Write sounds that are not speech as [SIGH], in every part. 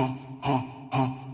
Woke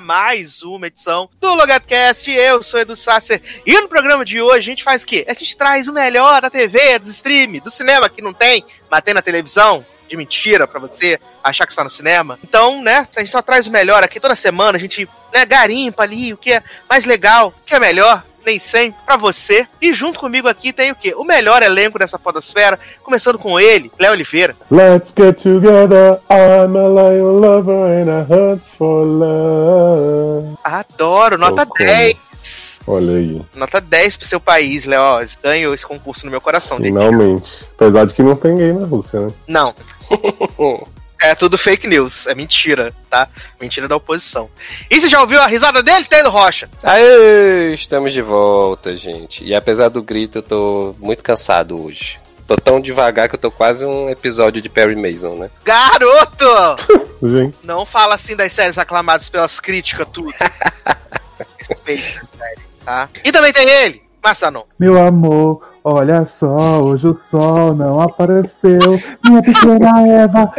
mais uma edição do Logatcast. Eu sou Edu Sasser e no programa de hoje a gente faz o quê? A gente traz o melhor da TV, dos stream, do cinema que não tem, mas tem na televisão. De mentira pra você achar que está no cinema. Então, né, a gente só traz o melhor aqui toda semana. A gente né, garimpa ali o que é mais legal, o que é melhor nem sempre, pra você. E junto comigo aqui tem o quê? O melhor elenco dessa podosfera, começando com ele, Léo Oliveira. Let's get together. I'm a lion lover and I hunt for love. Adoro, nota como. 10. Olha aí, Nota 10 pro seu país, Léo. Ganhou esse concurso no meu coração. Finalmente. Apesar de que não tem gay na Rússia, né? Não. [LAUGHS] É tudo fake news, é mentira, tá? Mentira da oposição. E você já ouviu a risada dele, Taylor Rocha? Aê, estamos de volta, gente. E apesar do grito, eu tô muito cansado hoje. Tô tão devagar que eu tô quase um episódio de Perry Mason, né? Garoto! [LAUGHS] Gente, Não fala assim das séries aclamadas pelas críticas, tudo. [LAUGHS] Série, tá? E também tem ele, Massanon. meu amor, olha só, hoje o sol não apareceu. Minha pequena Eva,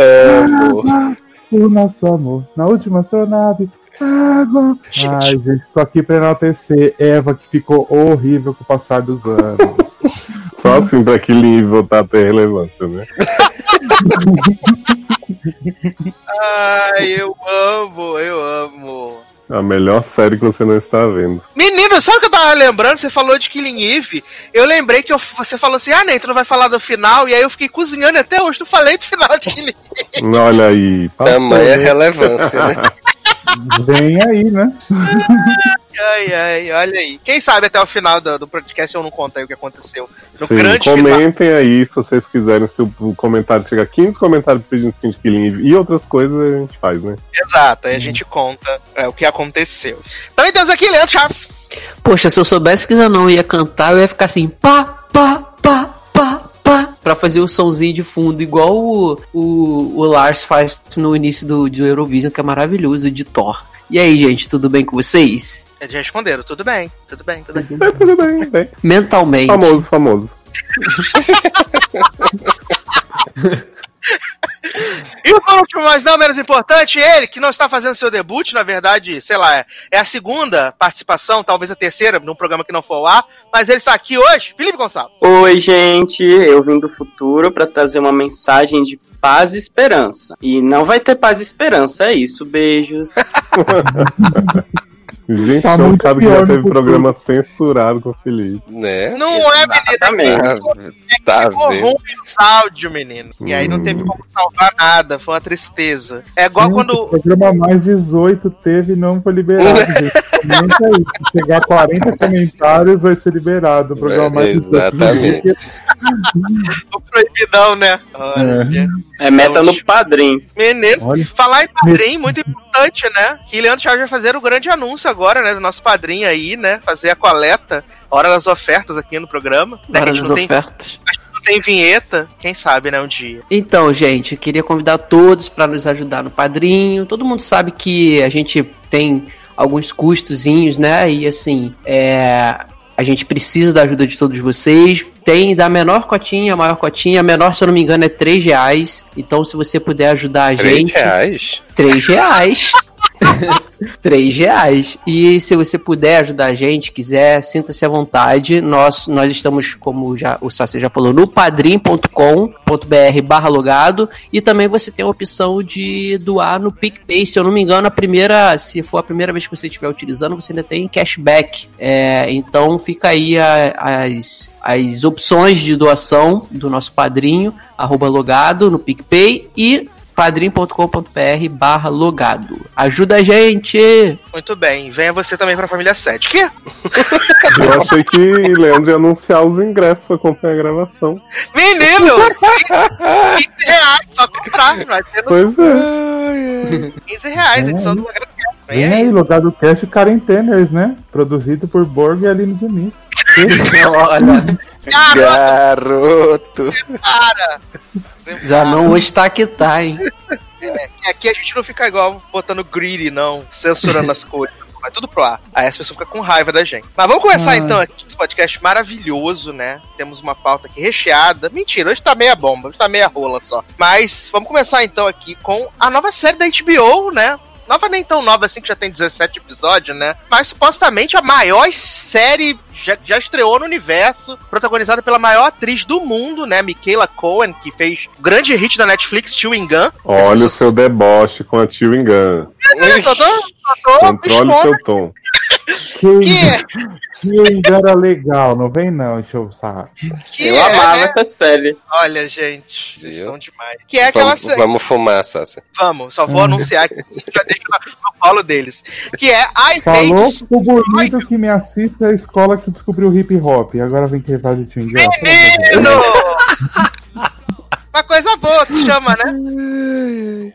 água, o nosso amor na última astronave. Água. Ai, gente, tô aqui pra enaltecer Eva, que ficou horrível com o passar dos anos. [LAUGHS] Só assim pra que livro voltar a ter relevância, né? [LAUGHS] Ai, eu amo, eu amo. A melhor série que você não está vendo. Menino, sabe o que eu tava lembrando? Você falou de Killing Eve. Eu lembrei que eu- você falou assim: ah, nem tu não vai falar do final. E aí eu fiquei cozinhando e até hoje. Não falei do final de Killing Eve. Olha aí. passou, Tamanha né? relevância, né? [LAUGHS] Vem aí, né? Ai, ai, olha aí. Quem sabe até o final do, do podcast eu não conto aí o que aconteceu. No Sim, grande final. comentem aí se vocês quiserem. Se o comentário chegar 15 comentários pedindo fim de Killing e outras coisas, a gente faz, né? Exato, aí a gente conta é, o que aconteceu. Também temos aqui Leandro Chaves. Poxa, se eu soubesse que já não ia cantar, eu ia ficar assim, pá, pá, pá, pra fazer o somzinho de fundo, igual o, o, o Lars faz no início do, do Eurovision, que é maravilhoso, de Thor. E aí, gente, tudo bem com vocês? Eles responderam, tudo bem, tudo bem, tudo bem. É, tudo bem, bem. Mentalmente. Famoso, famoso. [LAUGHS] E por último, mas não menos importante, ele que não está fazendo seu debut, na verdade, sei lá, é- é a segunda participação, talvez a terceira, num programa que não for ar, mas ele está aqui hoje, Felipe Gonçalves. Oi, gente, eu vim do futuro para trazer uma mensagem de paz e esperança. E não vai ter paz e esperança, é isso. Beijos. [LAUGHS] Gente, Tá é um muito cara que já teve futuro. programa censurado com o Felipe. Né? Não é, menino, Exatamente. Tá corrompe vendo? o áudio, menino. E aí não teve como salvar nada, foi uma tristeza. É igual Gente, quando. O programa mais 18 teve e não foi liberado, [LAUGHS] gente. Comenta aí. Se chegar a 40 comentários, vai ser liberado. O programa mais 18. Exatamente. [LAUGHS] O proibidão, né? Olha. É meta no padrinho. Menino, Olha. falar em padrinho, muito importante, né? Que Leandro Chaves vai fazer o grande anúncio agora, né? Do nosso padrinho aí, né? Fazer a coleta, hora das ofertas aqui no programa. Né? Hora que a gente das não tem, ofertas. não tem vinheta, quem sabe, né? Um dia. Então, gente, eu queria convidar todos para nos ajudar no padrinho. Todo mundo sabe que a gente tem alguns custozinhos, né? E assim, é, A gente precisa da ajuda de todos vocês. Tem da menor cotinha, a maior cotinha. A menor, se eu não me engano, é 3 reais. Então, se você puder ajudar a Três gente. reais? 3 reais. [LAUGHS] [LAUGHS] 3 reais. E se você puder ajudar a gente, quiser, sinta-se à vontade. Nós, nós estamos, como já o Sassi já falou, no padrim.com.br barra logado. E também você tem a opção de doar no PicPay. Se eu não me engano, a primeira, se for a primeira vez que você estiver utilizando, você ainda tem cashback. É, então fica aí a- as, as opções de doação do nosso padrinho, arroba logado no PicPay e padrim.com.br barra logado. Ajuda a gente! Muito bem. Venha você também pra família 7. Que? Eu achei que Leandro ia anunciar os ingressos pra acompanhar a gravação. Menino! 15 reais, só comprar. Vai ter no Pois é. 15 reais, edição do Logado Cast. Vem aí. Logado Cast né? Produzido por Borg e Aline Diniz. Olha, Garoto. Para! já não hoje tá que tá, hein? E aqui a gente não fica igual botando greedy, não, censurando as coisas. Vai tudo pro ar. Aí as pessoas ficam com raiva da gente. Mas vamos começar Ah. então aqui esse podcast maravilhoso, né? Temos uma pauta aqui recheada. Mentira, hoje tá meia bomba, hoje tá meia rola só. Mas vamos começar então aqui com a nova série da HBO, né? Nova nem tão nova assim, que já tem 17 episódios, né? Mas supostamente a maior série já, já estreou no universo, protagonizada pela maior atriz do mundo, né? Michaela Cohen, que fez o grande hit da Netflix, Chewing Gun. Olha o seu deboche com a Chewing Gun. Controle expondo seu tom. Que, Chewing Gun era legal, não vem não, deixa eu saber. que Eu é, amava né? essa série. Olha, gente, vocês estão demais. Que é aquela Vamos, série. vamos fumar, Sassi. Vamos, só vou anunciar aqui, já deixo no, no colo deles. Que é I Falou Hate o bonito que me assiste a escola que descobriu hip hop. Agora vem quem faz de Chewing Gun. pelo amor de Deus. Menino! Uma coisa boa que chama, né?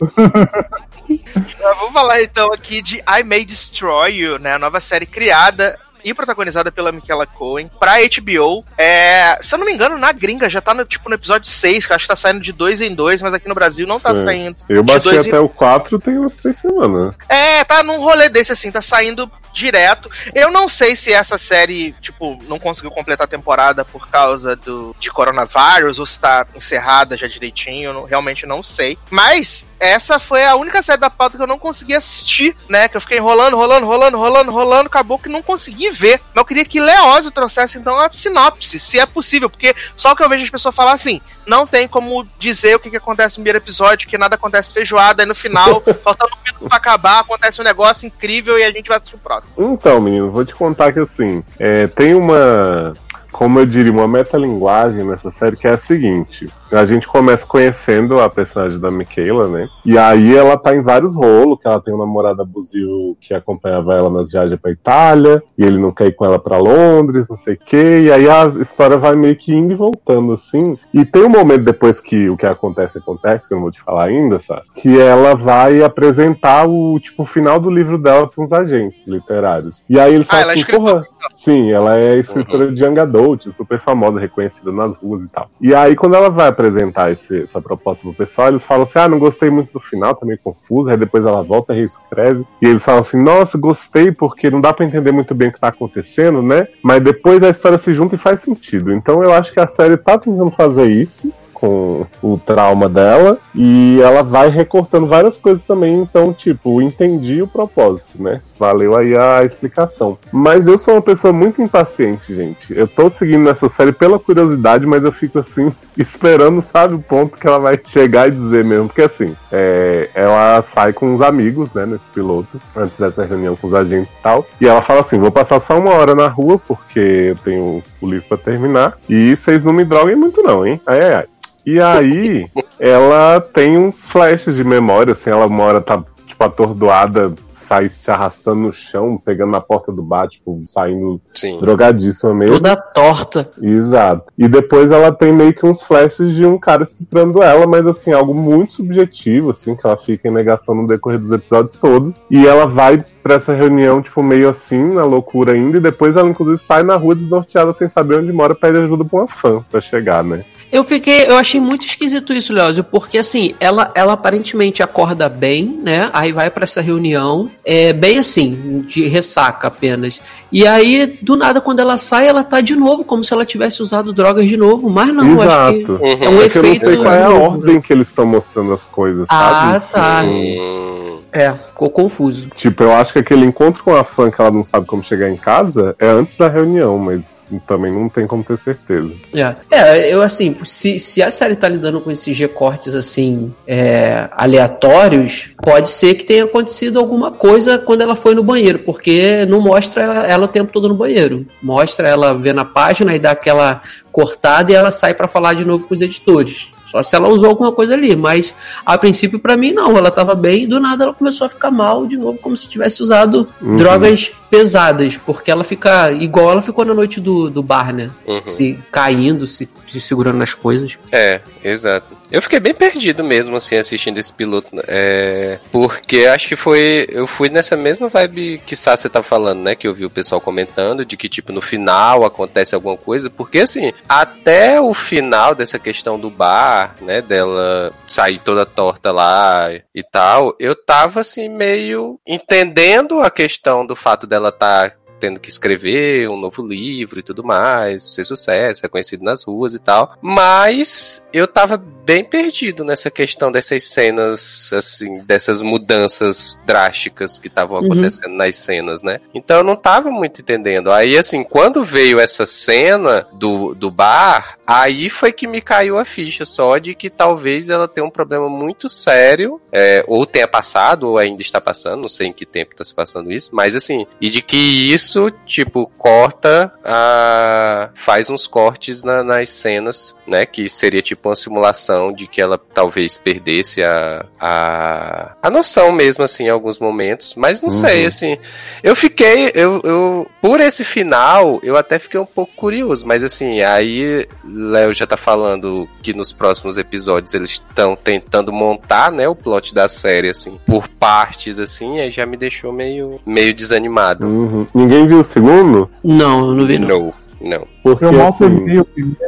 Mas [LAUGHS] Vamos falar então aqui de I May Destroy You, né? A nova série criada e protagonizada pela Michaela Cohen pra HBO. É, se eu não me engano, na gringa já tá no, tipo, no episódio 6, que eu acho que tá saindo de dois em dois, mas aqui no Brasil não tá É. saindo. Eu baixei dois em- até o 4 tem umas três semanas. É, tá num rolê desse assim, tá saindo direto. Eu não sei se essa série, tipo, não conseguiu completar a temporada por causa do de coronavírus ou se tá encerrada já direitinho, não- realmente não sei. Mas essa foi a única série da pauta que eu não consegui assistir, né? Que eu fiquei enrolando, rolando, rolando, rolando, rolando, acabou que não consegui ver. Mas eu queria que Leózio trouxesse então a sinopse, se é possível, porque só que eu vejo as pessoas falar assim, não tem como dizer o que, que acontece no primeiro episódio, que nada acontece feijoada, e no final, [LAUGHS] faltando um minuto pra acabar, acontece um negócio incrível e a gente vai assistir o próximo. Então, menino, vou te contar que assim, é, tem uma, como eu diria, uma metalinguagem nessa série que é a seguinte. A gente começa conhecendo a personagem da Michaela, né? E aí ela tá em vários rolos, que ela tem um namorado abusivo que acompanhava ela nas viagens pra Itália, e ele não quer ir com ela pra Londres, não sei o quê. E aí a história vai meio que indo e voltando, assim. E tem um momento depois que o que acontece, acontece, que eu não vou te falar ainda, sabe? Que ela vai apresentar o, tipo, final do livro dela pra uns agentes literários. E aí eles Ah, falam é assim, escritora. porra, Sim, ela é escritora de Young Adult, super famosa, reconhecida nas ruas e tal. E aí, quando ela vai apresentar esse- essa proposta pro pessoal, eles falam assim: ah, não gostei muito do final, tá meio confuso. Aí depois ela volta, reescreve. E eles falam assim: nossa, gostei porque não dá pra entender muito bem o que tá acontecendo, né? Mas depois a história se junta e faz sentido. Então eu acho que a série tá tentando fazer isso com o trauma dela e ela vai recortando várias coisas também, então, tipo, entendi o propósito, né? Valeu aí a explicação. Mas eu sou uma pessoa muito impaciente, gente. Eu tô seguindo essa série pela curiosidade, mas eu fico assim, [LAUGHS] esperando, sabe, o ponto que ela vai chegar e dizer mesmo. Porque assim, é, ela sai com os amigos, né, nesse piloto, antes dessa reunião com os agentes e tal. E ela fala assim: vou passar só uma hora na rua, porque eu tenho o livro pra terminar. E vocês não me droguem muito, não, hein? Ai, ai, ai. E aí, [LAUGHS] ela tem uns flashes de memória, assim, ela uma hora tá, tipo, atordoada, sai se arrastando no chão, pegando na porta do bar, tipo, saindo Sim. drogadíssima mesmo. Toda torta. Exato. E depois ela tem meio que uns flashes de um cara estuprando ela, mas assim, algo muito subjetivo, assim, que ela fica em negação no decorrer dos episódios todos. E ela vai pra essa reunião, tipo, meio assim, na loucura ainda, e depois ela, inclusive, sai na rua desnorteada sem saber onde mora, pede ajuda pra uma fã pra chegar, né? Eu fiquei, eu achei muito esquisito isso, Leózio, porque assim, ela, ela aparentemente acorda bem, né? Aí vai pra essa reunião, é bem assim, de ressaca apenas. E aí, do nada, quando ela sai, ela tá de novo, como se ela tivesse usado drogas de novo. Mas não, acho que Exato. é um É que eu não efeito. sei qual é a ordem que eles estão mostrando as coisas, Ah, sabe? tá. Hum, É, ficou confuso. Tipo, eu acho que aquele encontro com a fã que ela não sabe como chegar em casa é antes da reunião, mas também não tem como ter certeza. É, é eu assim, se, se a série tá lidando com esses recortes assim, é, aleatórios, pode ser que tenha acontecido alguma coisa quando ela foi no banheiro, porque não mostra ela, ela o tempo todo no banheiro. Mostra ela vendo a página e dá aquela cortada e ela sai pra falar de novo com os editores. Só se ela usou alguma coisa ali, mas a princípio pra mim não, ela tava bem e do nada ela começou a ficar mal de novo, como se tivesse usado Uhum. drogas pesadas, porque ela fica igual ela ficou na noite do, do bar, né? Uhum. Se caindo, se, se segurando nas coisas. É, exato. Eu fiquei bem perdido mesmo, assim, assistindo esse piloto. É, porque acho que foi. Eu fui nessa mesma vibe que Sasha tá falando, né? Que eu vi o pessoal comentando, de que, tipo, no final acontece alguma coisa. Porque, assim, até o final dessa questão do bar, né? Dela sair toda torta lá e tal, eu tava, assim, meio entendendo a questão do fato dela tá tendo que escrever um novo livro e tudo mais, ser sucesso, reconhecido nas ruas e tal. Mas eu tava bem perdido nessa questão dessas cenas, assim, dessas mudanças drásticas que estavam Uhum. acontecendo nas cenas, né? Então eu não tava muito entendendo. Aí, assim, quando veio essa cena do, do bar, aí foi que me caiu a ficha só de que talvez ela tenha um problema muito sério, é, ou tenha passado, ou ainda está passando, não sei em que tempo está se passando isso, mas assim, e de que isso, tipo, corta a. faz uns cortes na- nas cenas, né? Que seria tipo uma simulação de que ela talvez perdesse a. a, a noção mesmo, assim, em alguns momentos. Mas não sei, assim. Eu fiquei. Eu, eu, por esse final, eu até fiquei um pouco curioso, mas assim, aí Léo já tá falando que nos próximos episódios eles estão tentando montar, né, o plot da série, assim, por partes, assim, aí já me deixou meio, meio desanimado. Uhum. Ninguém viu o segundo? Não, eu não vi não. Não, não. Porque Eu mal assim, terminei o primeiro.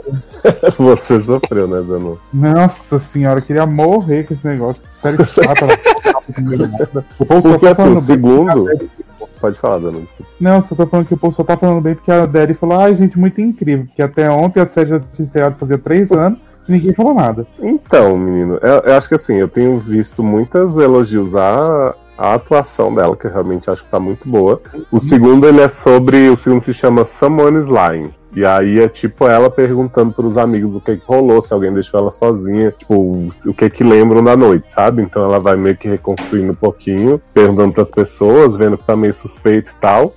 [LAUGHS] você sofreu, né, Dano? Nossa senhora, eu queria morrer com esse negócio. Sério chata. [LAUGHS] nada. o povo só tá assim, falando o bem segundo. a Daddy- Pode falar, Dano, desculpa. Não, só tô falando que o povo só tá falando bem porque a Daddy falou, ai gente, muito incrível. Porque até ontem a série já tinha estreado fazia três anos e ninguém falou nada. Então, menino, eu, eu acho que assim, eu tenho visto muitas elogios à, à atuação dela, que eu realmente acho que tá muito boa. O segundo, ele é sobre. O segundo se chama Someone's Lying. E aí é tipo ela perguntando pros amigos o que, que rolou, se alguém deixou ela sozinha, tipo, o que que lembram da noite, sabe? Então ela vai meio que reconstruindo um pouquinho, perguntando pras pessoas, vendo que tá meio suspeito e tal.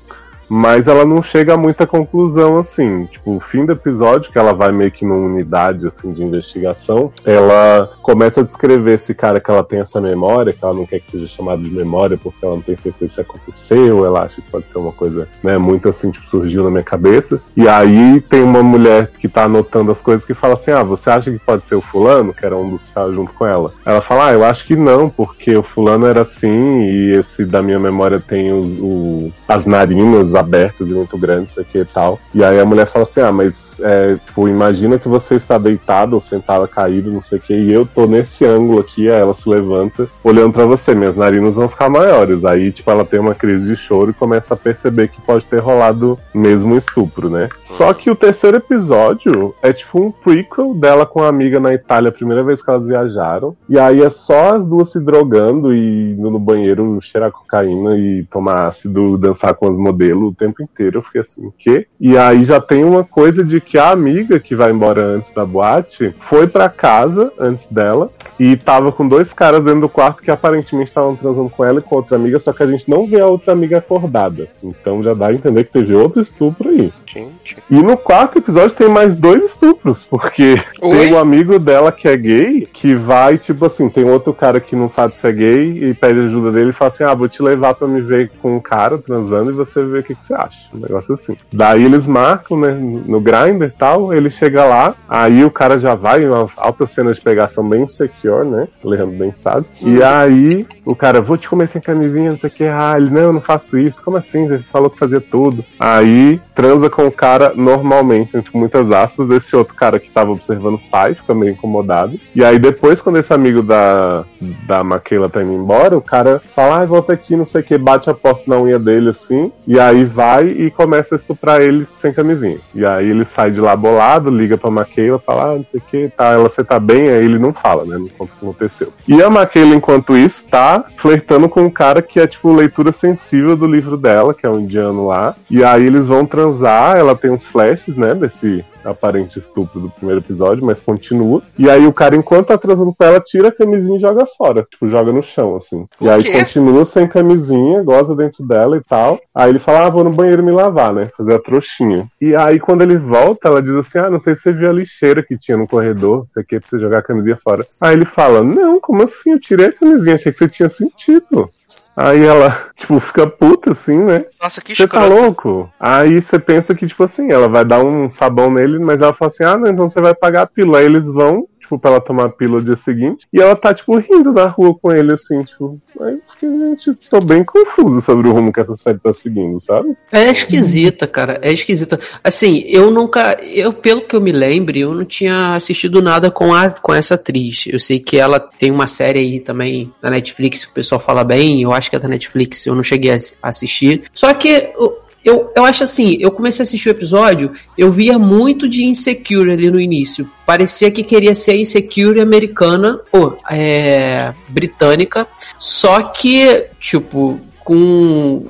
Mas ela não chega a muita conclusão, assim. Tipo, o fim do episódio, que ela vai meio que numa unidade, assim, de investigação, ela começa a descrever esse cara que ela tem essa memória, que ela não quer que seja chamado de memória, porque ela não tem certeza se aconteceu, ela acha que pode ser uma coisa, né, muito assim, tipo, surgiu na minha cabeça. E aí tem uma mulher que tá anotando as coisas que fala assim, ah, você acha que pode ser o fulano, que era um dos que tava junto com ela? Ela fala, ah, eu acho que não, porque o fulano era assim, e esse da minha memória tem o, o- as narinas abertas e muito grandes, isso aqui e tal. E aí a mulher fala assim, ah, mas é, tipo, imagina que você está deitado ou sentada caído, não sei o que, e eu tô nesse ângulo aqui, aí ela se levanta, olhando pra você, minhas narinas vão ficar maiores. Aí, tipo, ela tem uma crise de choro e começa a perceber que pode ter rolado mesmo estupro, né? Só que o terceiro episódio é tipo um prequel dela com a amiga na Itália, a primeira vez que elas viajaram. E aí é só as duas se drogando e indo no banheiro cheirar cocaína e tomar ácido, dançar com as modelos o tempo inteiro. Eu fiquei assim, o quê? E aí já tem uma coisa de que a amiga que vai embora antes da boate foi pra casa antes dela e tava com dois caras dentro do quarto que aparentemente estavam transando com ela e com outra amiga, só que a gente não vê a outra amiga acordada. Então já dá a entender que teve outro estupro aí. Gente. E no quarto episódio tem mais dois estupros, porque Oi? tem um amigo dela que é gay, que vai, tipo assim, tem outro cara que não sabe se é gay e pede ajuda dele e fala assim: Ah, vou te levar pra me ver com um cara transando e você vê o que, que você acha. Um negócio assim. Daí eles marcam, né, no grind E tal, ele chega lá, aí o cara já vai, uma alta cena de pegação bem secure, né? O Leandro bem sabe. E aí o cara, vou te comer sem camisinha, não sei o que. Ah, ele, não, eu não faço isso. Como assim? Você falou que fazia tudo. Aí transa com o cara normalmente, entre muitas aspas. Esse outro cara que tava observando sai, fica meio incomodado. E aí depois, quando esse amigo da, da Maquela tá indo embora, o cara fala, ah, volta aqui, não sei o que, bate a porta na unha dele assim. E aí vai e começa a estuprar ele sem camisinha. E aí ele sai de lá bolado, liga pra Maquela, fala, ah, não sei o que, tá, ela, você tá bem? Aí ele não fala, né? Não conta o que aconteceu. E a Maquela, enquanto isso, tá flertando com um cara que é, tipo, leitura sensível do livro dela, que é um indiano lá. E aí eles vão transar, ela tem uns flashes, né, desse aparente estupro do primeiro episódio, mas continua. E aí o cara, enquanto tá transando com ela, tira a camisinha e joga fora. Tipo, joga no chão, assim. O e aí quê? continua sem camisinha, goza dentro dela e tal. Aí ele fala, ah, vou no banheiro me lavar, né? Fazer a trouxinha. E aí quando ele volta, ela diz assim, ah, não sei se você viu a lixeira que tinha no corredor, não sei o que, pra você jogar a camisinha fora. Aí ele fala, não, como assim? Eu tirei a camisinha, achei que você tinha sentido. Aí ela, [LAUGHS] tipo, fica puta assim, né? Nossa, que Você tá louco? Aí você pensa que, tipo assim, ela vai dar um sabão nele, mas ela fala assim: ah, não, então você vai pagar a pílula. Aí eles vão, tipo, pra ela tomar a pílula no dia seguinte. E ela tá, tipo, rindo na rua com ele, assim, tipo. Aí eu fiquei, gente, tô bem confuso sobre o rumo que essa série tá seguindo, sabe? É esquisita, cara. É esquisita. Assim, eu nunca. Eu, pelo que eu me lembre, eu não tinha assistido nada com, a, com essa atriz. Eu sei que ela tem uma série aí também na Netflix, o pessoal fala bem. Eu acho que é da Netflix, eu não cheguei a a assistir. Só que. Eu- Eu, acho assim, eu comecei a assistir o episódio, eu via muito de Insecure ali no início. Parecia que queria ser Insecure americana, ou é, britânica, só que, tipo, com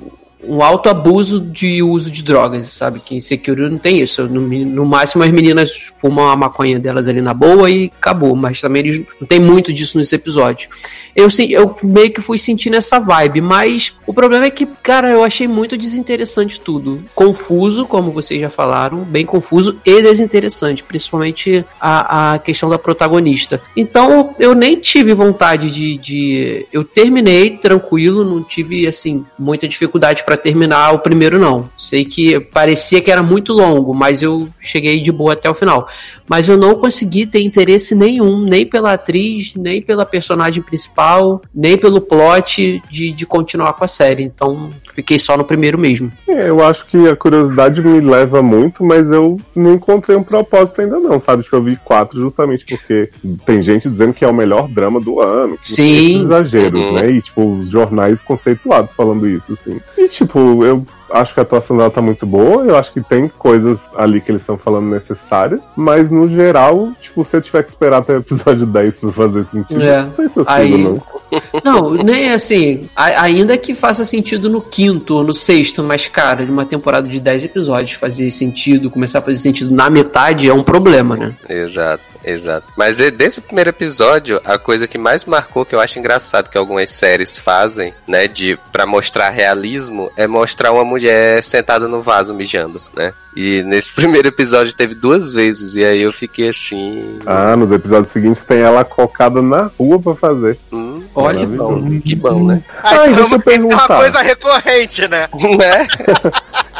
um alto abuso de uso de drogas, sabe? Que em Secure não tem isso. No, no máximo as meninas fumam a maconha delas ali na boa e acabou. Mas também eles não tem muito disso nesse episódio. Eu, eu meio que fui sentindo essa vibe, mas o problema é que, cara, eu achei muito desinteressante tudo. Confuso, como vocês já falaram, bem confuso e desinteressante, principalmente a, a questão da protagonista. Então eu nem tive vontade de, de. Eu terminei tranquilo, não tive, assim, muita dificuldade pra terminar o primeiro, não. Sei que parecia que era muito longo, mas eu cheguei de boa até o final. Mas eu não consegui ter interesse nenhum, nem pela atriz, nem pela personagem principal, nem pelo plot de, de continuar com a série. Então fiquei só no primeiro mesmo. É, eu acho que a curiosidade me leva muito, mas eu não encontrei um propósito ainda não, sabe? Tipo, eu vi quatro justamente porque tem gente dizendo que é o melhor drama do ano. que Sim. exageros, Uhum. né? E, tipo, os jornais conceituados falando isso, assim. E, tipo, eu acho que a atuação dela tá muito boa, eu acho que tem coisas ali que eles estão falando necessárias, mas no geral, tipo, se eu tiver que esperar até o episódio 10 pra fazer sentido, É. não sei se eu Aí- sigo, não. [LAUGHS] Não, nem assim, a- ainda que faça sentido no quinto ou no sexto, mas, cara, de uma temporada de 10 episódios fazer sentido, começar a fazer sentido na metade é um problema, né? Exato, exato. Mas de- desse primeiro episódio, a coisa que mais marcou, que eu acho engraçado que algumas séries fazem, né, de para mostrar realismo, é mostrar uma mulher sentada no vaso mijando, né? E nesse [LAUGHS] primeiro episódio teve duas vezes, e aí eu fiquei assim. Ah, nos episódios seguintes tem ela colocada na rua pra fazer. Hum, Olha, Maravilhoso. que bom, né? Ah, Ai, então deixa eu é uma perguntar. coisa recorrente, né? [LAUGHS] né? [LAUGHS]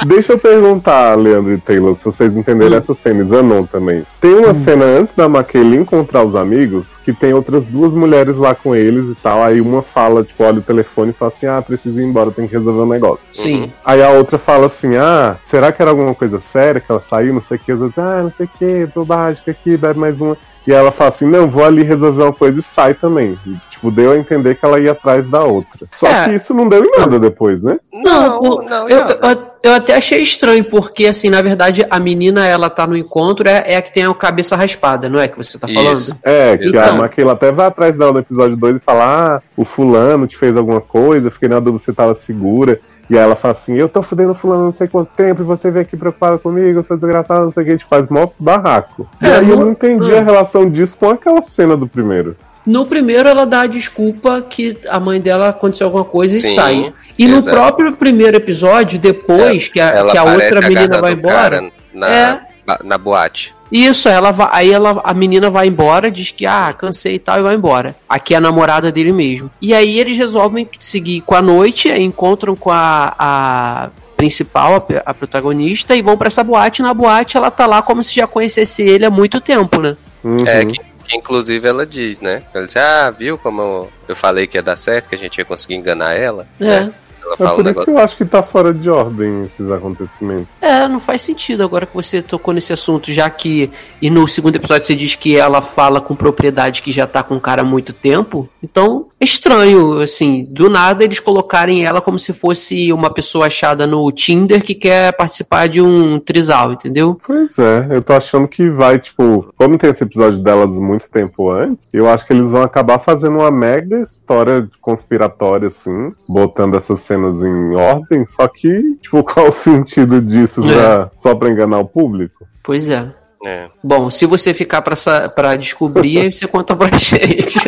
Deixa eu perguntar, Leandro e Taylor, se vocês entenderem essa cena, Zanon também. Tem uma cena antes da Maquele encontrar os amigos, que tem outras duas mulheres lá com eles e tal. Aí uma fala, tipo, olha o telefone e fala assim: ah, preciso ir embora, tem que resolver um negócio. sim. Aí a outra fala assim: ah, será que era alguma coisa séria que ela saiu? Não sei o que. As outras, ah, não sei o que, bobagem, fica aqui, bebe mais uma. E ela fala assim: não, vou ali resolver uma coisa e sai também. E, tipo, deu a entender que ela ia atrás da outra. Só É. que isso não deu em nada depois, né? Não, o- não, eu, não. eu, eu até achei estranho, porque, assim, na verdade, a menina, ela tá no encontro, é, é a que tem a cabeça raspada, não é que você tá Isso. falando? É, que a Então. Maquila até vai atrás dela no episódio 2 e fala: Ah, o fulano te fez alguma coisa, eu fiquei na dúvida se você tava segura. E aí ela fala assim: Eu tô fudendo fulano não sei quanto tempo, e você vem aqui preocupada comigo, eu sou desgraçado, não sei o que, a gente faz mó barraco. E É, aí eu não- não entendi hum. a relação disso com aquela cena do primeiro. No primeiro, ela dá a desculpa que a mãe dela aconteceu alguma coisa e Sim, sai. E no exato. próprio primeiro episódio, depois que a, que a outra menina vai embora. na, É. na boate. Isso, ela vai, aí ela, a menina vai embora, diz que ah, cansei e tal, e vai embora. Aqui é a namorada dele mesmo. E aí eles resolvem seguir com a noite, aí encontram com a, a principal, a, a protagonista, e vão pra essa boate. Na boate ela tá lá como se já conhecesse ele há muito tempo, né? Uhum. É, que inclusive ela diz, né? Ela diz, ah, viu como eu falei que ia dar certo, que a gente ia conseguir enganar ela? É. Né? Ela É fala um por isso negócio. que eu acho que tá fora de ordem esses acontecimentos. É, não faz sentido agora que você tocou nesse assunto, já que. E no segundo episódio você diz que ela fala com propriedade que já tá com o cara há muito tempo. Então, estranho, assim, do nada eles colocarem ela como se fosse uma pessoa achada no Tinder que quer participar de um trisal, entendeu? Pois é, eu tô achando que vai, tipo, como tem esse episódio delas muito tempo antes, eu acho que eles vão acabar fazendo uma mega história conspiratória, assim, botando essas cenas em ordem, só que, tipo, qual o [LAUGHS] sentido disso É. pra- só pra enganar o público? Pois é. É. Bom, se você ficar pra, pra descobrir, aí você conta pra [LAUGHS] gente.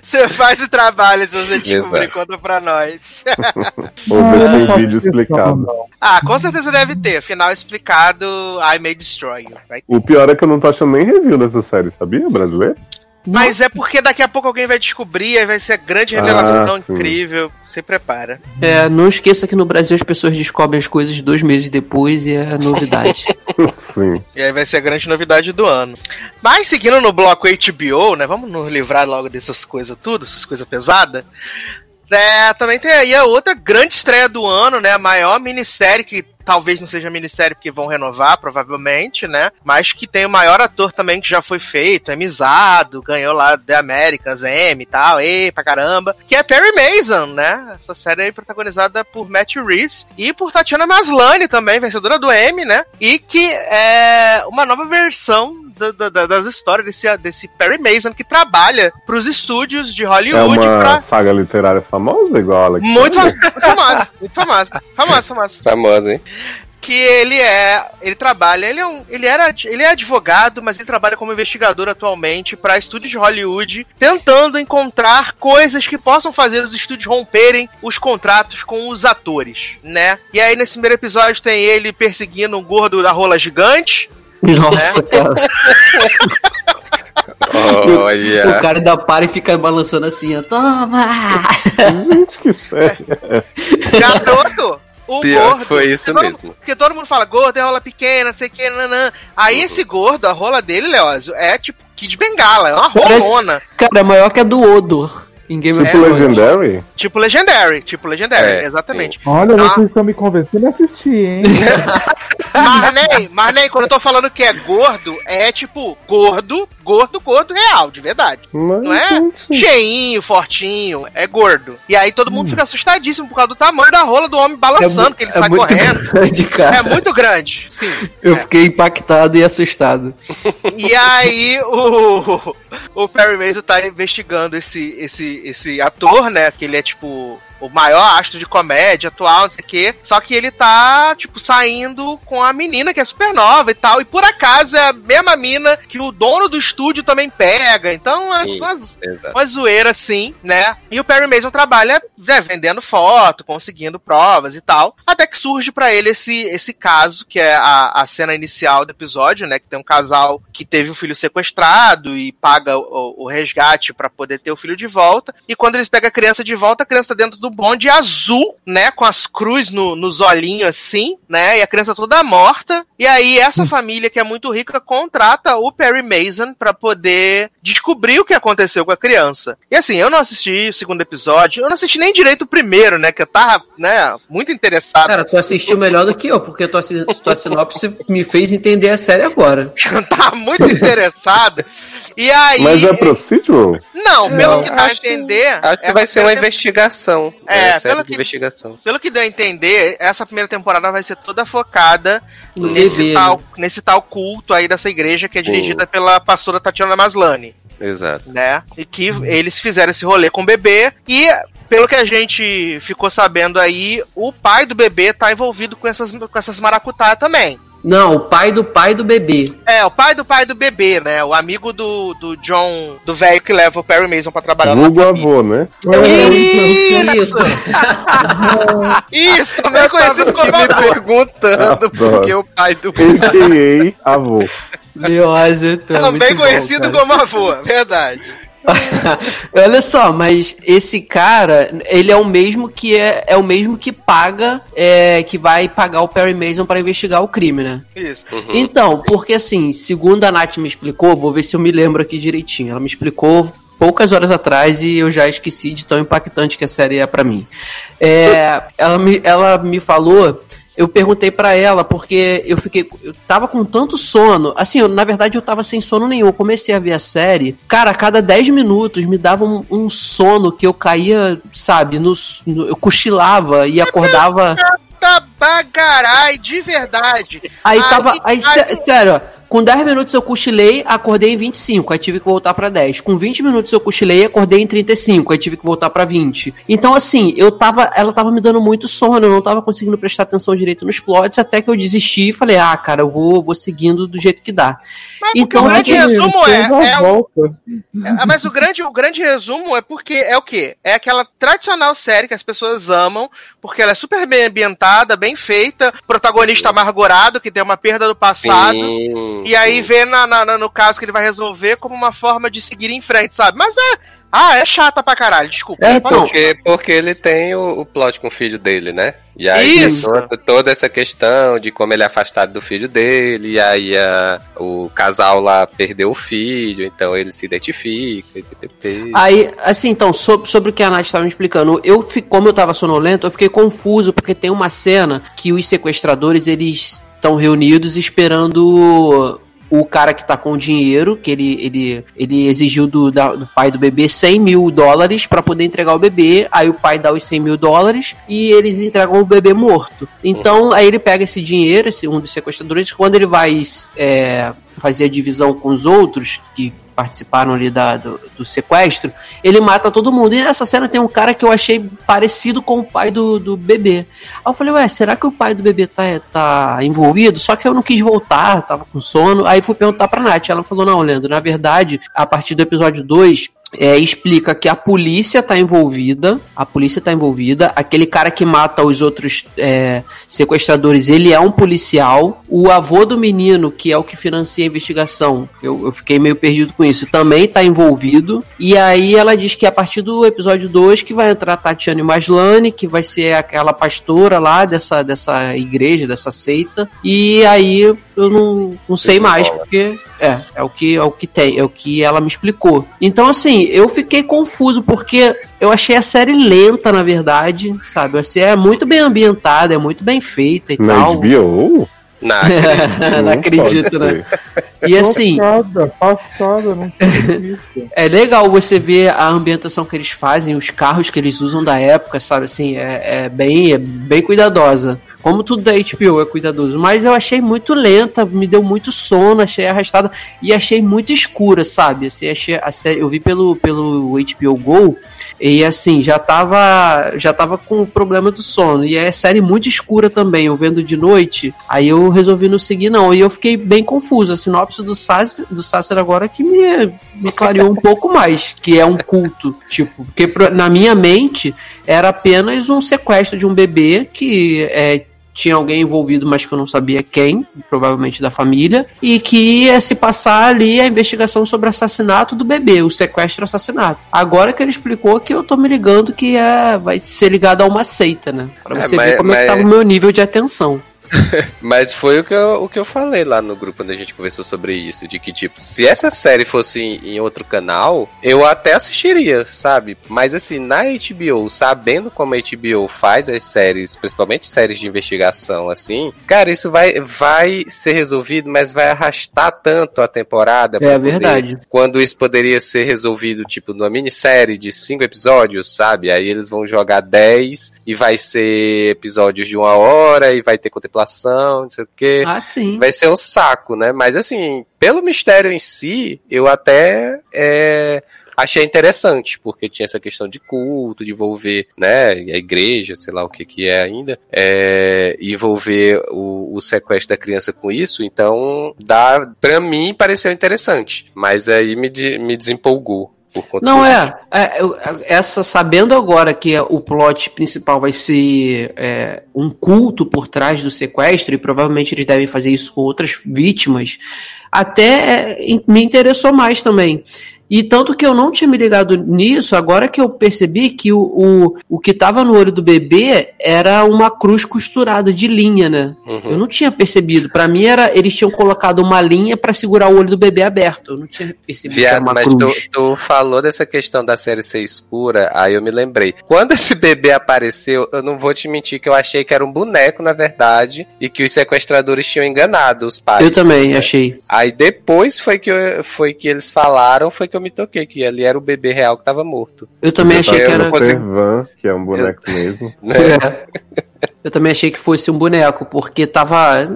Você faz o trabalho se você descobrir, Exato. conta pra nós. [LAUGHS] Ou ver tem faço vídeo explicado. Ah, com certeza deve ter. Final explicado, I May Destroy You. Vai ter. O pior é que eu não tô achando nem review dessa série, sabia, brasileiro? Mas é porque daqui a pouco alguém vai descobrir, aí vai ser grande revelação Ah, sim. incrível. Se prepara. É, não esqueça que no Brasil as pessoas descobrem as coisas dois meses depois e é novidade. [LAUGHS] [LAUGHS] Sim. E aí vai ser a grande novidade do ano. Mas seguindo no bloco HBO, né? Vamos nos livrar logo dessas coisas tudo, essas coisas pesadas. É, também tem aí a outra grande estreia do ano, né? A maior minissérie que talvez não seja minissérie porque vão renovar, provavelmente, né? Mas que tem o maior ator também que já foi feito, Emizado, ganhou lá The Americans, M e tal, e pra caramba, que é Perry Mason, né? Essa série aí protagonizada por Matt Reeves e por Tatiana Maslany também, vencedora do M, né? E que é uma nova versão da- da- da- das histórias desse, desse Perry Mason que trabalha pros estúdios de É Hollywood uma pra. saga literária famosa, igual a Alex. Muito, muito famosa, muito famosa, famosa, famosa Famosa, hein? Que ele é, ele trabalha, ele é um, ele era, ele é advogado, mas ele trabalha como investigador atualmente para estúdios de Hollywood, tentando encontrar coisas que possam fazer os estúdios romperem os contratos com os atores, né? E aí nesse primeiro episódio tem ele perseguindo um gordo da rola gigante. Nossa, cara. [LAUGHS] O Olha. cara ainda para e fica balançando assim, ó. Toma! Gente, que sério. [LAUGHS] Garoto! O Pior gordo. que foi isso Porque todo- mesmo. Porque todo mundo fala, gordo é rola pequena, não sei o que, nanã. Aí Uhum. esse gordo, a rola dele, Leózio, é tipo Kid Bengala, é uma Parece- rolona. Cara, é maior que a do Odor em Game of Tipo É, Thrones. Legendary? Tipo Legendary, tipo Legendary, É, exatamente. Olha, Ah. vocês estão me convencendo a assistir, hein? [LAUGHS] Marney, Marney, quando eu tô falando que é gordo, é tipo gordo, gordo, gordo real, de verdade. Mas, Não é gente, cheinho, fortinho, é gordo. E aí todo Hum. mundo fica assustadíssimo por causa do tamanho da rola do homem balançando, que ele sai muito correndo. [LAUGHS] grande, cara. É muito grande, sim. Eu é. fiquei impactado e assustado. E aí o, o Perry Mason tá investigando esse, esse, esse ator, né? Que ele é tipo o maior astro de comédia atual, não sei o quê. Só que ele tá, tipo, saindo com a menina que é super nova e tal. E por acaso é a mesma mina que o dono do estúdio também pega. Então é exato. uma zoeira assim, né? E o Perry Mason trabalha né, vendendo foto, conseguindo provas e tal. Até que surge pra ele esse, esse caso, que é a, a cena inicial do episódio, né? Que tem um casal que teve o filho sequestrado e paga o, o resgate pra poder ter o filho de volta. E quando eles pegam a criança de volta, a criança tá dentro do bonde azul, né? Com as cruz no, nos olhinhos assim, né? E a criança toda morta. E aí essa família que é muito rica contrata o Perry Mason pra poder descobrir o que aconteceu com a criança. E assim, eu não assisti o segundo episódio, eu não assisti nem direito o primeiro, né? Que eu tava, né, muito interessado. Cara, tu assistiu melhor do que eu, porque tua, tua sinopse me fez entender a série agora. [LAUGHS] eu tava muito interessado. E aí. Mas é procedural? Não, pelo Não, que dá a entender. Acho que é vai ser uma investigação. É, É, pelo que- investigação. Pelo que deu a entender, essa primeira temporada vai ser toda focada No nesse tal, né? nesse tal culto aí dessa igreja que é dirigida pela pastora Tatiana Maslany, Exato. né? E que eles fizeram esse rolê com o bebê e pelo que a gente ficou sabendo aí, o pai do bebê tá envolvido com essas, com essas maracutaia também. Não, o pai do pai do bebê. É, o pai do pai do bebê, né? O amigo do, do John, do velho que leva o Perry Mason pra trabalhar na Vulgo família. avô, né? Isso! [LAUGHS] Isso, também conhecido como me avô. perguntando por que o pai do A.K.A. avô. Leózio, tu é Também bom, conhecido cara. como avô, verdade. Olha só, mas esse cara, ele é o mesmo que é, é o mesmo que paga, é, que vai pagar o Perry Mason para investigar o crime, né? Isso. Então, porque assim, segundo a Nath me explicou, vou ver se eu me lembro aqui direitinho. Ela me explicou poucas horas atrás e eu já esqueci de tão impactante que a série é pra mim. É, ela, me, ela me falou. Eu perguntei pra ela porque eu fiquei. Eu tava com tanto sono. Assim, eu, na verdade eu tava sem sono nenhum. Eu comecei a ver a série. Cara, a cada 10 minutos me dava um, um sono que eu caía, sabe? No, no- eu cochilava e acordava. Tá bagarai, de verdade. Aí Ah, tava. Aí, sé- sério, ó, com 10 minutos eu cochilei, acordei em 25, aí tive que voltar pra 10. Com 20 minutos eu cochilei, acordei em 35, aí tive que voltar pra 20. Então, assim, eu tava. Ela tava me dando muito sono, eu não tava conseguindo prestar atenção direito nos plots, até que eu desisti e falei, ah, cara, eu vou, vou seguindo do jeito que dá. Mas Então, o grande é que- resumo é, é volta. é- mas o grande, o grande resumo é porque é o quê? É aquela tradicional série que as pessoas amam, porque ela é super bem ambientada, bem feita, protagonista amargurado, que tem uma perda do passado. Sim, E aí vê na, na- no caso que ele vai resolver como uma forma de seguir em frente, sabe? Mas é. Ah, é chata pra caralho, desculpa. É, Pode- então, Porque, porque ele tem o, o plot com o filho dele, né? E aí toda, toda essa questão de como ele é afastado do filho dele, e aí a- o casal lá perdeu o filho, então ele se identifica. e. Aí, assim, então, sobre, sobre o que a Nath estava me explicando, eu, como eu tava sonolento, eu fiquei confuso, porque tem uma cena que os sequestradores, eles estão reunidos esperando o cara que tá com o dinheiro, que ele, ele, ele exigiu do, da- do pai do bebê 100 mil dólares para poder entregar o bebê, aí o pai dá os 100 mil dólares e eles entregam o bebê morto. Então, aí ele pega esse dinheiro, esse um dos sequestradores, quando ele vai é, fazer a divisão com os outros que participaram ali da, do, do sequestro, ele mata todo mundo. E nessa cena tem um cara que eu achei parecido com o pai do, do bebê. Aí eu falei, ué, será que o pai do bebê tá, tá envolvido? Só que eu não quis voltar, tava com sono. Aí fui perguntar pra Nath. Ela falou, não, Leandro, na verdade, a partir do episódio 2, é, explica que a polícia tá envolvida, a polícia tá envolvida, aquele cara que mata os outros é, sequestradores, ele é um policial, o avô do menino, que é o que financia a investigação, eu, eu fiquei meio perdido com isso, também tá envolvido, e aí ela diz que a partir do episódio 2 que vai entrar Tatiane Maslany, que vai ser aquela pastora lá dessa, dessa igreja, dessa seita, e aí eu não, não sei mais, porque é, é o que é o que tem, é o que ela me explicou. Então assim, eu fiquei confuso porque eu achei a série lenta, na verdade, sabe? A série é muito bem ambientada, é muito bem feita e Na tal. HBO? [LAUGHS] Não acredito, pode né? ser. E assim, Passada, passada, não visto. [LAUGHS] é legal você ver a ambientação que eles fazem, os carros que eles usam da época, sabe? Assim, é, é bem, é bem cuidadosa. Como tudo da HBO é cuidadoso. Mas eu achei muito lenta, me deu muito sono, achei arrastada e achei muito escura, sabe? Assim, achei, eu vi pelo, pelo HBO Go e assim, já tava, já tava com o problema do sono. E é série muito escura também, eu vendo de noite. Aí eu resolvi não seguir, não. E eu fiquei bem confuso. A sinopse do Sasser, do agora que me, me clareou um pouco mais, que é um culto. Tipo, porque na minha mente era apenas um sequestro de um bebê que é, tinha alguém envolvido, mas que eu não sabia quem, provavelmente da família, e que ia se passar ali a investigação sobre o assassinato do bebê, o sequestro e assassinato. Agora que ele explicou que eu tô me ligando que é, vai ser ligado a uma seita, né? Pra É, você mas- ver como é que mas- tava o meu nível de atenção. [LAUGHS] Mas foi o que, eu, o que eu falei lá no grupo quando a gente conversou sobre isso. De que, tipo, se essa série fosse em, em outro canal, eu até assistiria, sabe? Mas assim, na HBO, sabendo como a HBO faz as séries, principalmente séries de investigação, assim, cara, isso vai, vai ser resolvido, mas vai arrastar tanto a temporada. É poder- verdade. Quando isso poderia ser resolvido, tipo, numa minissérie de cinco episódios, sabe? Aí eles vão jogar 10 e vai ser episódios de uma hora e vai ter contemplação, não sei o quê. Ah, sim. Vai ser um saco, né? Mas assim, pelo mistério em si, eu até é, achei interessante, porque tinha essa questão de culto, de envolver, né, a igreja, sei lá o que que é ainda, é, envolver o, o sequestro da criança com isso, então, dá, pra mim, pareceu interessante, mas aí me, me desempolgou. Não é, é, essa sabendo agora que o plot principal vai ser é, um culto por trás do sequestro e provavelmente eles devem fazer isso com outras vítimas, até é, me interessou mais também. E tanto que eu não tinha me ligado nisso, agora que eu percebi que o, o, o que tava no olho do bebê era uma cruz costurada de linha, né? Eu não tinha percebido. Pra mim era eles tinham colocado uma linha pra segurar o olho do bebê aberto. Eu não tinha percebido que era Viado, uma mas cruz. tu, tu falou dessa questão da série ser escura, aí eu me lembrei. Quando esse bebê apareceu, eu não vou te mentir que eu achei que era um boneco, na verdade, e que os sequestradores tinham enganado os pais. Eu também achei. Aí depois foi que, eu- foi que eles falaram, foi que eu me toquei, que ali era o bebê real que tava morto. Eu também Eu achei que era. observando que é um boneco mesmo. Né? [LAUGHS] É. Eu também achei que fosse um boneco, porque tava.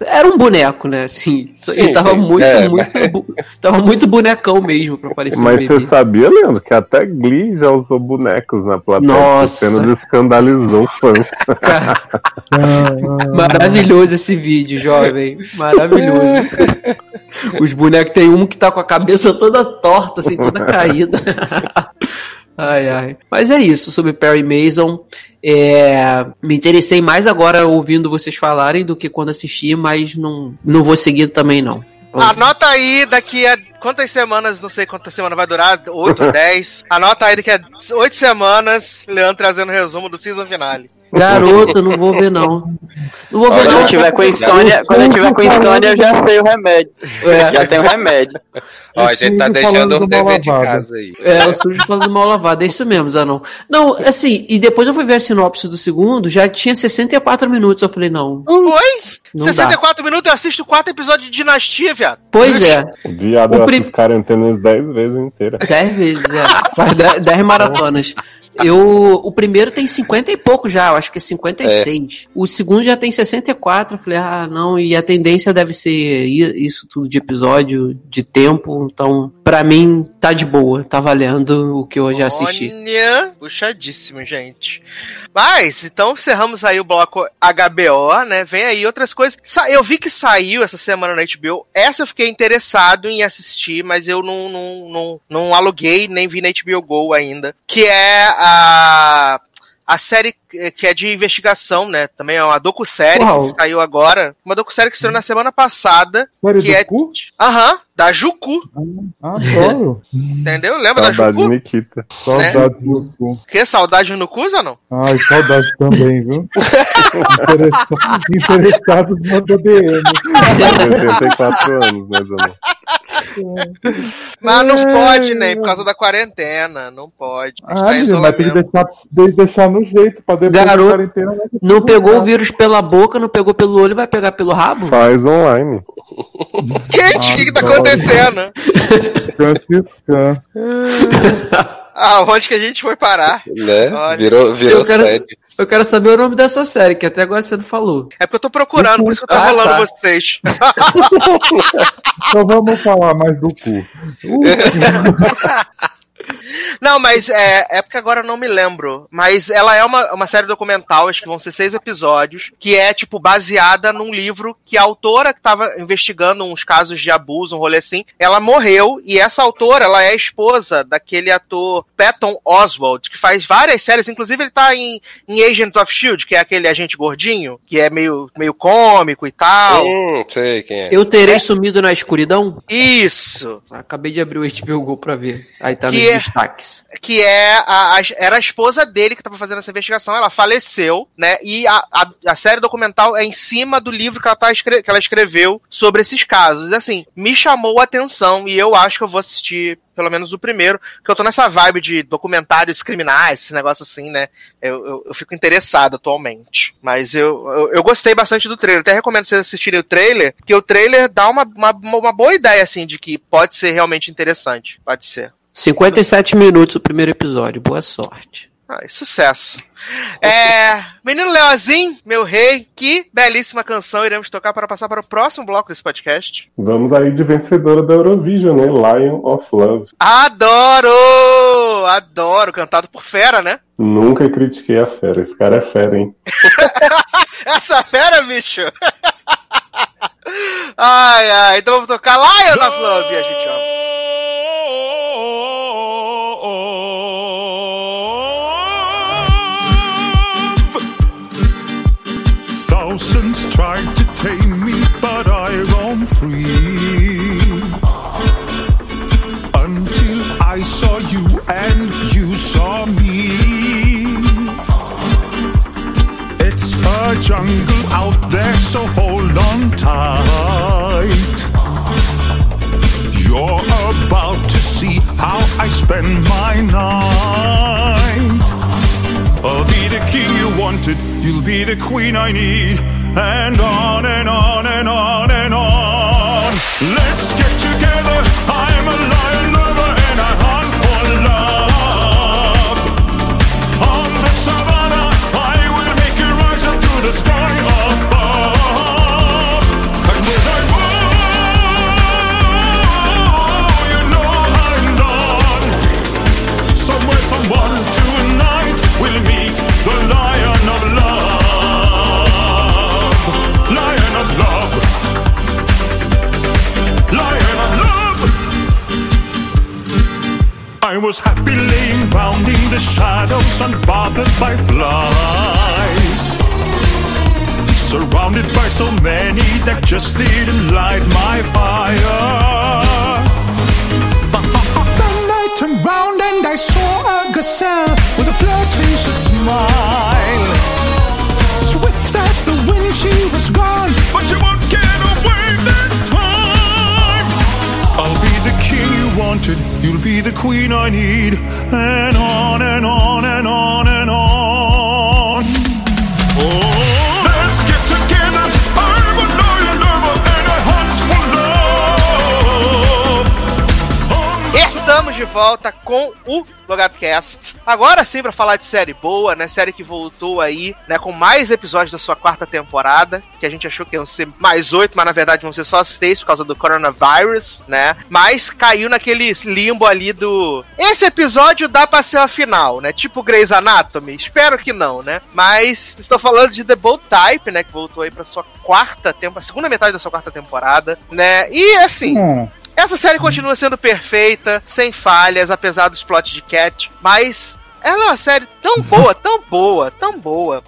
Era um boneco, né? Assim, Sim, ele tava sim. muito, É, muito. bu- Tava muito bonecão mesmo pra parecer um Mas bebê. você sabia, Leandro, que até Glee já usou bonecos na plateia. Nossa. Cena escandalizou fãs. [LAUGHS] Maravilhoso esse vídeo, jovem. Maravilhoso. [LAUGHS] Os bonecos tem um que tá com a cabeça toda torta, assim, toda [LAUGHS] caída. Ai, ai. Mas é isso sobre Perry Mason. É, me interessei mais agora ouvindo vocês falarem do que quando assisti, mas não, não vou seguir também, não. Anota aí daqui a quantas semanas, não sei quantas semanas vai durar, 8 ou 10. Anota aí daqui a 8 semanas, Leandro trazendo o resumo do season finale. Garoto, não vou ver, não. Não vou ver, Quando não. eu tiver com insônia, quando eu tiver com insônia, eu já sei o remédio. É. Já tem o remédio. Ó, a gente tá deixando falando o dever de casa aí. É, o sujo falando mal lavado, é isso mesmo, Zanon. Não, assim, e depois eu fui ver a sinopse do segundo, já tinha 64 minutos, eu falei, não, Oi? Não 64 minutos, eu assisto 4 episódios de Dinastia, viado. pois é, Viado, O eu prim- assisto quarentenas 10 vezes inteira. 10 vezes, é, faz 10 10 maratonas. Eu, o primeiro tem 50 e pouco já, eu acho que é 56. O segundo já tem 64, eu falei, ah, não, e a tendência deve ser isso tudo de episódio, de tempo, então, pra mim, tá de boa, tá valendo o que eu já assisti. Olha, puxadíssimo, gente. Mas, então encerramos aí o bloco HBO, né? Vem aí outras coisas. Sa- Eu vi que saiu essa semana na HBO. Essa eu fiquei interessado em assistir, mas eu não, não, não, não aluguei, nem vi na HBO Go ainda. Que é a. A série que é de investigação, né? Também é uma docu-série que saiu agora. Uma docu-série que saiu na semana passada. Série Que do é. cu? Aham, da Juku. Adoro. [LAUGHS] Entendeu? Lembra da Saudade de Juku? Nikita. Saudade do cu. Que saudade no cu, não? Ai, saudade também, viu? Interessa- Interessados no DDM. 84 anos, mais ou menos. Mas não pode, né? Por causa da quarentena. Não pode. A gente Ah, tá mas tem que deixar, tem que deixar no jeito pra depois Garoto, da quarentena. né, Não pegou o vírus pela boca, não pegou pelo olho, vai pegar pelo rabo? Faz online. Gente, o que, que tá Adoro. Acontecendo? [LAUGHS] Franciscan. Ah, onde que a gente foi parar? Né? Olha. Virou, virou Eu quero- sede. Eu quero saber o nome dessa série, que até agora você não falou. É porque eu tô procurando, por isso que eu tô Ah, rolando tá. vocês. [LAUGHS] Então vamos falar mais do cu. [LAUGHS] Não, mas é, é porque agora eu não me lembro. Mas ela é uma, uma série documental, acho que vão ser seis episódios, que é, tipo, baseada num livro que a autora que tava investigando uns casos de abuso, um rolê assim, ela morreu, e essa autora, ela é a esposa daquele ator Patton Oswald, que faz várias séries, inclusive ele tá em, em Agents of S.H.I.E.L.D., que é aquele agente gordinho, que é meio, meio cômico e tal. Hum, sei quem é. Eu terei sumido na escuridão? Isso! Acabei de abrir o HBO Go pra ver. Aí tá Que nos é- que é a, a- era a esposa dele que estava fazendo essa investigação, ela faleceu, né? E a, a, a série documental é em cima do livro que ela, tá escre- que ela escreveu sobre esses casos. Assim, me chamou a atenção e eu acho que eu vou assistir pelo menos o primeiro, que eu tô nessa vibe de documentários criminais, esse negócio assim, né? Eu, eu, eu fico interessado atualmente. Mas eu, eu, eu gostei bastante do trailer. Até recomendo vocês assistirem o trailer, porque o trailer dá uma, uma, uma boa ideia, assim, de que pode ser realmente interessante. Pode ser. 57 minutos o primeiro episódio. Boa sorte. Ai, sucesso. É, Menino Leozinho, meu rei, que belíssima canção iremos tocar para passar para o próximo bloco desse podcast. Vamos aí de vencedora da Eurovision, né? Lion of Love. Adoro! Adoro, cantado por fera, né? Nunca critiquei a fera. Esse cara é fera, hein? [LAUGHS] Essa fera, bicho! [LAUGHS] ai, ai, então vamos tocar Lion of Love a gente ó. thousands tried to tame me, but I roam free. Until I saw you and you saw me. It's a jungle out there, so hold on tight. You're about to see how I spend my night. I'll be the king you wanted, you'll be the queen I need, and on and on and on and on. Was happy laying round in the shadows unbothered by flies. Surrounded by so many that just didn't light my fire. Then I turned round and I saw a gazelle with a flirtatious smile. Swift as the wind, she was gone, but you won't wanted, you'll be the queen I need, and on and on and on and on. De volta com o LogadoCast. Agora sim pra falar de série boa, né? Série que voltou aí, né? Com mais episódios da sua quarta temporada. Que a gente achou que iam ser mais oito, mas na verdade vão ser só seis por causa do coronavírus, né? Mas caiu naquele limbo ali do. Esse episódio dá pra ser a final, né? Tipo Grey's Anatomy. Espero que não, né? Mas estou falando de The Bold Type, né? Que voltou aí pra sua quarta temporada, segunda metade da sua quarta temporada, né? E assim. Hum. Essa série continua sendo perfeita, sem falhas, apesar dos plots de Cat, mas ela é uma série tão boa, [LAUGHS] tão boa, tão boa.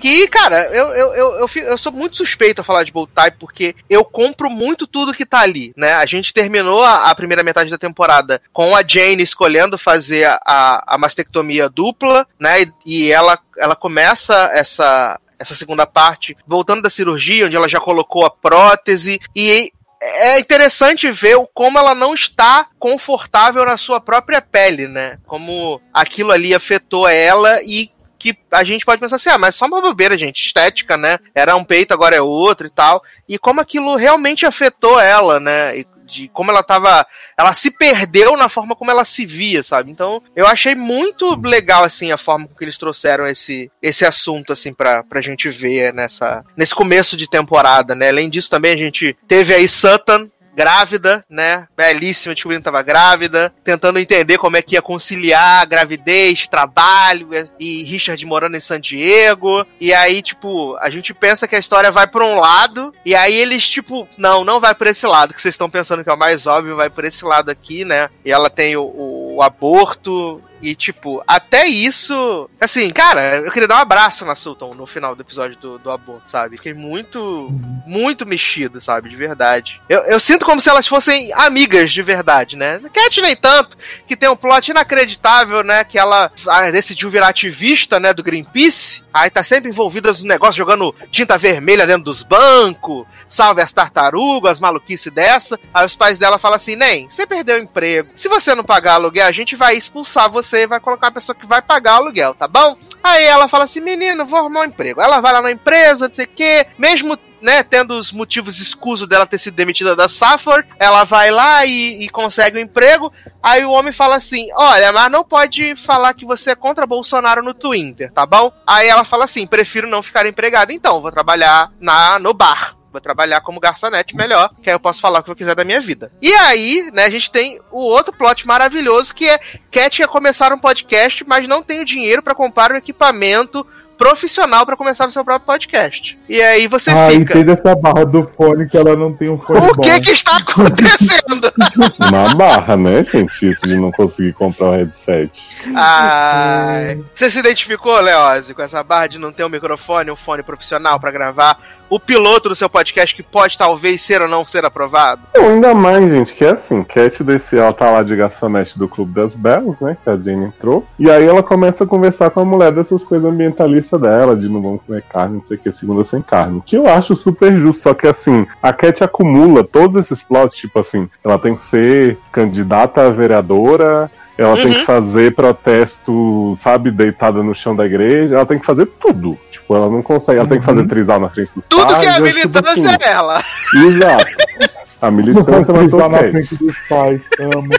Que, cara, eu, eu, eu, eu, fi- eu sou muito suspeito a falar de Bold Type, porque eu compro muito tudo que tá ali, né? A gente terminou a, a primeira metade da temporada com a Jane escolhendo fazer a, a mastectomia dupla, né? E, e ela, ela começa essa, essa segunda parte voltando da cirurgia, onde ela já colocou a prótese, e é interessante ver como ela não está confortável na sua própria pele, né? Como aquilo ali afetou ela e que a gente pode pensar assim, ah, mas só uma bobeira, gente, estética, né? Era um peito, agora é outro e tal. E como aquilo realmente afetou ela, né? E de como ela tava. Ela se perdeu na forma como ela se via, sabe? Então, eu achei muito legal, assim, a forma com que eles trouxeram esse, esse assunto, assim, pra, pra gente ver nessa, nesse começo de temporada, né? Além disso, também a gente teve aí Sutton, grávida, né? Belíssima, descobrindo que tava grávida, tentando entender como é que ia conciliar gravidez, trabalho e Richard morando em San Diego. E aí, tipo, a gente pensa que a história vai pra um lado, e aí eles, tipo, não, não vai por esse lado, que vocês estão pensando que é o mais óbvio, vai por esse lado aqui, né? E ela tem o, o- o aborto. E, tipo, até isso. Assim, cara, eu queria dar um abraço na Sultan no final do episódio do, do aborto, sabe? Fiquei muito, muito mexido, sabe? De verdade. Eu, eu sinto como se elas fossem amigas de verdade, né? Cat nem tanto, que tem um plot inacreditável, né? Que ela ah, decidiu virar ativista, né? Do Greenpeace. Aí tá sempre envolvida no negócio, jogando tinta vermelha dentro dos bancos, salve as tartarugas, maluquice dessa. Aí os pais dela falam assim: Nem, você perdeu o emprego. Se você não pagar aluguel, a gente vai expulsar você e vai colocar uma pessoa que vai pagar o aluguel, tá bom? Aí ela fala assim: Menino, vou arrumar um emprego. Ela vai lá na empresa, não sei o quê, mesmo. Né, tendo os motivos escusos dela ter sido demitida da Safford, ela vai lá e, e consegue um emprego. Aí o homem fala assim: Olha, mas não pode falar que você é contra Bolsonaro no Twitter, tá bom? Aí ela fala assim: Prefiro não ficar empregada, então vou trabalhar na no bar. Vou trabalhar como garçonete melhor, que aí eu posso falar o que eu quiser da minha vida. E aí, né, a gente tem o outro plot maravilhoso que é Cat ia começar um podcast, mas não tem o dinheiro pra comprar um equipamento profissional pra começar o seu próprio podcast. E aí você Ah, fica. entende essa barra do fone que ela não tem um fone O bom. que que está acontecendo? [LAUGHS] Uma barra, né, gente? Isso de não conseguir comprar um headset. Ai. Você se identificou, Leose, com essa barra de não ter um microfone, um fone profissional pra gravar o piloto do seu podcast que pode talvez ser ou não ser aprovado? Ainda mais, gente, que é assim, Cat desse, ela tá lá de garçonete do Clube das Belas, né? Que a Jane entrou. E aí ela começa a conversar com a mulher dessas coisas ambientalistas dela, de não vamos comer carne, não sei o que, segunda sem carne. Que eu acho super justo, só que assim, a Cat acumula todos esses plots, tipo assim, ela tem que ser candidata a vereadora. Ela tem Uhum. que fazer protesto, sabe, deitada no chão da igreja. Ela tem que fazer tudo. Tipo, ela não consegue. Ela tem que fazer trisal na frente dos Tudo pais. que é acho, tipo militância assim, é ela. Exato. A vai militância ela pisar na frente dos pais. Amo.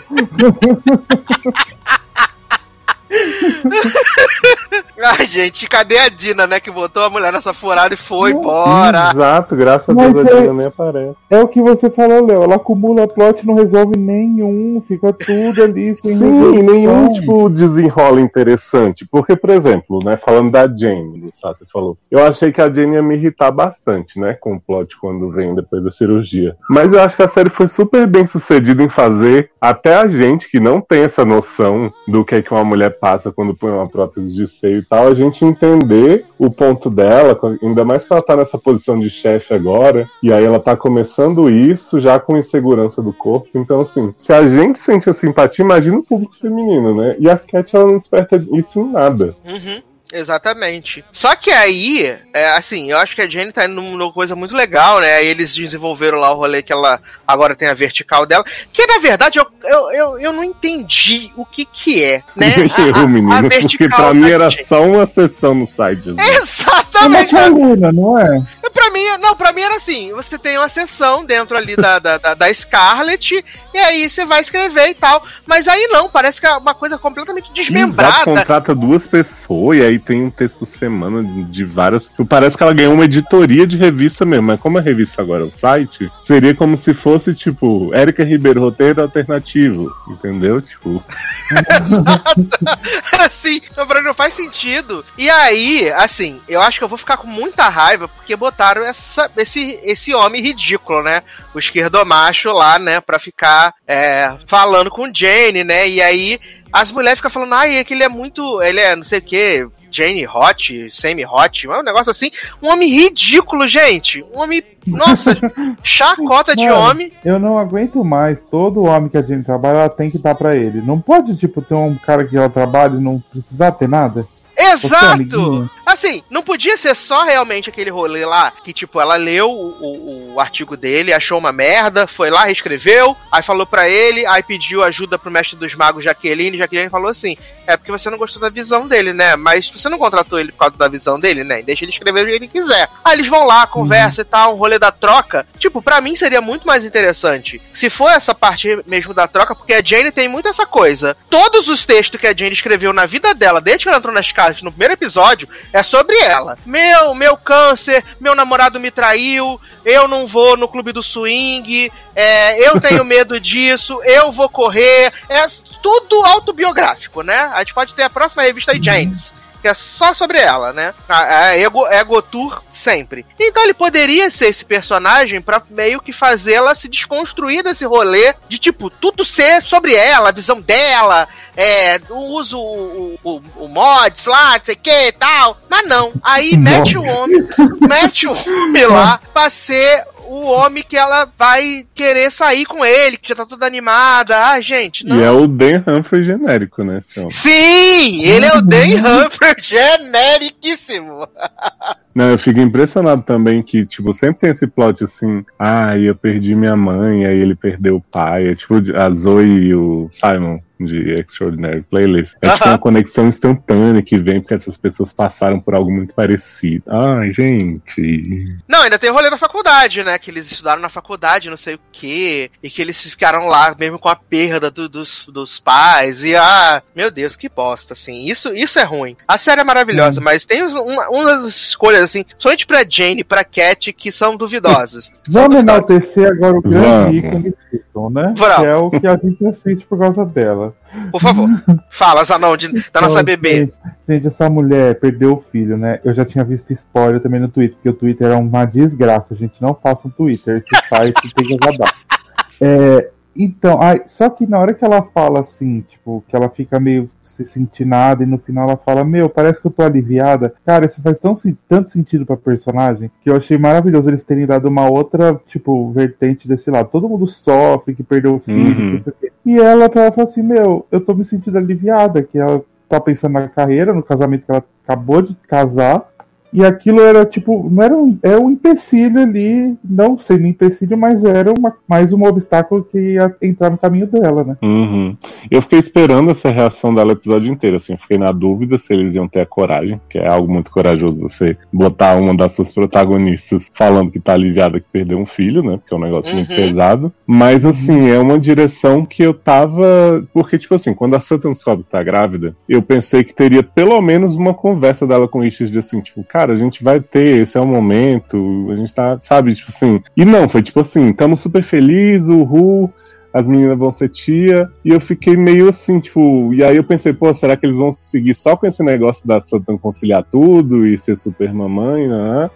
[LAUGHS] Ai, gente, cadê a Dina, né? Que botou a mulher nessa furada e foi embora. Exato, graças a Mas Deus a é- Dina nem aparece. É o que você falou, Léo. Ela acumula plot e não resolve nenhum. Fica tudo ali sem Sim, resolução. nenhum tipo desenrola interessante. Porque, por exemplo, né, falando da Jane, do Sassi falou, eu achei que a Jane ia me irritar bastante, né, com o plot quando vem depois da cirurgia. Mas eu acho que a série foi super bem sucedida em fazer até a gente que não tem essa noção do que é que uma mulher passa quando põe uma prótese de seio tal, a gente entender o ponto dela, ainda mais que ela tá nessa posição de chefe agora, e aí ela tá começando isso já com insegurança do corpo. Então, assim, se a gente sente a simpatia, imagina o público feminino, né? E a Cat, ela não desperta isso em nada. Uhum. Exatamente. Só que aí, é, assim, eu acho que a Jenny tá indo numa coisa muito legal, né? Aí eles desenvolveram lá o rolê que ela agora tem a vertical dela. Que na verdade eu, eu, eu, eu não entendi o que que é, né? [LAUGHS] eu, menino, porque pra mim era Jenny. só uma sessão no site. assim. É uma Exatamente. coluna, não é? Pra mim, não, pra mim era assim: você tem uma sessão dentro ali da, da, da, da Scarlet, e aí você vai escrever e tal. Mas aí não, parece que é uma coisa completamente Exato, desmembrada. contrata duas pessoas e aí tem um texto por semana de, várias. Parece que ela ganhou uma editoria de revista mesmo, mas como a revista agora é um site, seria como se fosse tipo Érica Ribeiro, roteiro alternativo, entendeu? Tipo, [LAUGHS] assim, então, pra mim não faz sentido. E aí, assim, eu acho que eu vou ficar com muita raiva porque botaram essa, esse, esse homem ridículo, né? O esquerdomacho lá, né? Pra ficar é, falando com Jane, né? E aí as mulheres ficam falando, ai, é que ele é muito. Ele é não sei o que. Jane Hot, Semi Hot, um negócio assim. Um homem ridículo, gente. Um homem. Nossa, [LAUGHS] chacota de Mano, homem. Eu não aguento mais. Todo homem que a gente trabalha, ela tem que dar pra ele. Não pode, tipo, ter um cara que ela trabalha e não precisar ter nada. Exato! Assim, não podia ser só realmente aquele rolê lá que, tipo, ela leu o, o- o artigo dele, achou uma merda, foi lá, reescreveu, aí falou pra ele, aí pediu ajuda pro mestre dos magos Jaqueline, Jaqueline falou assim: é porque você não gostou da visão dele, né? Mas você não contratou ele por causa da visão dele, né? Deixa ele escrever o que ele quiser. Aí eles vão lá, conversa e tal, um rolê da troca. Tipo, pra mim seria muito mais interessante se for essa parte mesmo da troca, porque a Jane tem muito essa coisa. Todos os textos que a Jane escreveu na vida dela, desde que ela entrou nas casas no primeiro episódio, é sobre ela. Meu, meu câncer, meu namorado me traiu, eu não vou no clube do swing, é, eu tenho medo disso, eu vou correr. É tudo autobiográfico, né? A gente pode ter a próxima revista aí, James. Que é só sobre ela, né? A, a Ego, Ego Tour sempre. Então ele poderia ser esse personagem pra meio que fazê-la se desconstruir desse rolê de tipo, tudo ser sobre ela, a visão dela, é, o uso, o, o, o mods lá, não sei o que e tal. Mas não. Aí mete o homem, mete o homem lá [LAUGHS] pra ser o homem que ela vai querer sair com ele, que já tá toda animada. Ah, gente, não. e é o Dan Humphrey genérico, né? Sim, ele é o Dan [LAUGHS] Humphrey generiquíssimo. [LAUGHS] Não, eu fico impressionado também que, tipo, sempre tem esse plot assim, ah, eu perdi minha mãe, aí ele perdeu o pai. É tipo a Zoe e o Simon de Extraordinary Playlist. É tipo uma conexão instantânea que vem porque essas pessoas passaram por algo muito parecido. Ai, gente. Não, ainda tem o rolê da faculdade, né? Que eles estudaram na faculdade, não sei o quê. E que eles ficaram lá mesmo com a perda do- dos, dos pais. E ah, meu Deus, que bosta, assim. Isso, isso é ruim. A série é maravilhosa, mas tem uns- uma, umas escolhas, assim, somente pra Jane e pra Cat, que são duvidosas. [LAUGHS] Vamos enaltecer agora o grande Vamos. ícone Seaton, né? Vamos. Que é o que a gente assiste por causa dela. Por favor, [LAUGHS] fala, Zanão, de, da nossa Então, bebê. Gente, gente, essa mulher perdeu o filho, né? Eu já tinha visto spoiler também no Twitter, porque o Twitter é uma desgraça, gente. Não faça um Twitter, esse site tem que acabar. [LAUGHS] É, então, ai, só que na hora que ela fala assim, tipo, que ela fica meio se sentir nada, e no final ela fala, meu, parece que eu tô aliviada. Cara, isso faz tão, tanto sentido pra personagem que eu achei maravilhoso eles terem dado uma outra, tipo, vertente desse lado. Todo mundo sofre, que perdeu o filho, Uhum. não sei o quê. E ela, ela fala assim, meu, eu tô me sentindo aliviada, que ela tá pensando na carreira, no casamento que ela acabou de casar. E aquilo era tipo, não era um, é um empecilho ali, não sendo empecilho, mas era uma, mais um obstáculo que ia entrar no caminho dela, né? Uhum. Eu fiquei esperando essa reação dela o episódio inteiro, assim, fiquei na dúvida se eles iam ter a coragem, que é algo muito corajoso você botar uma das suas protagonistas falando que tá aliviada que perdeu um filho, né? Porque é um negócio muito Uhum. pesado. Mas assim, é uma direção que eu tava. Porque, tipo assim, quando a Sutton descobre que tá grávida, eu pensei que teria pelo menos uma conversa dela com o Richard de assim, tipo, cara, a gente vai ter, esse é o momento, a gente tá, sabe, tipo assim. E não, foi tipo assim, tamo super felizes, uhul as meninas vão ser tia, e eu fiquei meio assim, tipo, e aí eu pensei, pô, será que eles vão seguir só com esse negócio da Sutton conciliar tudo e ser super mamãe, né?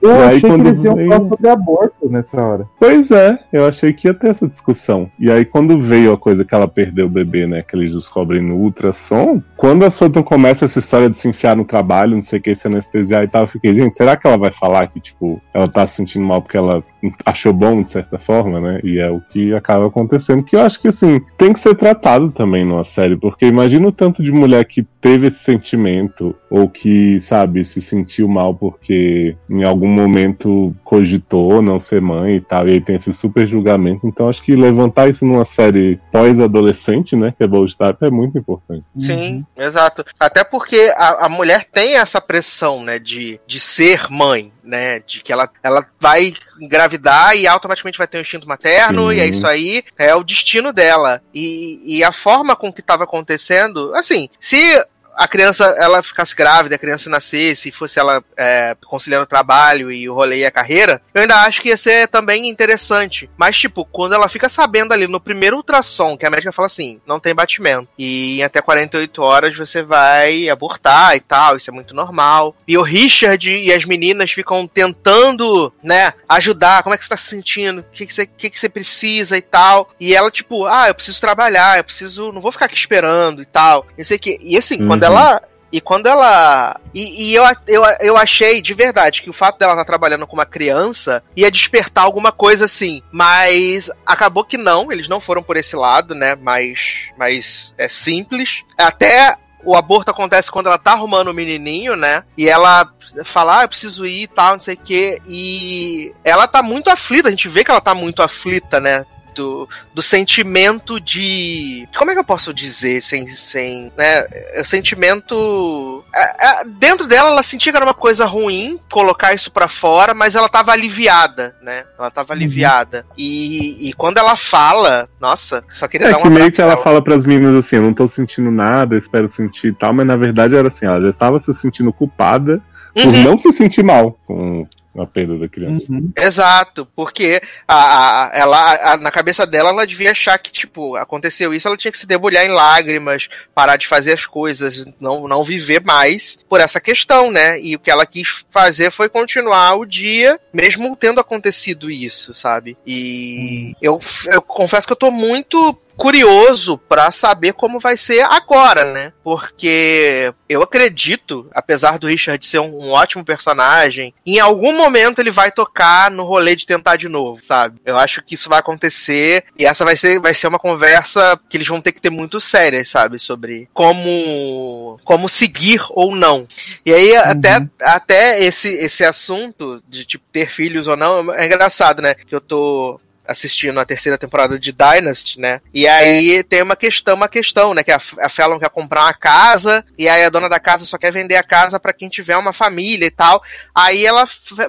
Eu aí, achei que quando eles iam veio- falar sobre aborto nessa hora. Pois é, eu achei que ia ter essa discussão. E aí, quando veio a coisa que ela perdeu o bebê, né? Que eles descobrem no ultrassom, quando a Sutton começa essa história de se enfiar no trabalho, não sei o que, se anestesiar e tal, eu fiquei, gente, será que ela vai falar que, tipo, ela tá se sentindo mal porque ela achou bom, de certa forma, né? E é o que acaba acontecendo. Que eu acho que, assim, tem que ser tratado também numa série, porque imagina o tanto de mulher que teve esse sentimento, ou que, sabe, se sentiu mal porque em algum momento cogitou não ser mãe e tal, e aí tem esse super julgamento. Então acho que levantar isso numa série pós-adolescente, né, que é Bold Type, é muito importante. Sim, exato. Até porque a, a mulher tem essa pressão, né, de, de ser mãe, né, de que ela, ela vai engravidar e automaticamente vai ter um instinto materno, Sim. e é isso aí, é o destino dela. E, e a forma com que estava acontecendo, assim, se a criança ela ficasse grávida, a criança nascesse, fosse ela é, conciliando o trabalho e o rolê e a carreira, eu ainda acho que ia ser também interessante. Mas, tipo, quando ela fica sabendo ali no primeiro ultrassom, que a médica fala assim, não tem batimento, e em até 48 horas você vai abortar e tal, isso é muito normal. E o Richard e as meninas ficam tentando, né, ajudar, como é que você tá se sentindo, o que, que, você, que, que você precisa e tal. E ela, tipo, ah, eu preciso trabalhar, eu preciso, não vou ficar aqui esperando e tal. Eu sei que. E assim, quando Uhum. Ela. E quando ela. E, e eu, eu, eu achei de verdade que o fato dela estar trabalhando com uma criança ia despertar alguma coisa assim. Mas acabou que não, eles não foram por esse lado, né? Mais, mais é simples. Até o aborto acontece quando ela tá arrumando o menininho, né? E ela fala, ah, eu preciso ir e tal, não sei o quê. E ela tá muito aflita, a gente vê que ela tá muito aflita, né? Do, do sentimento de. Como é que eu posso dizer sem. sem né? O sentimento. é, é, dentro dela, ela sentia que era uma coisa ruim colocar isso pra fora, mas ela tava aliviada, né? Ela tava aliviada. E, e quando ela fala, nossa, só queria É dar um que meio que ela fala pras meninas assim, eu não tô sentindo nada, eu espero sentir e tal, mas na verdade era assim, ela já estava se sentindo culpada por Uhum. não se sentir mal com a perda da criança. Uhum. Exato, porque a, a- ela, a- na cabeça dela, ela devia achar que, tipo, aconteceu isso, ela tinha que se debulhar em lágrimas, parar de fazer as coisas, não, não viver mais por essa questão, né? E o que ela quis fazer foi continuar o dia, mesmo tendo acontecido isso, sabe? E eu, eu confesso que eu tô muito curioso pra saber como vai ser agora, né? Porque eu acredito, apesar do Richard ser um, um ótimo personagem, em algum momento ele vai tocar no rolê de tentar de novo, sabe? Eu acho que isso vai acontecer e essa vai ser, vai ser uma conversa que eles vão ter que ter muito séria, sabe? Sobre como como seguir ou não. E aí até, até esse, esse assunto de tipo ter filhos ou não é engraçado, né? Que eu tô assistindo a terceira temporada de Dynasty, né? E aí tem uma questão, uma questão, né? Que a, a Fallon quer comprar uma casa e aí a dona da casa só quer vender a casa pra quem tiver uma família e tal. Aí ela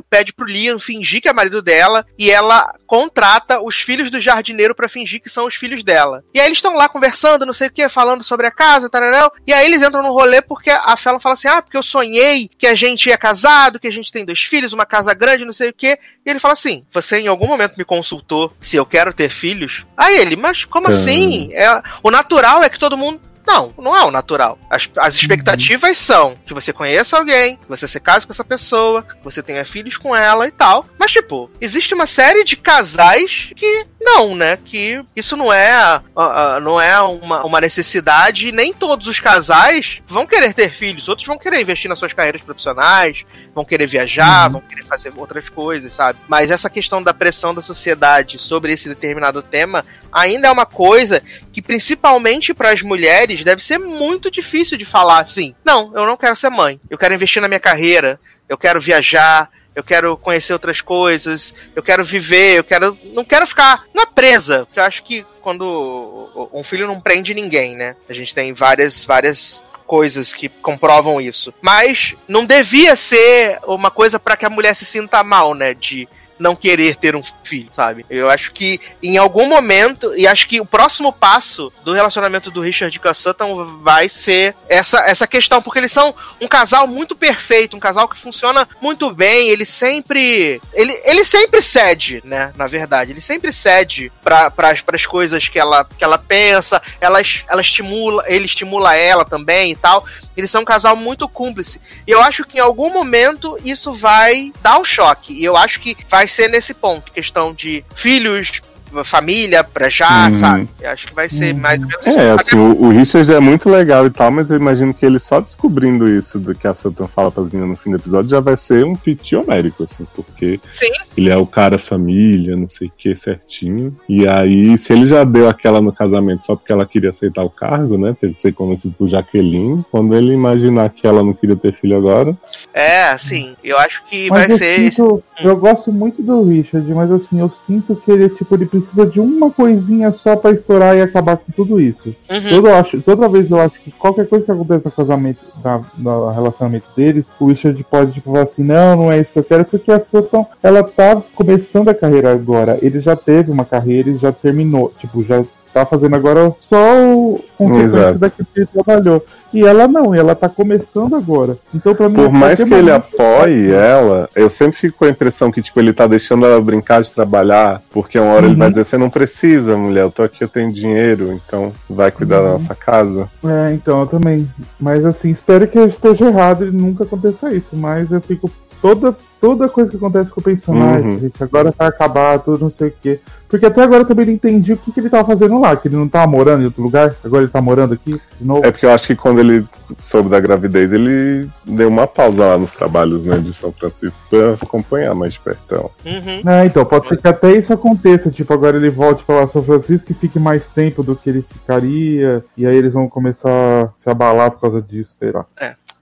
pede pro Liam fingir que é marido dela e ela contrata os filhos do jardineiro pra fingir que são os filhos dela. E aí eles estão lá conversando, não sei o que, falando sobre a casa, tararão. E aí eles entram no rolê porque a Fallon fala assim: "Ah, porque eu sonhei que a gente é casado, que a gente tem dois filhos, uma casa grande, não sei o que". E ele fala assim: "Você em algum momento me consultou se eu quero ter filhos?". Aí ele: "Mas como Ah. assim? É, o natural é que todo mundo Não, não é o natural. As, as expectativas são que você conheça alguém, que você se case com essa pessoa, que você tenha filhos com ela e tal. Mas, tipo, existe uma série de casais que não, né? Que isso não é, ah, ah, não é uma, uma necessidade. e Nem todos os casais vão querer ter filhos. Outros vão querer investir nas suas carreiras profissionais, vão querer viajar, vão querer fazer outras coisas, sabe? Mas essa questão da pressão da sociedade sobre esse determinado tema ainda é uma coisa que, principalmente para as mulheres, deve ser muito difícil de falar assim: não, eu não quero ser mãe, eu quero investir na minha carreira, eu quero viajar. Eu quero conhecer outras coisas, eu quero viver, eu quero. Não quero ficar. É presa, porque eu acho que quando um filho não prende ninguém, né? A gente tem várias, várias coisas que comprovam isso. Mas não devia ser uma coisa para que a mulher se sinta mal, né? De não querer ter um filho, sabe? Eu acho que em algum momento, e acho que o próximo passo do relacionamento do Richard com a Sutton vai ser essa, essa questão, porque eles são um casal muito perfeito, um casal que funciona muito bem, ele sempre. Ele, ele sempre cede, né? Na verdade, ele sempre cede para as coisas que ela, que ela pensa, ela, ela estimula, ele estimula ela também e tal. Eles são um casal muito cúmplice. E eu acho que em algum momento isso vai dar o choque. E eu acho que vai ser nesse ponto questão de filhos, família pra já, Uhum. sabe? Eu acho que vai ser mais ou menos isso. É, assim, o, o Richard é muito legal e tal, mas eu imagino que ele só descobrindo isso do que a Sutton fala pras meninas no fim do episódio já vai ser um piti homérico, assim, porque Sim. ele é o cara família, não sei o que, certinho. E aí, se ele já deu aquela no casamento só porque ela queria aceitar o cargo, né? Teve que ser convencido por Jaqueline. Quando ele imaginar que ela não queria ter filho agora, É, assim, eu acho que Mas vai eu ser. sinto, eu gosto muito do Richard, mas assim, eu sinto que ele, tipo, ele precisa de uma coisinha só pra estourar e acabar com tudo isso. Uhum. Acho, toda vez eu acho que qualquer coisa que acontece no casamento, na- no relacionamento deles, o Richard pode, tipo, falar assim, não, não é isso que eu quero, porque a Sutton, ela tá começando a carreira agora. Ele já teve uma carreira, ele já terminou, tipo, já tá fazendo agora só o consequência daquilo que ele trabalhou. E ela não, ela tá começando agora. Então, pra mim, por mais que ele apoie ela, eu sempre fico com a impressão que, tipo, ele tá deixando ela brincar de trabalhar, porque uma hora ele vai dizer, você não precisa, mulher, eu tô aqui, eu tenho dinheiro, então vai cuidar da nossa casa. É, então, eu também. Mas assim, espero que eu esteja errado e nunca aconteça isso. Mas eu fico. Toda, toda coisa que acontece com eu pensando, Uhum. gente, agora vai acabar, tudo não sei o quê. Porque até agora eu também não entendi o que, que ele tava fazendo lá, que ele não tava morando em outro lugar, agora ele tá morando aqui de novo. É porque eu acho que quando ele soube da gravidez, ele deu uma pausa lá nos trabalhos, né, de São Francisco pra acompanhar mais de perto. Uhum. É, então, pode ser que até isso aconteça, tipo, agora ele volte pra São Francisco e fique mais tempo do que ele ficaria, e aí eles vão começar a se abalar por causa disso, sei lá.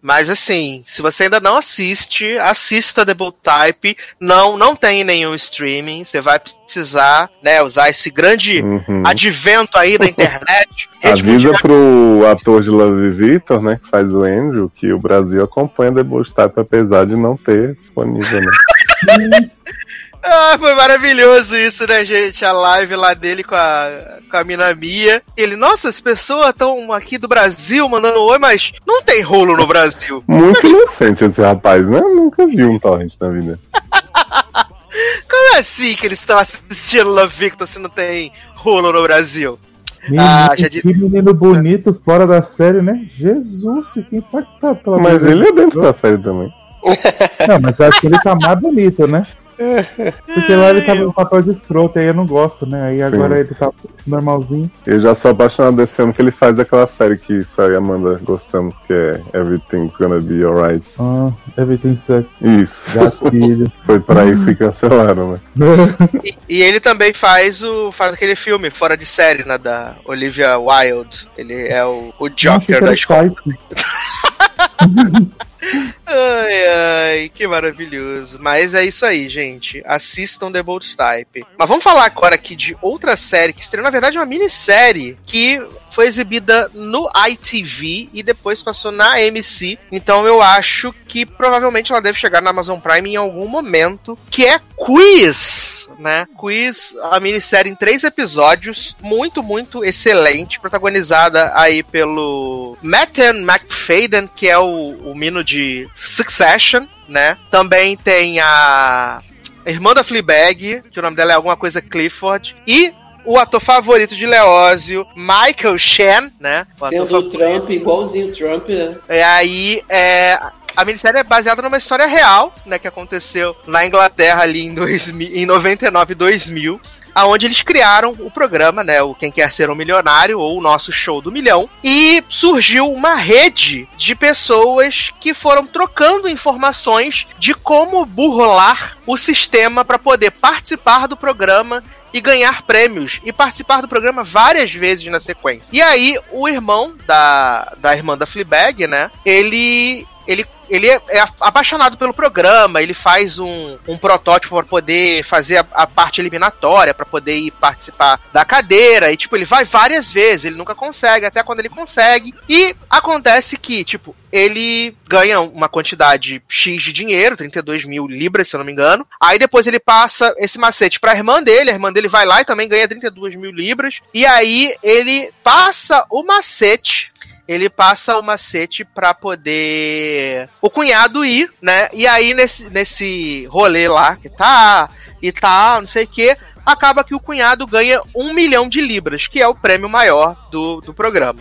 Mas assim, se você ainda não assiste, assista The Bold Type. Não, não tem nenhum streaming. Você vai precisar, né, usar esse grande Uhum. advento aí da [LAUGHS] internet. Avisa mundial. pro ator de Love Victor, né, que faz o Andrew, que o Brasil acompanha The Bold Type, apesar de não ter disponível, né? [LAUGHS] Ah, foi maravilhoso isso, né, gente? A live lá dele com a, com a mina Mia. Ele, nossa, as pessoas estão aqui do Brasil mandando oi, mas não tem rolo no Brasil. Muito inocente esse rapaz, né? Eu nunca vi um torrent na vida. [LAUGHS] Como é assim que eles estão assistindo Love Victor se não tem rolo no Brasil? Menino, Ah, já disse- que menino bonito fora da série, né? Jesus, fiquei impactado pela Mas ele é dentro da série também. Não, mas acho que ele tá mais bonito, né? Porque lá ele tava no papel de escroto, aí eu não gosto, né? Aí agora ele tá normalzinho. Eu já sou apaixonado desse ano que ele faz aquela série que só eu e Amanda gostamos, que é Everything's Gonna Be Alright. Ah, everything sucks. Isso. Gatilho. [LAUGHS] Foi pra isso que cancelaram, né? [LAUGHS] E, e ele também faz o faz aquele filme fora de série, né, da Olivia Wilde. Ele é o, o Joker da escola. [LAUGHS] Ai, ai, que maravilhoso. Mas é isso aí, gente. Assistam The Bold Type. Mas vamos falar agora aqui de outra série que estreou, na verdade, uma minissérie que foi exibida no ITV e depois passou na AMC. Então eu acho que provavelmente ela deve chegar na Amazon Prime em algum momento, que é Quiz. Né? Quiz, a minissérie em três episódios, muito, muito excelente, protagonizada aí pelo Matthew McFadden, que é o, o mino de Succession, né? Também tem a irmã da Fleabag, que o nome dela é alguma coisa Clifford, e o ator favorito de Leózio, Michael Shan, né? O Sendo o. Trump, igualzinho o Trump, né? E aí, é, a minissérie é baseada numa história real, né, que aconteceu na Inglaterra ali em, 2000, em 99 e 2000, aonde eles criaram o programa, né, o Quem Quer Ser um Milionário, ou o nosso Show do Milhão, e surgiu uma rede de pessoas que foram trocando informações de como burlar o sistema para poder participar do programa e ganhar prêmios e participar do programa várias vezes na sequência. E aí, o irmão da, da irmã da Fleabag, né? Ele. Ele, ele é, é apaixonado pelo programa, ele faz um, um protótipo para poder fazer a, a parte eliminatória, para poder ir participar da cadeira, e tipo, ele vai várias vezes, ele nunca consegue, até quando ele consegue. E acontece que, tipo, ele ganha uma quantidade X de dinheiro, 32 mil libras, se eu não me engano. Aí depois ele passa esse macete pra irmã dele, a irmã dele vai lá e também ganha 32 mil libras. E aí ele passa o macete ele passa o macete pra poder o cunhado ir, né? E aí nesse, nesse rolê lá que tá e tal, não sei o que, acaba que o cunhado ganha um milhão de libras, que é o prêmio maior do, do programa.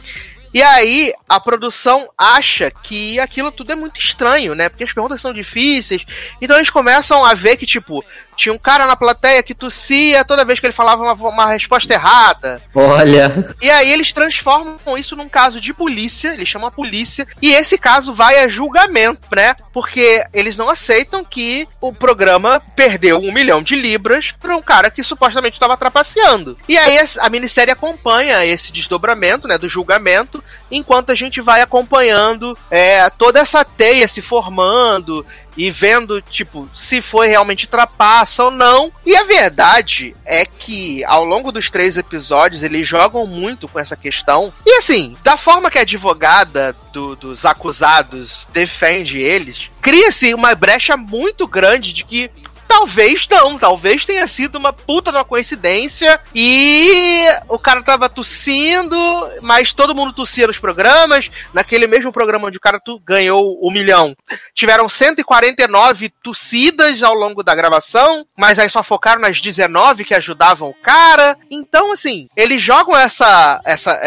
E aí, a produção acha que aquilo tudo é muito estranho, né? Porque as perguntas são difíceis. Então eles começam a ver que, tipo, tinha um cara na plateia que tossia toda vez que ele falava uma, uma resposta errada. Olha. E aí eles transformam isso num caso de polícia, eles chamam a polícia, e esse caso vai a julgamento, né? Porque eles não aceitam que o programa perdeu um milhão de libras pra um cara que supostamente estava trapaceando. E aí a minissérie acompanha esse desdobramento, né, do julgamento, enquanto a gente vai acompanhando é, toda essa teia se formando e vendo, tipo, se foi realmente trapaça ou não. E a verdade é que, ao longo dos três episódios, eles jogam muito com essa questão. E assim, da forma que a advogada do- dos acusados defende eles, cria-se uma brecha muito grande de que. Talvez não, talvez tenha sido uma puta de uma coincidência e o cara tava tossindo, mas todo mundo tossia nos programas. Naquele mesmo programa onde o cara ganhou o milhão, tiveram 149 tossidas ao longo da gravação, mas aí só focaram nas 19 que ajudavam o cara. Então, assim, eles jogam essa essa,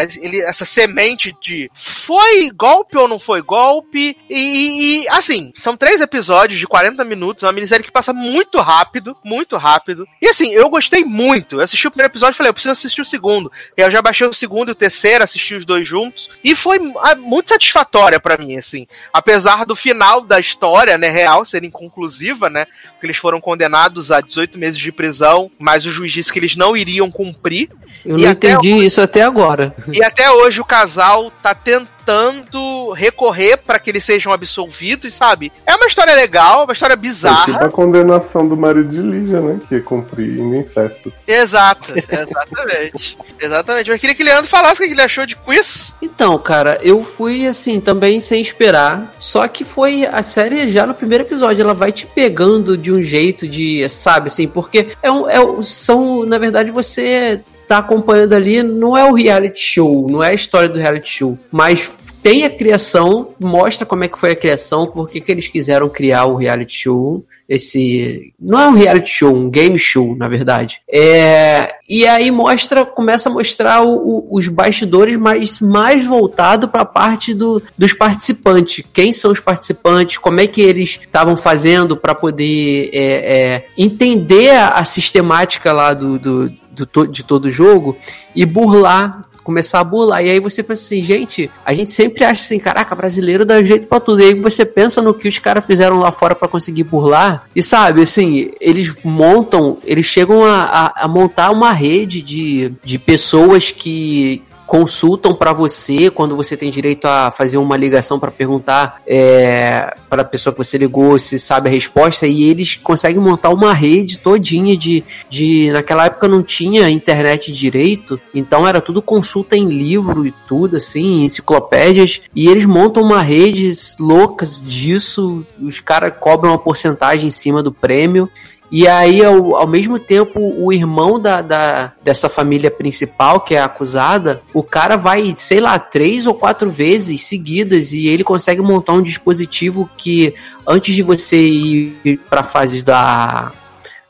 essa semente de foi golpe ou não foi golpe. E, e, assim, são três episódios de 40 minutos, uma minissérie que passa muito rápido, muito rápido. E assim, eu gostei muito. Eu assisti o primeiro episódio e falei, eu preciso assistir o segundo. Eu já baixei o segundo e o terceiro, assisti os dois juntos. E foi ah, muito satisfatória pra mim, assim. Apesar do final da história, né, real, ser inconclusiva, né? Porque eles foram condenados a 18 meses de prisão, mas o juiz disse que eles não iriam cumprir. Eu E não entendi isso até agora. [LAUGHS] E até hoje o casal tá tentando recorrer pra que eles sejam absolvidos, sabe? É uma história legal, uma história É tipo bizarra. a condenação do marido de Lígia, né? Que é cumprir indo em festas. Exato, exatamente. [LAUGHS] exatamente. Mas queria que o Leandro falasse o que ele achou de quiz. Então, cara, eu fui assim também sem esperar. Só que foi a série já no primeiro episódio, ela vai te pegando de um jeito de, sabe, assim, porque é um, é são, na verdade, você tá acompanhando ali, não é o reality show, não é a história do reality show, mas tem a criação, mostra como é que foi a criação, por que eles quiseram criar o reality show, esse não é um reality show, um game show, na verdade. É, e aí mostra, começa a mostrar o- o- os bastidores, mas mais voltado para a parte do, dos participantes. Quem são os participantes? Como é que eles estavam fazendo para poder é, é, entender a, a sistemática lá do, do, do de todo o jogo e burlar começar a burlar. E aí você pensa assim, gente, a gente sempre acha assim, caraca, brasileiro dá jeito pra tudo. E aí você pensa no que os caras fizeram lá fora pra conseguir burlar. E sabe, assim, eles montam, eles chegam a, a- a montar uma rede de, de pessoas que consultam pra você quando você tem direito a fazer uma ligação pra perguntar é, para a pessoa que você ligou se sabe a resposta e eles conseguem montar uma rede todinha de, de naquela época não tinha internet direito então era tudo consulta em livro e tudo assim enciclopédias e eles montam uma rede loucas disso os caras cobram uma porcentagem em cima do prêmio e aí, ao, ao mesmo tempo, o irmão da, da- dessa família principal, que é a acusada, o cara vai, sei lá, três ou quatro vezes seguidas e ele consegue montar um dispositivo que, antes de você ir para a fase da,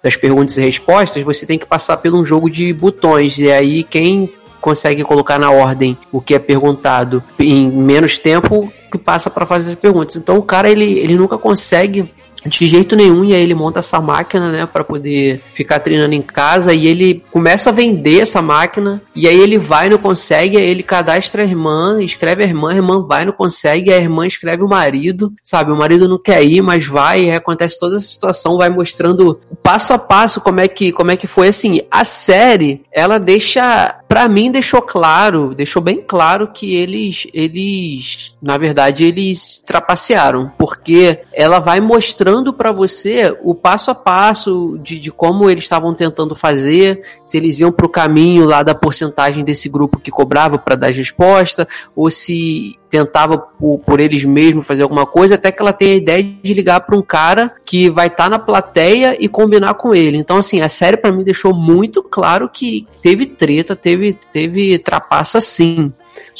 das perguntas e respostas, você tem que passar por um jogo de botões. E aí quem consegue colocar na ordem o que é perguntado em menos tempo que passa para fazer as perguntas. Então o cara ele, ele nunca consegue de jeito nenhum e aí ele monta essa máquina, né, para poder ficar treinando em casa e ele começa a vender essa máquina e aí ele vai não consegue, aí ele cadastra a irmã, escreve a irmã, a irmã vai não consegue, a irmã escreve o marido, sabe? O marido não quer ir, mas vai, e acontece toda essa situação, vai mostrando passo a passo como é que como é que foi assim. A série, ela deixa Pra mim deixou claro, deixou bem claro que eles, eles, na verdade, eles trapacearam, porque ela vai mostrando pra você o passo a passo de, de como eles estavam tentando fazer, se eles iam pro caminho lá da porcentagem desse grupo que cobrava pra dar resposta, ou se tentava por, por eles mesmos fazer alguma coisa, até que ela tem a ideia de ligar para um cara que vai estar na plateia e combinar com ele. Então, assim, a série para mim deixou muito claro que teve treta, teve, teve trapaça sim.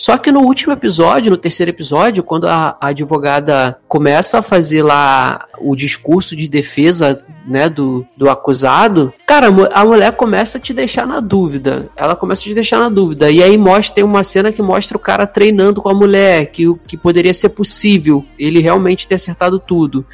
Só que no último episódio, no terceiro episódio, quando a, a advogada começa a fazer lá o discurso de defesa, né, do, do acusado, cara, a mu- a mulher começa a te deixar na dúvida. Ela começa a te deixar na dúvida. E aí mostra, tem uma cena que mostra o cara treinando com a mulher, que, o- que poderia ser possível ele realmente ter acertado tudo.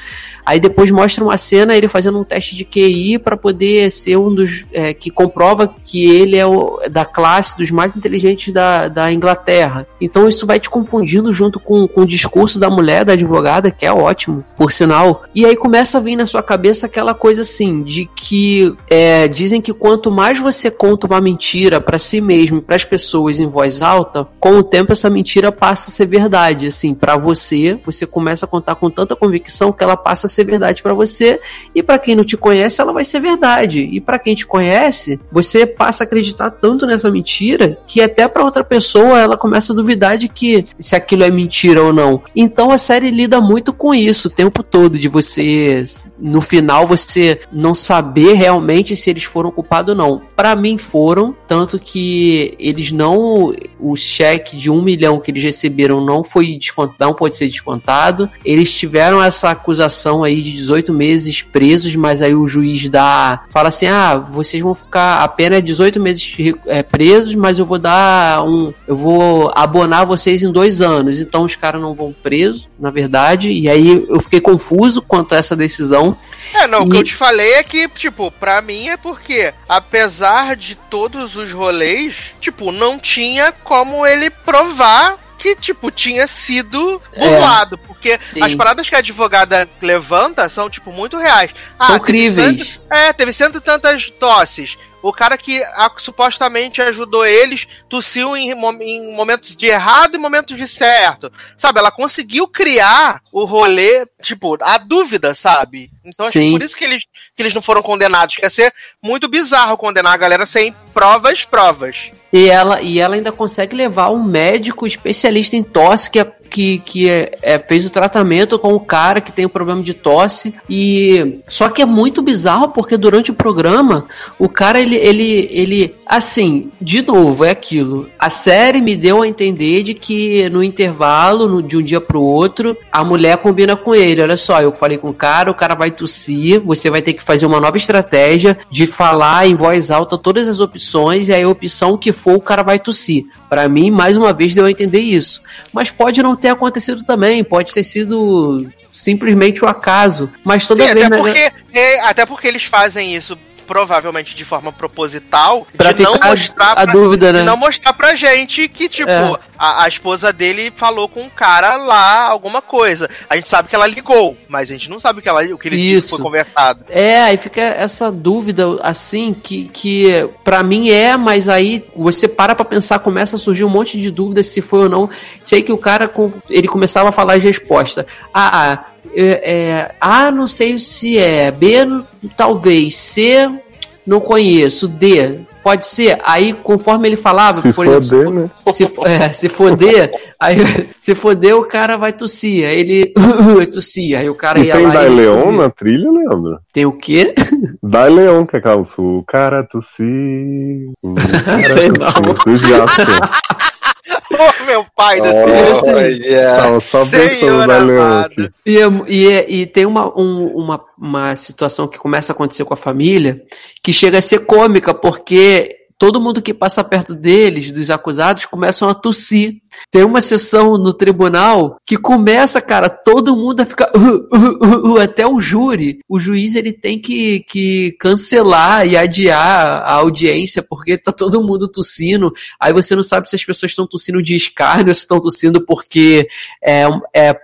Aí depois mostra uma cena ele fazendo um teste de QI para poder ser um dos é, que comprova que ele é o, da classe dos mais inteligentes da, da Inglaterra. Então isso vai te confundindo junto com, com o discurso da mulher, da advogada, que é ótimo, por sinal. E aí começa a vir na sua cabeça aquela coisa assim, de que é, dizem que quanto mais você conta uma mentira para si mesmo, para as pessoas em voz alta, com o tempo essa mentira passa a ser verdade. Assim, para você, você começa a contar com tanta convicção que ela passa a ser verdade para você, e para quem não te conhece, ela vai ser verdade. E para quem te conhece, você passa a acreditar tanto nessa mentira que até para outra pessoa ela começa a duvidar de que se aquilo é mentira ou não. Então a série lida muito com isso o tempo todo, de você, no final, você não saber realmente se eles foram culpados ou não. Para mim foram, tanto que eles não. O cheque de um milhão que eles receberam não foi descontado, não pode ser descontado. Eles tiveram essa acusação aí de 18 meses presos, mas aí o juiz dá. fala assim: ah, vocês vão ficar apenas 18 meses é, presos, mas eu vou dar um. Eu vou abonar vocês em dois anos. Então os caras não vão presos, na verdade. E aí eu fiquei confuso quanto a essa decisão. É, não, o que E- eu te falei é que, tipo, pra mim é porque, apesar de todos os rolês, tipo, não tinha como ele provar que, tipo, tinha sido É. burlado. Porque Sim. as paradas que a advogada levanta são, tipo, muito reais. São teve críveis. cento- é, teve cento e tantas tosses. O cara que a- supostamente ajudou eles tossiu em, em momentos de errado e momentos de certo. Sabe, ela conseguiu criar o rolê, tipo, a dúvida, sabe? Então acho Sim. por isso que eles, que eles não foram condenados. Que ia ser muito bizarro condenar a galera sem provas, provas. E ela, e ela ainda consegue levar um médico especialista em tosse que, é- que, que é- é- fez o tratamento com o cara que tem o problema de tosse. E só que é muito bizarro porque durante o programa o cara ele, ele, ele assim, de novo é aquilo. A série me deu a entender de que no intervalo, no- de um dia pro outro, a mulher combina com ele. Olha só, eu falei com o cara, o cara vai tossir, você vai ter que fazer uma nova estratégia de falar em voz alta todas as opções e aí a opção que for o cara vai tossir. Pra mim, mais uma vez deu a entender isso. Mas pode não ter acontecido também, pode ter sido simplesmente o acaso. Mas toda Sim, vez até, porque, é, até porque eles fazem isso provavelmente de forma proposital Pra de não mostrar a pra, dúvida, né? não mostrar pra gente que tipo É. a, a esposa dele falou com um cara lá alguma coisa a gente sabe que ela ligou mas a gente não sabe o que ela o que ele disse Isso. foi conversado É, aí fica essa dúvida, assim, que, que para mim é, mas aí você para pra pensar, começa a surgir um monte de dúvidas se foi ou não. Sei que o cara, com- ele começava a falar as respostas. Ah, ah, é, é, A, não sei se é. B, talvez. C, não conheço. D, pode ser. Aí, conforme ele falava, Se por foder, exemplo, né? se, é, se foder, aí [LAUGHS] se foder, o cara vai tossir. Aí ele [LAUGHS] tossia. Aí o cara E ia tem lá Dai e- Leon na trilha, Leandro? Tem o quê? [LAUGHS] Dai Leon, que é aquela o cara tossir. Sei não. Já, [LAUGHS] meu pai do céu. Olha. Só Senhor amado. aqui. E, é- e, é- e tem uma, um- uma, uma situação que começa a acontecer com a família que chega a ser cômica, porque todo mundo que passa perto deles, dos acusados, começam a tossir. Tem uma sessão no tribunal que começa, cara, todo mundo a ficar "Uh, uh, uh, uh", até o júri. O juiz ele tem que, que cancelar e adiar a audiência porque tá todo mundo tossindo. Aí você não sabe se as pessoas estão tossindo de escárnio, se estão tossindo porque é, é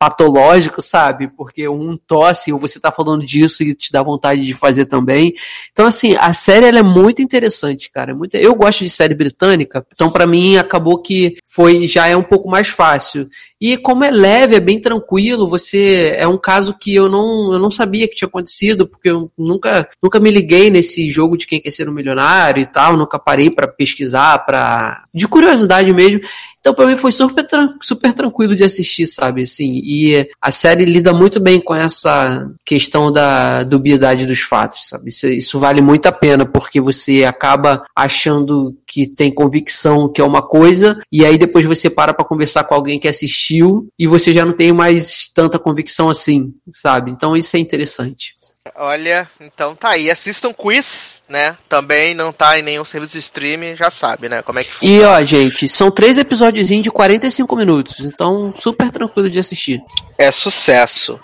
patológico, sabe? Porque um tosse ou você tá falando disso e te dá vontade de fazer também. Então, assim, a série ela é muito interessante, cara. é Muito... Eu gosto de série britânica, então pra mim acabou que foi já é um pouco mais fácil. E como é leve, é bem tranquilo, você é um caso que eu não, eu não sabia que tinha acontecido, porque eu nunca, nunca me liguei nesse jogo de quem quer ser um milionário e tal, nunca parei pra pesquisar, para de curiosidade mesmo. Então, pra mim foi super, super tranquilo de assistir, sabe? Assim, e a série lida muito bem com essa questão da dubiedade dos fatos, sabe? Isso, isso vale muito a pena, porque você acaba achando que tem convicção que é uma coisa, e aí depois você para pra conversar com alguém que assistiu, e você já não tem mais tanta convicção assim, sabe? Então isso é interessante. Olha, então tá aí. Assistam Quiz, né? Também não tá em nenhum serviço de streaming, já sabe, né? Como é que E ó, gente, são três episódios de 45 minutos, então super tranquilo de assistir. é sucesso.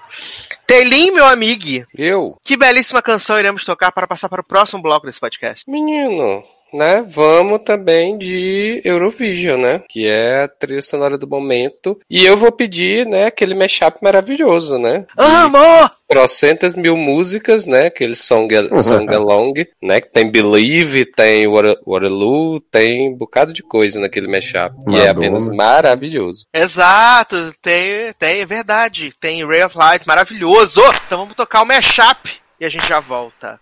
Telim, meu amigo, Eu, que belíssima canção iremos tocar para passar para o próximo bloco desse podcast. menino, né? Vamos também de Eurovision, né? Que é a trilha sonora do momento. E eu vou pedir, né, aquele mashup maravilhoso, né? Amor! trocentas mil músicas, né? Aquele song, song [LAUGHS] along, né? Que tem Believe, tem Water- Waterloo, tem um bocado de coisa naquele mashup. E é Madonna. apenas maravilhoso. Exato, tem, tem, é verdade. Tem Ray of Light, maravilhoso. Então vamos tocar o mashup e a gente já volta.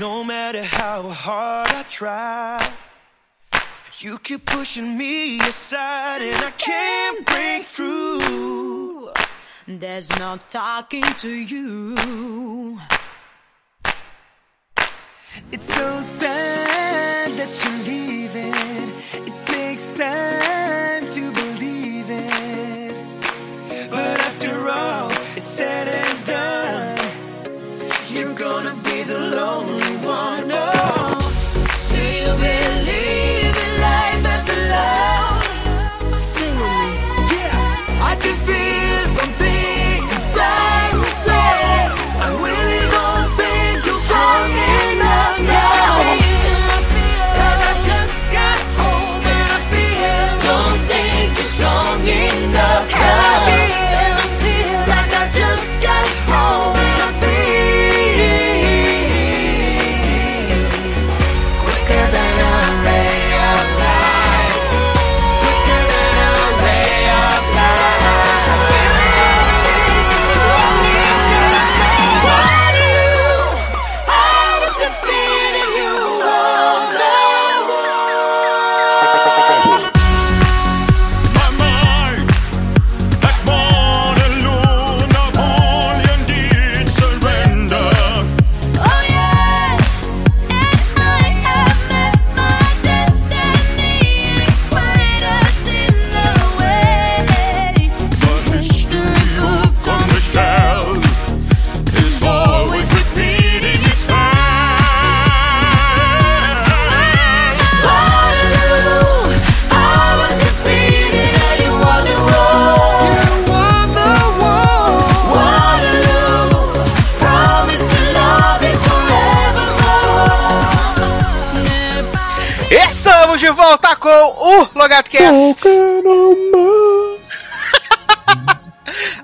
No matter how hard I try, you keep pushing me aside, and I can't break through. There's no talking to you. It's so sad that you're leaving. It takes time to believe it. But after all, it's said o LogadoCast. [LAUGHS]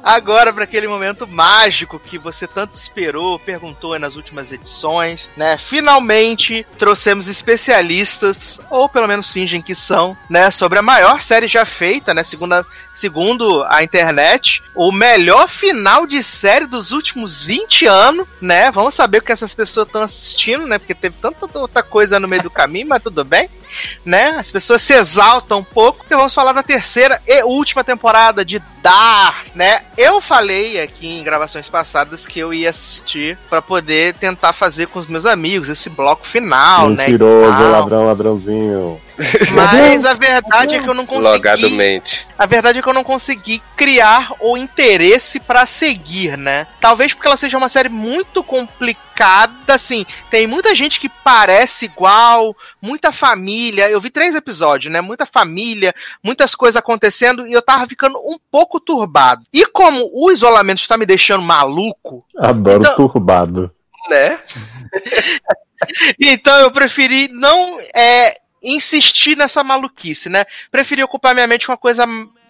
Agora para aquele momento mágico que você tanto esperou, perguntou nas últimas edições, né? Finalmente trouxemos especialistas, ou pelo menos fingem que são, né? Sobre a maior série já feita, né? Segunda, segundo a internet, o melhor final de série dos últimos 20 anos, né? Vamos saber o que essas pessoas estão assistindo, né? Porque teve tanta outra coisa no meio do caminho, mas tudo bem. Né? As pessoas se exaltam um pouco, porque vamos falar da terceira e última temporada de Dark, né? Eu falei aqui em gravações passadas que eu ia assistir pra poder tentar fazer com os meus amigos esse bloco final, né? e Mentiroso, ladrão, ladrãozinho. Mas a verdade é que eu não consegui. Logadamente. A verdade é que eu não consegui criar o interesse pra seguir, né? Talvez porque ela seja uma série muito complicada, assim. Tem muita gente que parece igual, muita família. Eu vi três episódios, né? Muita família, muitas coisas acontecendo e eu tava ficando um pouco turbado. E como o isolamento está me deixando maluco, Adoro Então- turbado. Né? [LAUGHS] então eu preferi não é, insistir nessa maluquice, né? Preferi ocupar minha mente com uma coisa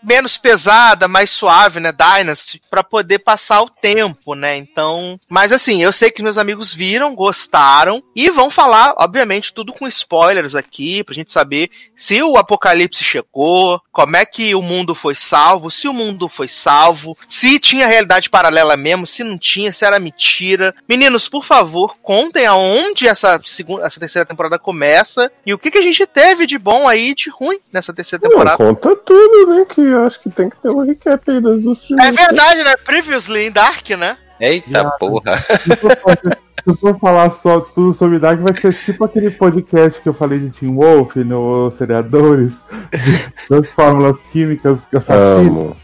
menos pesada, mais suave, né? Dynasty, pra poder passar o tempo, né? Então, mas assim, eu sei que meus amigos viram, gostaram e vão falar, obviamente, tudo com spoilers aqui, pra gente saber se o apocalipse chegou, como é que o mundo foi salvo, se o mundo foi salvo, se tinha realidade paralela mesmo, se não tinha, se era mentira. Meninos, por favor, contem aonde essa segunda, essa terceira temporada começa e o que, que a gente teve de bom aí de ruim nessa terceira Não, temporada. conta tudo, né? Que eu acho que tem que ter um recap aí das duas É primeiras. verdade, né? Previously em Dark, né? Eita Já. porra. Se se for falar só tudo sobre Dark, vai ser tipo aquele podcast que eu falei de Tim Wolf no Seriadores, [LAUGHS] das fórmulas químicas assassinas.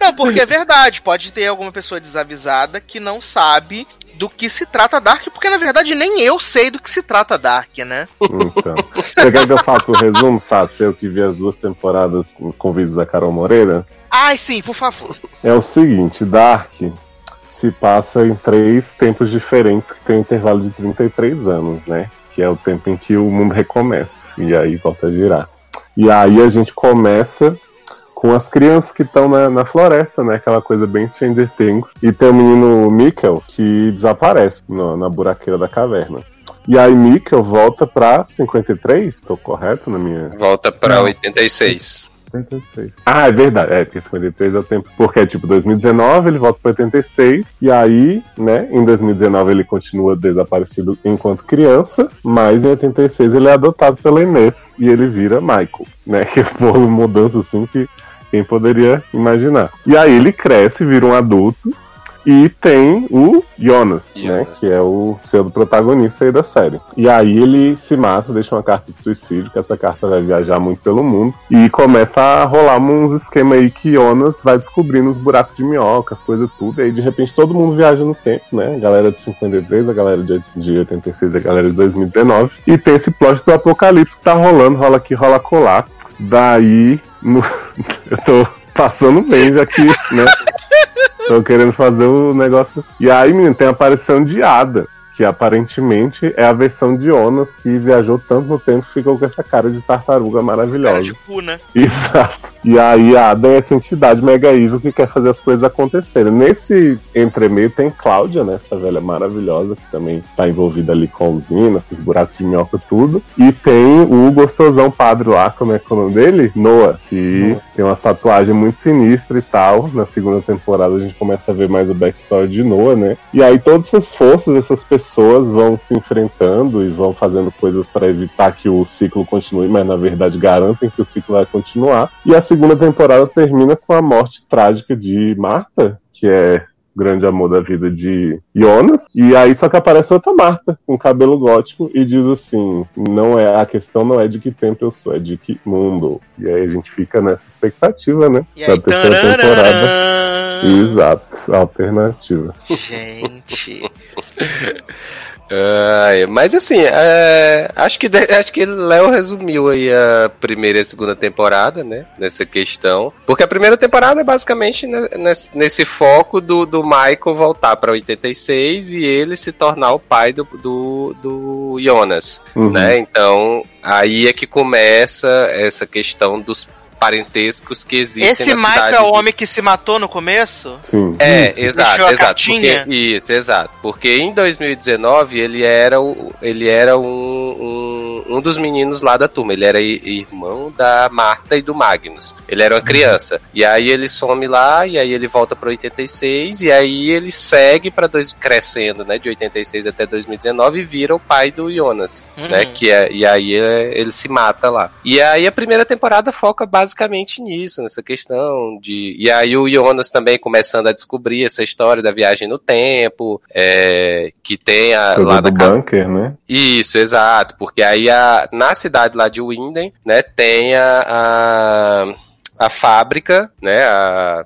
Não, porque é verdade. Pode ter alguma pessoa desavisada que não sabe do que se trata Dark, porque na verdade nem eu sei do que se trata Dark, né? Então. Você quer que eu faça o resumo, Sassi? Eu que vi as duas temporadas com com vídeos da Carol Moreira? Ai, sim, por favor. É o seguinte, Dark se passa em três tempos diferentes que tem um intervalo de 33 anos, né? Que é o tempo em que o mundo recomeça. E aí volta a girar. E aí a gente começa com as crianças que estão na, na floresta, né? Aquela coisa bem Stranger Things. E tem o menino Mikkel que desaparece no- na buraqueira da caverna. E aí Mikkel volta pra 53, tô correto na minha. Volta pra Não. 86. 86. Ah, é verdade. É, porque 53 é o tempo. Porque é tipo 2019, ele volta pra 86. E aí, né, em 2019 ele continua desaparecido enquanto criança. Mas em 86 ele é adotado pela Inês. E ele vira Michael, né? [LAUGHS] Que foi uma mudança assim que quem poderia imaginar. E aí ele cresce, vira um adulto. E tem o Jonas, né? Jonas. Que é o pseudo protagonista aí da série. E aí ele se mata, deixa uma carta de suicídio, que essa carta vai viajar muito pelo mundo. E começa a rolar uns esquemas aí que Jonas vai descobrindo os buracos de minhoca, as coisas tudo. E aí de repente todo mundo viaja no tempo, né? A galera de 53, a galera de 86, a galera de 2019. E tem esse plot do apocalipse que tá rolando, rola aqui, rola colar. Daí, no... [LAUGHS] eu tô passando bem já que, né? [LAUGHS] Tô querendo fazer o negócio. E aí, menino, tem a aparição de Ada, que aparentemente é a versão de Jonas que viajou tanto no tempo que ficou com essa cara de tartaruga Cara maravilhosa. de cu, né? [LAUGHS] Exato. E aí a Ada é essa entidade mega evil que quer fazer as coisas acontecerem. Nesse entremeio tem Cláudia, né? Essa velha maravilhosa que também tá envolvida ali com a usina, com os buracos de minhoca tudo. E tem o gostosão padre lá, como é que é o nome dele? Noah, que tem umas tatuagens muito sinistras e tal. Na segunda temporada a gente começa a ver mais o backstory de Noah, né? E aí todas essas forças, essas pessoas vão se enfrentando e vão fazendo coisas para evitar que o ciclo continue, mas na verdade garantem que o ciclo vai continuar. E a segunda temporada termina com a morte trágica de Marta, que é grande amor da vida de Jonas. E aí só que aparece outra Marta, com cabelo gótico, e diz assim: não é a questão não é de que tempo eu sou, é de que mundo. E aí a gente fica nessa expectativa, né? E aí, da terceira temporada. Exato, alternativa. Gente. [LAUGHS] Ai, mas assim, é, acho que acho que Léo resumiu aí a primeira e a segunda temporada, né? Nessa questão. Porque a primeira temporada é basicamente ne- nesse, nesse foco do, do Michael voltar pra 86 e ele se tornar o pai do, do, do Jonas, Uhum. né? Então, aí é que começa essa questão dos parentescos que existem Esse na Michael é o homem que se matou no começo? Sim. é, exato, Deixou a exato. cartinha? Porque, isso, exato. Porque em 2019 ele era, o, ele era um, um, um, dos meninos lá da turma. Ele era irmão da Marta e do Magnus. Ele era uma criança. E aí ele some lá, e aí ele volta pra 86, e aí ele segue pra dois, crescendo, né? De 86 até 2019 e vira o pai do Jonas, Uhum. né? Que é, e aí ele se mata lá. E aí a primeira temporada foca basicamente nisso, nessa questão de. E aí o Jonas também começando a descobrir essa história da viagem no tempo, é, que tem a, Coisa lá do na bunker, né? isso, exato. Porque aí a, na cidade lá de Winden, né, tem a, a, a fábrica, né, a,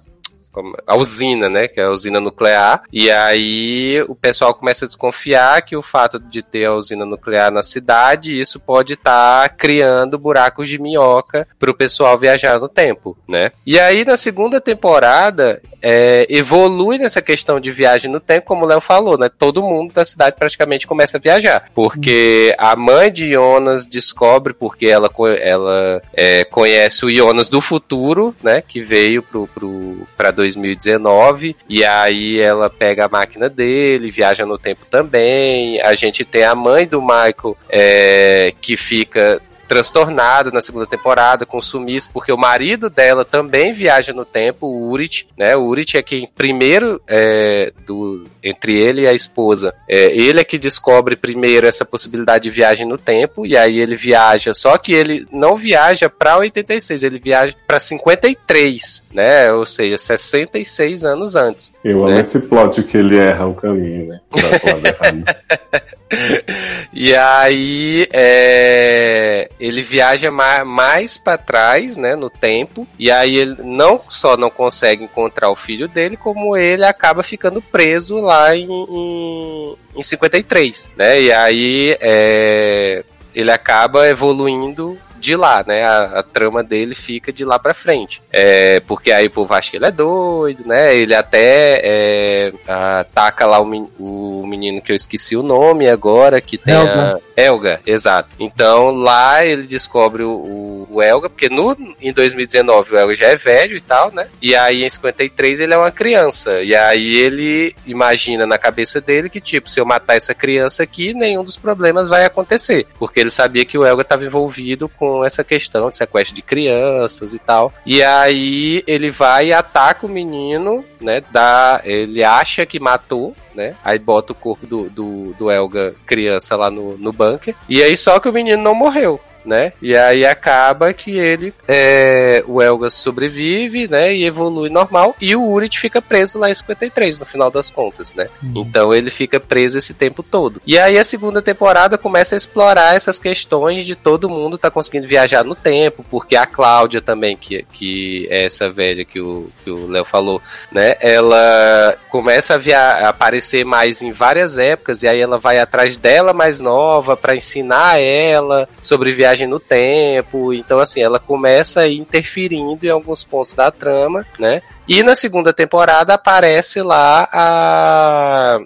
como- a usina, né, que é a usina nuclear. E aí o pessoal começa a desconfiar que o fato de ter a usina nuclear na cidade, isso pode estar criando buracos de minhoca para o pessoal viajar no tempo, né? E aí na segunda temporada é, evolui nessa questão de viagem no tempo, como o Léo falou, né? Todo mundo da cidade praticamente começa a viajar. Porque a mãe de Jonas descobre, porque ela, ela é, conhece o Jonas do futuro, né? Que veio pro, pro, pra 2019. E aí ela pega a máquina dele, viaja no tempo também. A gente tem a mãe do Michael é, que fica transtornada na segunda temporada com sumiço, porque o marido dela também viaja no tempo, o Urit, né? O Urit é quem primeiro, é, do, entre ele e a esposa, é, ele é que descobre primeiro essa possibilidade de viagem no tempo, e aí ele viaja, só que ele não viaja para 86, ele viaja para 53, né? Ou seja, 66 anos antes. Eu amo né? esse plot que ele erra o caminho, né? [LAUGHS] [LAUGHS] E aí é, ele viaja ma- mais para trás, né, no tempo. E aí ele não só não consegue encontrar o filho dele, como ele acaba ficando preso lá em, em, em 53, né? E aí é, ele acaba evoluindo de lá, né? A, a trama dele fica de lá pra frente. É, porque aí o povo acha que ele é doido, né? Ele até é, ataca lá o, men- o menino que eu esqueci o nome agora, que tem Helga. a. Elga, exato. Então lá ele descobre o, o- o Elga, porque no, em 2019 o Elga já é velho e tal, né? E aí em 53 ele é uma criança. E aí ele imagina na cabeça dele que, tipo, se eu matar essa criança aqui, nenhum dos problemas vai acontecer. Porque ele sabia que o Elga estava envolvido com essa questão de sequestro de crianças e tal. E aí ele vai e ataca o menino, né? Dá, ele acha que matou, né? Aí bota o corpo do, do, do Elga criança lá no, no bunker. E aí só que o menino não morreu. Né? E aí acaba que ele, é, o Elga sobrevive, né? E evolui normal. E o Urit fica preso lá em 53, no final das contas, né? Então ele fica preso esse tempo todo. E aí a segunda temporada começa a explorar essas questões de todo mundo tá conseguindo viajar no tempo, porque a Cláudia também, que, que é essa velha que o que o Léo falou, né? Ela começa a, via a aparecer mais em várias épocas e aí ela vai atrás dela mais nova para ensinar ela sobre viagem no tempo. Então assim, ela começa interferindo em alguns pontos da trama, né? E na segunda temporada aparece lá a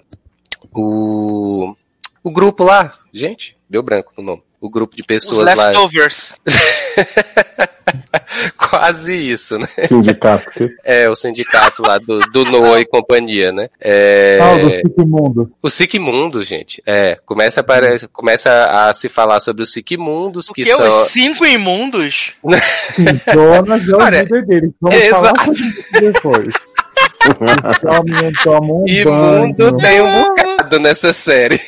o o grupo lá, gente, deu branco no nome. O grupo de Os pessoas lá. leftovers. [LAUGHS] Quase isso, né? Sindicato que É, o sindicato lá do, do Noah e companhia, né? É, Ah, o do Sigmundo. o Sigmundo, gente. É, começa a, apare- começa a se falar sobre os Sigmundos, que Porque são. os cinco imundos. Jonas é o Olha, líder dele. Vamos exato. falar depois. Eles tomam, tomam um Imundo banho, tem um bocado nessa série.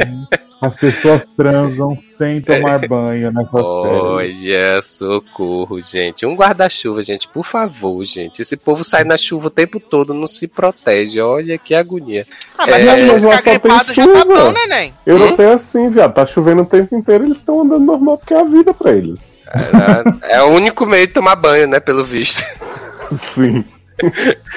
[LAUGHS] as pessoas transam sem tomar banho nessa série. Olha, socorro, gente. Um guarda-chuva, gente, por favor, gente. Esse povo sai na chuva o tempo todo, não se protege. Olha que agonia. Ah, mas É, mas lá só tem gripado já tá chuva. bom. Europeu é assim, viado. Tá chovendo o tempo inteiro, eles estão andando normal porque é a vida pra eles. É, é o único meio de tomar banho, né? Pelo visto. [LAUGHS] Sim. [LAUGHS]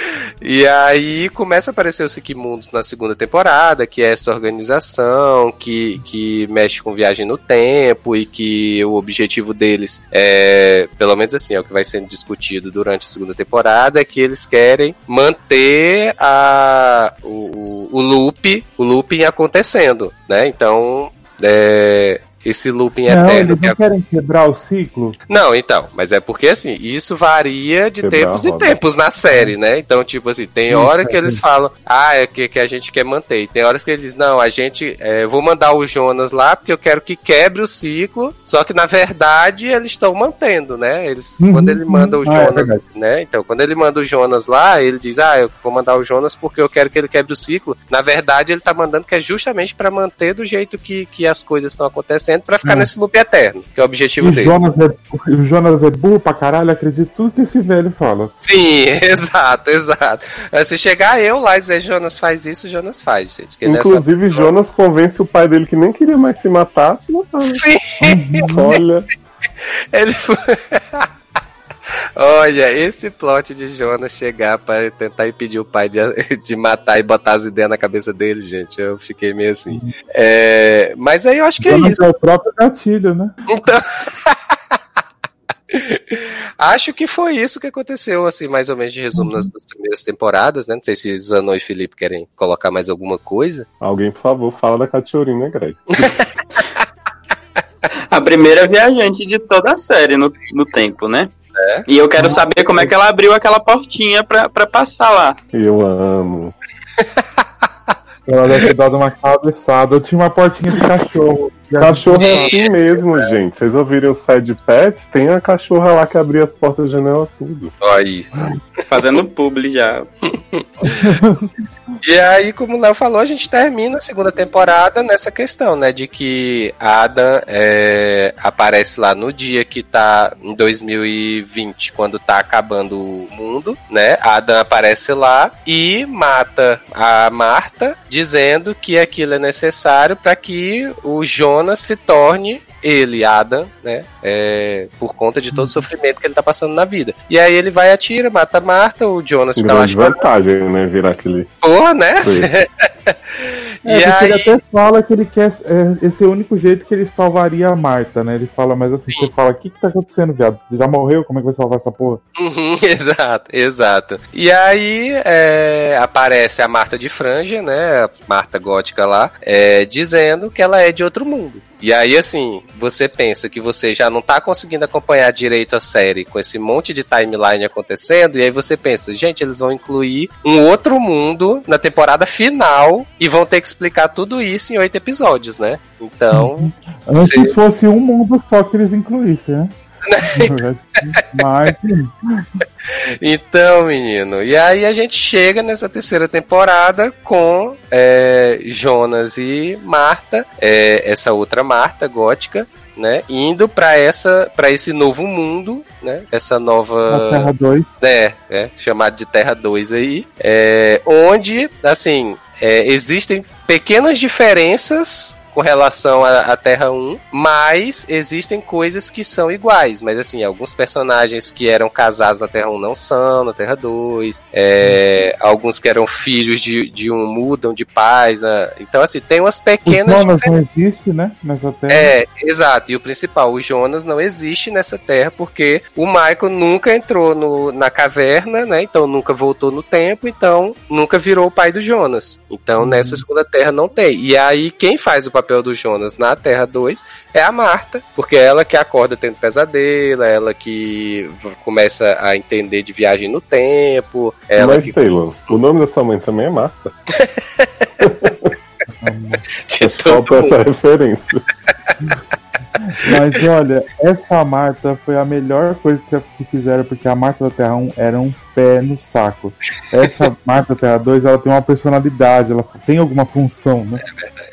E aí começa a aparecer os Sikimundos na segunda temporada, que é essa organização que, que mexe com viagem no tempo e que o objetivo deles é, pelo menos assim, é o que vai sendo discutido durante a segunda temporada, é que eles querem manter a, o, o, loop, o looping acontecendo, né? Então, é, esse looping Não, eterno. eles que é- não querem quebrar o ciclo. Não, então, mas é porque assim, isso varia de Quebrar tempos e roda. tempos na série, né? Então, tipo assim, tem Isso, hora é que eles falam, ah, é que, que a gente quer manter. E tem horas que eles dizem, não, a gente, é, vou mandar o Jonas lá porque eu quero que quebre o ciclo. Só que na verdade eles estão mantendo, né? Eles, Uhum, quando ele manda o uhum. Ah, é Jonas, né? Então, quando ele manda o Jonas lá, ele diz, ah, eu vou mandar o Jonas porque eu quero que ele quebre o ciclo. Na verdade, ele tá mandando que é justamente pra manter do jeito que, que as coisas estão acontecendo, pra ficar É. nesse loop eterno, que é o objetivo E dele. Jonas é, o Jonas é burro pra caralho, acredito tudo que esse velho fala. Sim, [LAUGHS] exato, exato. Mas Se chegar eu lá e dizer Jonas faz isso, Jonas faz, gente. é só- Inclusive, Jonas convence o pai dele que nem queria mais se matar, se matar. né? Sim, Olha, [LAUGHS] ele foi- [LAUGHS] Olha, esse plot de Jonas chegar pra tentar impedir o pai de, [LAUGHS] de matar e botar as ideias na cabeça dele, gente, eu fiquei meio assim. É, mas aí eu acho que é Jonas isso. é o próprio gatilho, né? Então. [LAUGHS] Acho que foi isso que aconteceu, assim, mais ou menos de resumo nas duas primeiras temporadas, né? Não sei se Zanon e Felipe querem colocar mais alguma coisa. alguém, por favor, fala da Catiorina, Greg. [LAUGHS] A primeira viajante de toda a série no, no tempo, né? É. E eu quero saber como é que ela abriu aquela portinha pra, pra passar lá. Eu amo. Ela deve ter dado uma cabeçada. Eu tinha uma portinha de cachorro. Cachorro é É. assim mesmo, gente. Vocês ouviram o Sad Pets? Tem a cachorra lá que abria as portas da janela tudo. Aí. Fazendo publi já. [LAUGHS] E aí, como o Léo falou, a gente termina a segunda temporada nessa questão, né? De que Adam é, aparece lá no dia que tá em 2020, quando tá acabando o mundo, né? Adam aparece lá e mata a Marta, dizendo que aquilo é necessário para que o Jonas se torne ele, Adam, né? É, por conta de todo o sofrimento que ele tá passando na vida. E aí ele vai atira, mata a Marta, o Jonas fica lá Grande chorando. vantagem, né? Virar aquele. Porra, né? [LAUGHS] É, e aí, ele até fala que ele quer. é, esse é o único jeito que ele salvaria a Marta, né? Ele fala, mas assim, você fala, o que que tá acontecendo, viado? Você já morreu? Como é que vai salvar essa porra? Uhum, [LAUGHS] exato, exato. E aí é, aparece a Marta de Franja, né? A Marta gótica lá, é, dizendo que ela é de outro mundo. E aí, assim, você pensa que você já não tá conseguindo acompanhar direito a série com esse monte de timeline acontecendo, e aí você pensa, gente, eles vão incluir um outro mundo na temporada final e vão ter que explicar tudo isso em oito episódios, né? Então, Antes Sim. fosse um mundo só que eles incluíssem, né? Mas, [LAUGHS] Então, menino, e aí a gente chega nessa terceira temporada com é, Jonas e Marta, é, essa outra Marta gótica, né, indo para essa, para esse novo mundo, né, essa nova, Terra 2. é, é, chamado de Terra 2 aí, é, onde, assim, é, existem pequenas diferenças com relação à, Terra 1, mas existem coisas que são iguais. Mas assim, alguns personagens que eram casados na Terra 1 não são, na Terra 2. É, alguns que eram filhos de, de um mudam de pais. né? Então, assim, tem umas O pequenas Jonas não existe, né? Nessa Terra. é, exato. E o principal, o Jonas não existe nessa terra porque o Michael nunca entrou no, na caverna, né? Então nunca voltou no tempo, então nunca virou o pai do Jonas. Então nessa segunda terra não tem. E aí quem faz o papel do Jonas na Terra 2 é a Marta, porque é ela que acorda tendo pesadelo, é ela que começa a entender de viagem no tempo, é ela Mas, que Taylor, o nome da sua mãe também é Marta. [LAUGHS] [LAUGHS] falta mundo. essa referência. [LAUGHS] Mas olha, essa Marta foi a melhor coisa que, fizeram, porque a Marta da Terra 1 era um pé no saco. Essa Marta da Terra 2, ela tem uma personalidade, ela tem alguma função, né?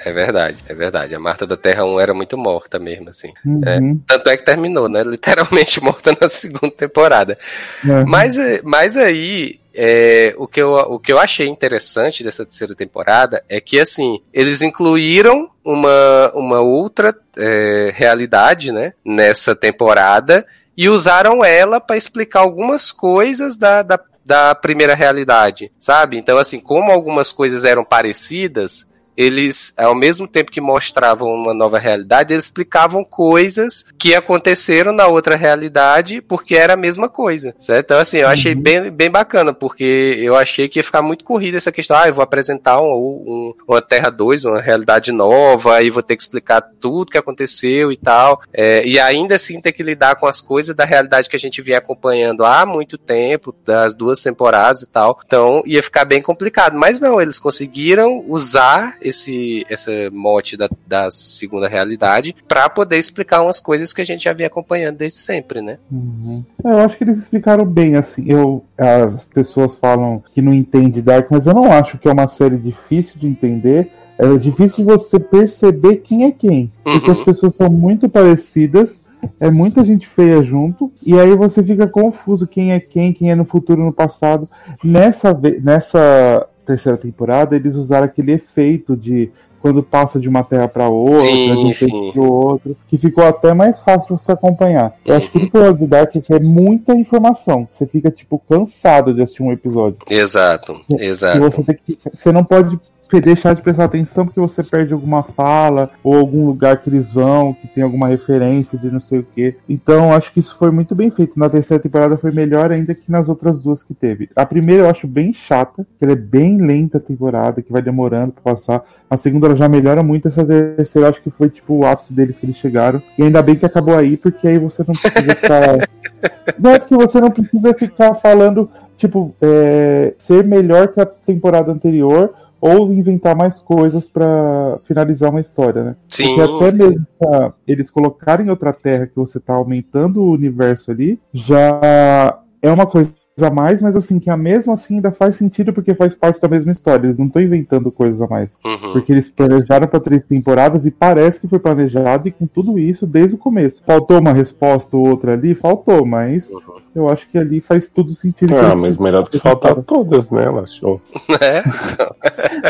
É verdade, é verdade. A Marta da Terra 1 era muito morta mesmo, assim. Uhum. Tanto é que terminou, né? Literalmente [LAUGHS] morta na segunda temporada. É. Mas, mas aí, é, o, que eu, o que eu achei interessante dessa terceira temporada é que, assim, eles incluíram uma, uma outra é, realidade, né? Nessa temporada e usaram ela para explicar algumas coisas da, da, da primeira realidade, sabe? Então, assim, como algumas coisas eram parecidas, eles, ao mesmo tempo que mostravam uma nova realidade, eles explicavam coisas que aconteceram na outra realidade porque era a mesma coisa, certo? Então, assim, eu achei bem, bem bacana, porque eu achei que ia ficar muito corrida essa questão, ah, eu vou apresentar um, um- uma Terra 2, uma realidade nova, aí vou ter que explicar tudo que aconteceu e tal, é, e ainda assim ter que lidar com as coisas da realidade que a gente vinha acompanhando há muito tempo, das duas temporadas e tal, então ia ficar bem complicado, mas não, eles conseguiram usar esse essa mote da, da segunda realidade pra poder explicar umas coisas que a gente já vinha acompanhando desde sempre, né? Uhum. Eu acho que eles explicaram bem, assim. Eu, as pessoas falam que não entende Dark, mas eu não acho que é uma série difícil de entender. É difícil você perceber quem é quem. Porque Uhum. as pessoas são muito parecidas, é muita gente feia junto, e aí você fica confuso quem é quem, quem é no futuro, no passado. Nessa, nessa terceira temporada, eles usaram aquele efeito de quando passa de uma terra para outra, Sim, de um tempo pro outro, que ficou até mais fácil de você acompanhar. Eu acho que o problema do Dark é que é muita informação. Você fica, tipo, cansado de assistir um episódio. Exato, E exato. você tem que. Você não pode deixar de prestar atenção porque você perde alguma fala ou algum lugar que eles vão, que tem alguma referência de não sei o que. Então, acho que isso foi muito bem feito. Na terceira temporada foi melhor ainda que nas outras duas que teve. A primeira eu acho bem chata, que ela é bem lenta a temporada, que vai demorando pra passar. A segunda ela já melhora muito, essa terceira eu acho que foi tipo o ápice deles que eles chegaram. E ainda bem que acabou aí, porque aí você não precisa ficar. [LAUGHS] não é que você não precisa ficar falando, tipo, é, ser melhor que a temporada anterior ou inventar mais coisas pra finalizar uma história, né? Sim, Porque até mesmo essa- eles colocarem outra terra que você tá aumentando o universo ali, já é uma coisa a mais, mas assim, que a mesmo assim ainda faz sentido porque faz parte da mesma história. Eles não estão inventando coisas a mais. Uhum. Porque eles planejaram para três temporadas e parece que foi planejado e com tudo isso desde o começo. Faltou uma resposta ou outra ali? Faltou, mas eu acho que ali faz tudo sentido. Ah, mas melhor do que faltar todas, né? Ela achou. [LAUGHS] É?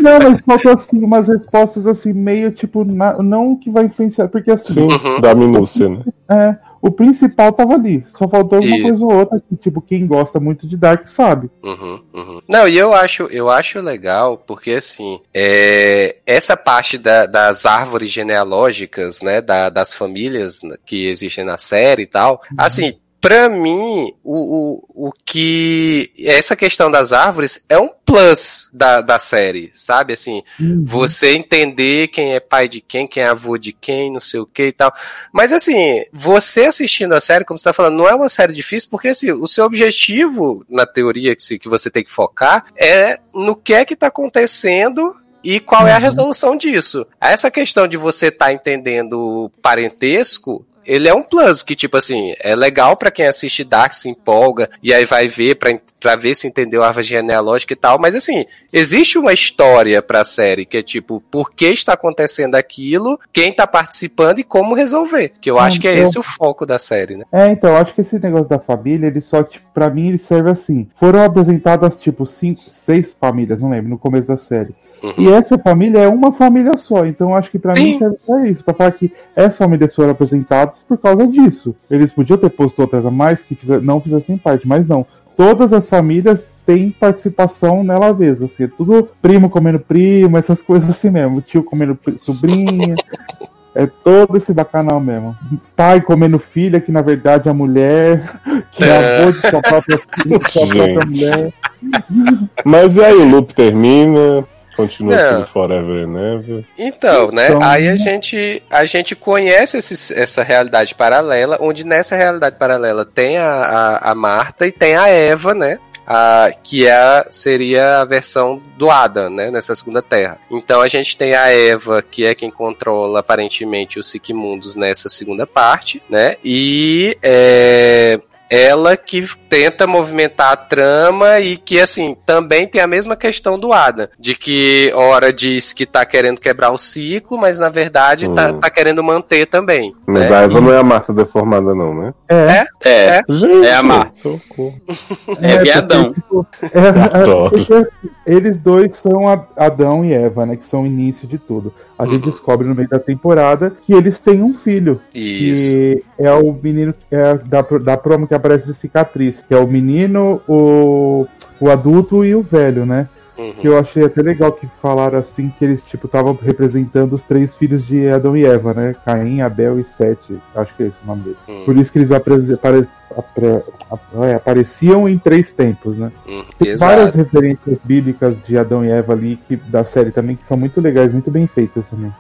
Não, mas faltou assim umas respostas assim, meio tipo, na- não que vai influenciar, porque assim, Sim, Uhum. da minúcia, né? é, o principal tava ali. Só faltou alguma Isso. coisa ou outra que, tipo, quem gosta muito de Dark sabe. Uhum, uhum. Não, e eu acho, eu acho legal, porque assim, é, essa parte da- das árvores genealógicas, né, da- das famílias que existem na série e tal, assim, pra mim, o, o, o que. Essa questão das árvores é um plus da, da série, sabe? Assim, você entender quem é pai de quem, quem é avô de quem, não sei o que e tal. Mas assim, você assistindo a série, como você tá falando, não é uma série difícil, porque assim, o seu objetivo, na teoria que, que você tem que focar, é no que é que tá acontecendo e qual é a resolução disso. Essa questão de você estar tá entendendo o parentesco. Ele é um plus que, tipo assim, é legal pra quem assiste Dark, se empolga, e aí vai ver pra, pra ver se entendeu a árvore genealógica e tal, mas assim, existe uma história pra série, que é tipo, por que está acontecendo aquilo, quem tá participando e como resolver. Que eu Ah, acho que é então- esse o foco da série, né? É, então, eu acho que esse negócio da família, ele só, tipo, pra mim, ele serve assim. Foram apresentadas, tipo, cinco, seis famílias, não lembro, no começo da série. Uhum. E essa família é uma família só, então acho que pra mim serve pra isso, pra falar que essas famílias foram apresentadas por causa disso. Eles podiam ter posto outras a mais que não fizessem parte, mas não. Todas as famílias têm participação nela mesma, assim, é tudo primo comendo primo, essas coisas assim mesmo, tio comendo sobrinha. [LAUGHS] É todo esse bacanal mesmo. Pai comendo filha, que na verdade é a mulher, que é, É. avô de sua própria filha, sua própria [LAUGHS] mulher. Mas e aí, o loop termina, continua Não. tudo Forever and Ever. Então, né? Então- Aí a gente, a gente conhece esse- essa realidade paralela, onde nessa realidade paralela tem a, a, a Marta e tem a Eva, né? A, que é, a- seria a versão do Adam, né? Nessa segunda terra. Então a gente tem a Eva, que é quem controla aparentemente os Sigmundos nessa segunda parte, né? E é, ela que tenta movimentar a trama e que, assim, também tem a mesma questão do Adam, de que ora diz que tá querendo quebrar o ciclo, mas na verdade tá, Hum. tá querendo manter também. Mas né? a Eva não é a Marta deformada, não, né? É, É, Gente, É a Marta. [LAUGHS] é, porque, viadão. tipo, [LAUGHS] é, é, [LAUGHS] eles dois são Adão e Eva, né? Que são o início de tudo. A gente Uhum. descobre no meio da temporada que eles têm um filho. Isso. Que é o menino é, da, da promo que aparece de cicatriz. Que é o menino, o, o adulto e o velho, né? Uhum. Que eu achei até legal que falaram assim que eles, tipo, estavam representando os três filhos de Adão e Eva, né? Caim, Abel e Sete. Acho que é esse o nome dele. Hum. Por isso que eles apre- apare- apre- ap- é, apareciam em três tempos, né? Uhum. Tem Exato. várias referências bíblicas de Adão e Eva ali que, da série também que são muito legais, muito bem feitas também.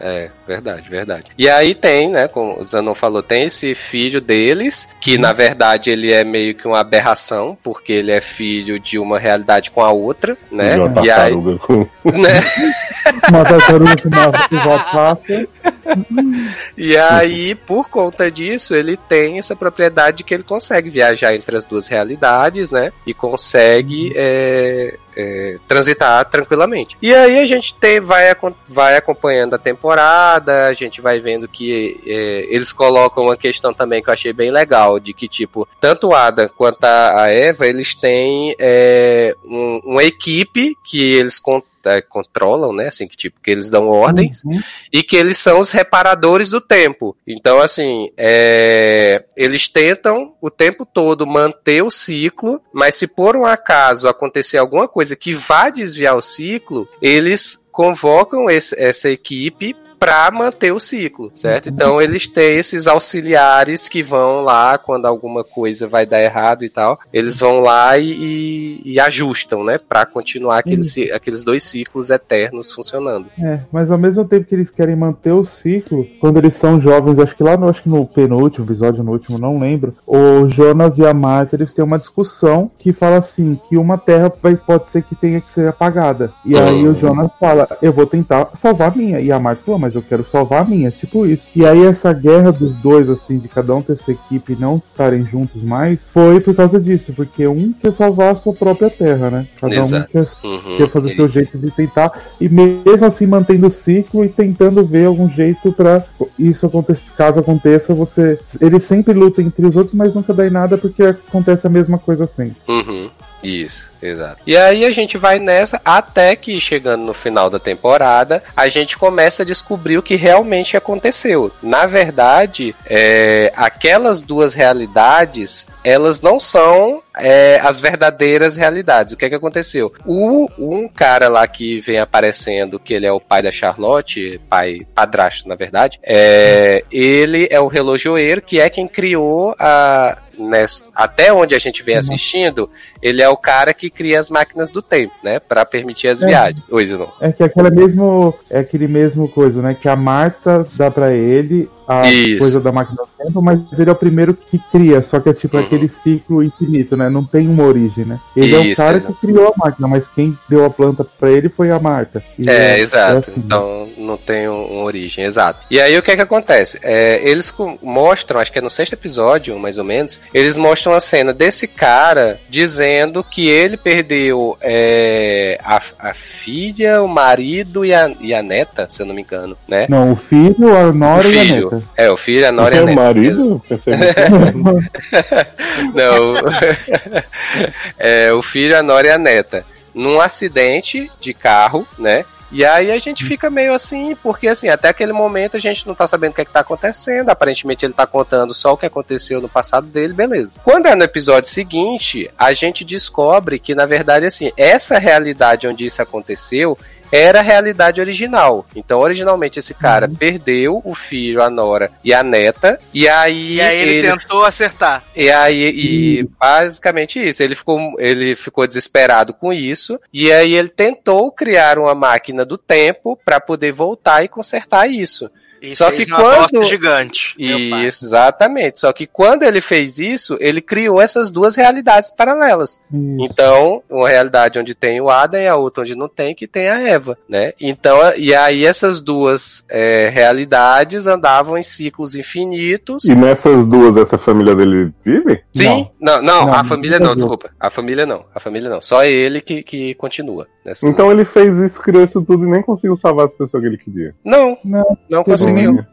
É, verdade, verdade. E aí tem, né, como o Zanon falou, tem esse filho deles, que na verdade ele é meio que uma aberração, porque ele é filho de uma realidade com a outra, né? De uma E aí, com. Né? [LAUGHS] Uma tartaruga uva passa. E aí, por conta disso, ele tem essa propriedade que ele consegue viajar entre as duas realidades, né? E consegue é, é, transitar tranquilamente. E aí a gente tem, vai, vai acompanhando a temporada, a gente vai vendo que é, eles colocam uma questão também que eu achei bem legal, de que, tipo, tanto o Adam quanto a Eva, eles têm é, um- uma equipe que eles con- é, controlam, né? Assim, que tipo, que eles dão ordens Uhum. e que eles são os reparadores do tempo. Então, assim, é, eles tentam o tempo todo manter o ciclo, mas se por um acaso acontecer alguma coisa que vá desviar o ciclo, eles convocam esse- essa equipe para manter o ciclo, certo? Então eles têm esses auxiliares que vão lá quando alguma coisa vai dar errado e tal, eles vão lá e, e- e ajustam, né, para continuar aqueles, aqueles dois ciclos eternos funcionando. É, mas ao mesmo tempo que eles querem manter o ciclo, quando eles são jovens, acho que lá no, acho que no penúltimo episódio, no último, não lembro, o Jonas e a Marta, eles têm uma discussão que fala assim, que uma terra vai, pode ser que tenha que ser apagada. E aí Uhum. o Jonas fala, eu vou tentar salvar a minha. E a Marta fala, mas eu quero salvar a minha, tipo isso. E aí essa guerra dos dois, assim, de cada um ter sua equipe e não estarem juntos mais, foi por causa disso, porque um quer salvar a sua própria terra, né? Cada Exato. um quer Uhum. quer fazer E- seu jeito de tentar e mesmo assim mantendo o ciclo e tentando ver algum jeito pra isso aconteça, caso aconteça, você ele sempre luta entre os outros, mas nunca dá em nada porque acontece a mesma coisa sempre. Uhum. Isso, exato. E aí a gente vai nessa até que chegando no final da temporada, a gente começa a descobrir o que realmente aconteceu. Na verdade, é, aquelas duas realidades, elas não são é, as verdadeiras realidades. O que é que aconteceu? O, um cara lá que vem aparecendo, que ele é o pai da Charlotte, pai padrasto, na verdade, é, ele é o relojoeiro, que é quem criou a, nessa- até onde a gente vem assistindo, ele é o cara que cria as máquinas do tempo, né? Pra permitir as É. viagens. Oi, Zinon. É que aquela mesmo é aquele mesmo coisa, né, que a Marta dá pra ele a Isso. coisa da máquina do tempo, mas ele é o primeiro que cria, só que é tipo Uhum. aquele ciclo infinito, né? Não tem uma origem, né? Ele é o Isso, cara exato. que criou a máquina, mas quem deu a planta pra ele foi a Marta. E É, exato. assim, né? Então não tem um- uma origem, exato. E aí o que é que acontece? É, eles mostram, acho que é no sexto episódio, mais ou menos, eles mostram a cena desse cara dizendo que ele perdeu é, a, a filha, o marido e a, e a neta, se eu não me engano, né? Não, o filho, a O nora e a filho. Neta. É, o filho, a nora e a neta. marido? Pensei [LAUGHS] Não. [LAUGHS] é, o filho, a Nora e a neta. Num acidente de carro, né? E aí a gente fica meio assim, porque assim, até aquele momento a gente não tá sabendo o que é que tá acontecendo. Aparentemente ele tá contando só o que aconteceu no passado dele, beleza. Quando é no episódio seguinte, a gente descobre que, na verdade, assim, essa realidade onde isso aconteceu era a realidade original. Então, originalmente, esse cara perdeu o filho, a nora e a neta. E aí, E aí ele, tentou acertar. e aí, e basicamente isso, ele ficou, ele ficou desesperado com isso, e aí ele tentou criar uma máquina do tempo para poder voltar e consertar isso. E Só fez que uma quando- bosta gigante. Isso, exatamente. Só que quando ele fez isso, ele criou essas duas realidades paralelas. Isso. Então, uma realidade onde tem o Adam e a outra onde não tem, que tem a Eva, né? Então, e aí essas duas é, realidades andavam em ciclos infinitos. E nessas duas, essa família dele vive? Sim, não, não, Não, a família não, desculpa. A família não, a família não. Só ele que, que continua. Nessa- Então ele fez isso, criou isso tudo e nem conseguiu salvar as pessoas que ele queria. Não, Não, não conseguiu.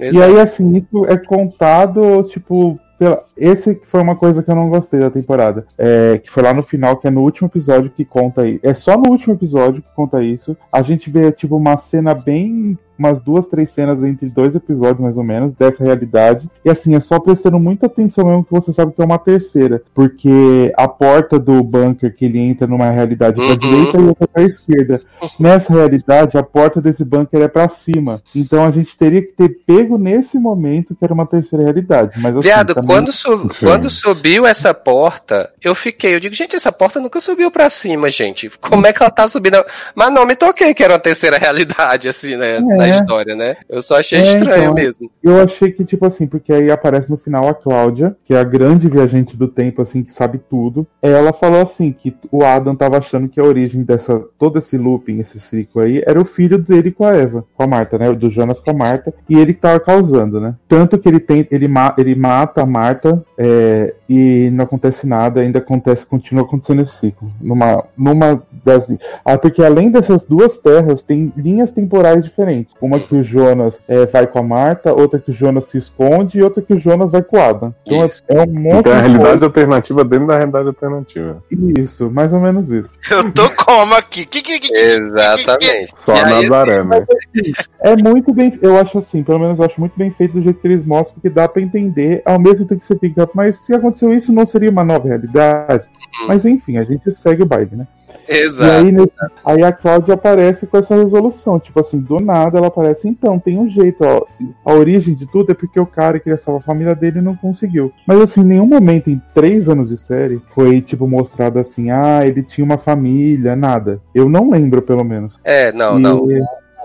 E Exato. aí, assim, isso é contado, tipo, pela- esse que foi uma coisa que eu não gostei da temporada. É, que foi lá no final, que é no último episódio que conta aí. É só no último episódio que conta isso. A gente vê, tipo, uma cena bem. Umas duas, três cenas entre dois episódios, mais ou menos, dessa realidade. E assim, é só prestando muita atenção mesmo que você sabe que é uma terceira. Porque a porta do bunker que ele entra numa realidade pra Uhum. direita e outra pra esquerda. Nessa realidade, a porta desse bunker é pra cima. Então a gente teria que ter pego nesse momento que era uma terceira realidade. Mas assim, Viado, também- quando, su- Sim. quando subiu essa porta, eu fiquei. Eu digo, gente, essa porta nunca subiu pra cima, gente. Como é que ela tá subindo? Mas não me toquei que era uma terceira [LAUGHS] realidade, assim, né? Da história, né? Eu só achei É, estranho então. mesmo. Eu achei que, tipo assim, porque aí aparece no final a Cláudia, que é a grande viajante do tempo, assim, que sabe tudo. Ela falou assim, que o Adam tava achando que a origem dessa, todo esse looping, esse ciclo aí, era o filho dele com a Eva, com a Marta, né? Do Jonas com a Marta, e ele que tava causando, né? Tanto que ele tem, ele, ma ele mata a Marta, é, e não acontece nada, ainda acontece, continua acontecendo esse ciclo. Numa, numa das. Ah, porque além dessas duas terras, tem linhas temporais diferentes. Uma que o Jonas é, vai com a Marta, outra que o Jonas se esconde e outra que o Jonas vai com o Adam. Então é, Isso. é um monte Então é a de realidade alternativa dentro da realidade alternativa. Isso, mais ou menos isso. Eu tô como aqui? Que, que, que, Exatamente. Só E a aí, Nazaré, né? É muito bem, eu acho assim, pelo menos eu acho muito bem feito do jeito que eles mostram, porque dá pra entender, ao mesmo tempo que você fica, mas se aconteceu isso, não seria uma nova realidade? Mas enfim, a gente segue o baile, né? E Exato. aí, nesse- aí a Cláudia aparece com essa resolução. Tipo assim, do nada ela aparece, então, tem um jeito, ó. A origem de tudo é porque o cara que queria salvar a família dele não conseguiu. Mas assim, em nenhum momento em três anos de série foi, tipo, mostrado assim, ah, ele tinha uma família, nada. Eu não lembro, pelo menos. É, não, E- não.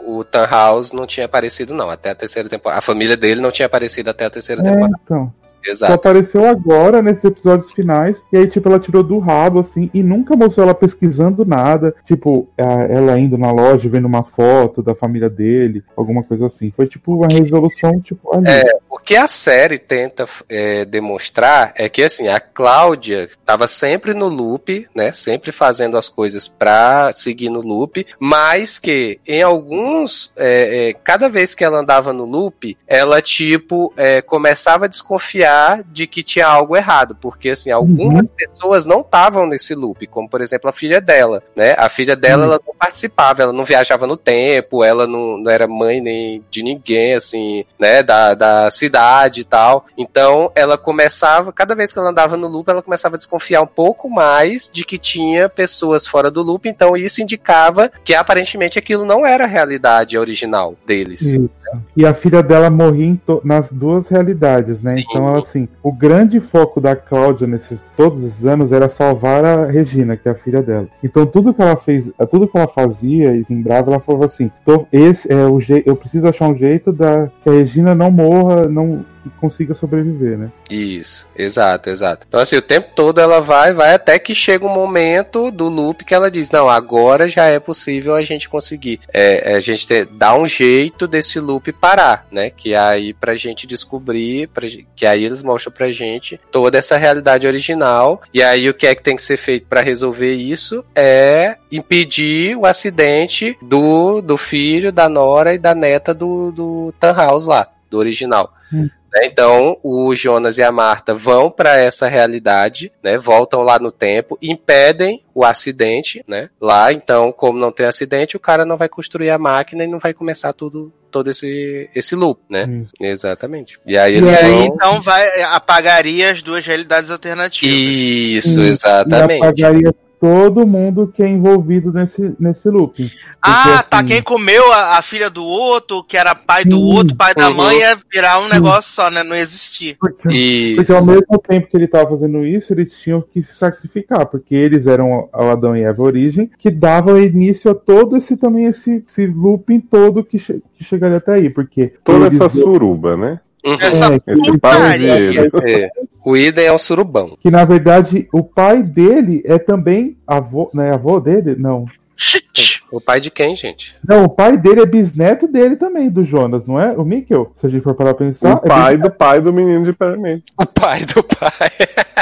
O, o Tannhaus não tinha aparecido, não, até a terceira temporada. A família dele não tinha aparecido até a terceira É, temporada. então. Só Exato. apareceu agora nesses episódios finais. E aí, tipo, ela tirou do rabo, assim, e nunca mostrou ela pesquisando nada. Tipo, ela indo na loja, vendo uma foto da família dele, alguma coisa assim. Foi tipo uma resolução, tipo, ali. É, o que a série tenta é, demonstrar é que assim, a Cláudia estava sempre no loop, né? Sempre fazendo as coisas pra seguir no loop, mas que em alguns. é, é, cada vez que ela andava no loop, ela, tipo, é, começava a desconfiar de que tinha algo errado. Porque assim, algumas pessoas não estavam nesse loop, como por exemplo a filha dela, né? A filha dela ela não participava, ela não viajava no tempo, ela não, não era mãe nem de ninguém, assim, né? Da, da cidade e tal. Então ela começava, cada vez que ela andava no loop, ela começava a desconfiar um pouco mais de que tinha pessoas fora do loop. Então isso indicava que aparentemente aquilo não era a realidade original deles. Isso. E a filha dela morria to- nas duas realidades, né? Sim. Então, ela, assim, o grande foco da Cláudia nesses todos esses anos era salvar a Regina, que é a filha dela. Então, tudo que ela fez, tudo que ela fazia e lembrava, ela falava assim: "Tô- esse é o jeito, eu preciso achar um jeito da que a Regina não morra, não que consiga sobreviver, né? Isso, exato, exato. Então, assim, o tempo todo ela vai, vai até que chega um momento do loop que ela diz: Não, agora já é possível a gente conseguir. É, é, a gente ter, dar um jeito desse loop parar, né? Que aí pra gente descobrir, pra, que aí eles mostram pra gente toda essa realidade original. E aí o que é que tem que ser feito pra resolver isso é impedir o acidente do, do filho, da nora e da neta do, do Tannhaus lá, do original. né? Então, o Jonas e a Marta vão para essa realidade, né? Voltam lá no tempo, impedem o acidente, né? Lá, então, como não tem acidente, o cara não vai construir a máquina e não vai começar tudo todo esse esse loop, né? Isso. Exatamente. E aí eles E aí, vão então, vai, apagaria as duas realidades alternativas. Isso, E- exatamente. E apagaria todo mundo que é envolvido nesse, nesse looping. Ah, Porque, tá. assim, Quem comeu a, a filha do outro, que era pai do Sim. outro, pai da mãe, ia virar um negócio só, né? Não existir. Porque, E porque ao mesmo tempo que ele estava fazendo isso, eles tinham que se sacrificar, porque eles eram o Adão e Eva origem, que dava início a todo esse também esse, esse looping todo que, che- que chegaria até aí, porque Toda essa suruba, né? Essa É, putaria. pauleiro. é, o Ida é um surubão. que na verdade o pai dele é também avô, né, avô dele? Não. Shit. O pai de quem, gente? Não, o pai dele é bisneto dele também, do Jonas, não é? O Mikkel, se a gente for parar pra pensar. O pai é do pai do menino de permente. O pai do pai. [LAUGHS]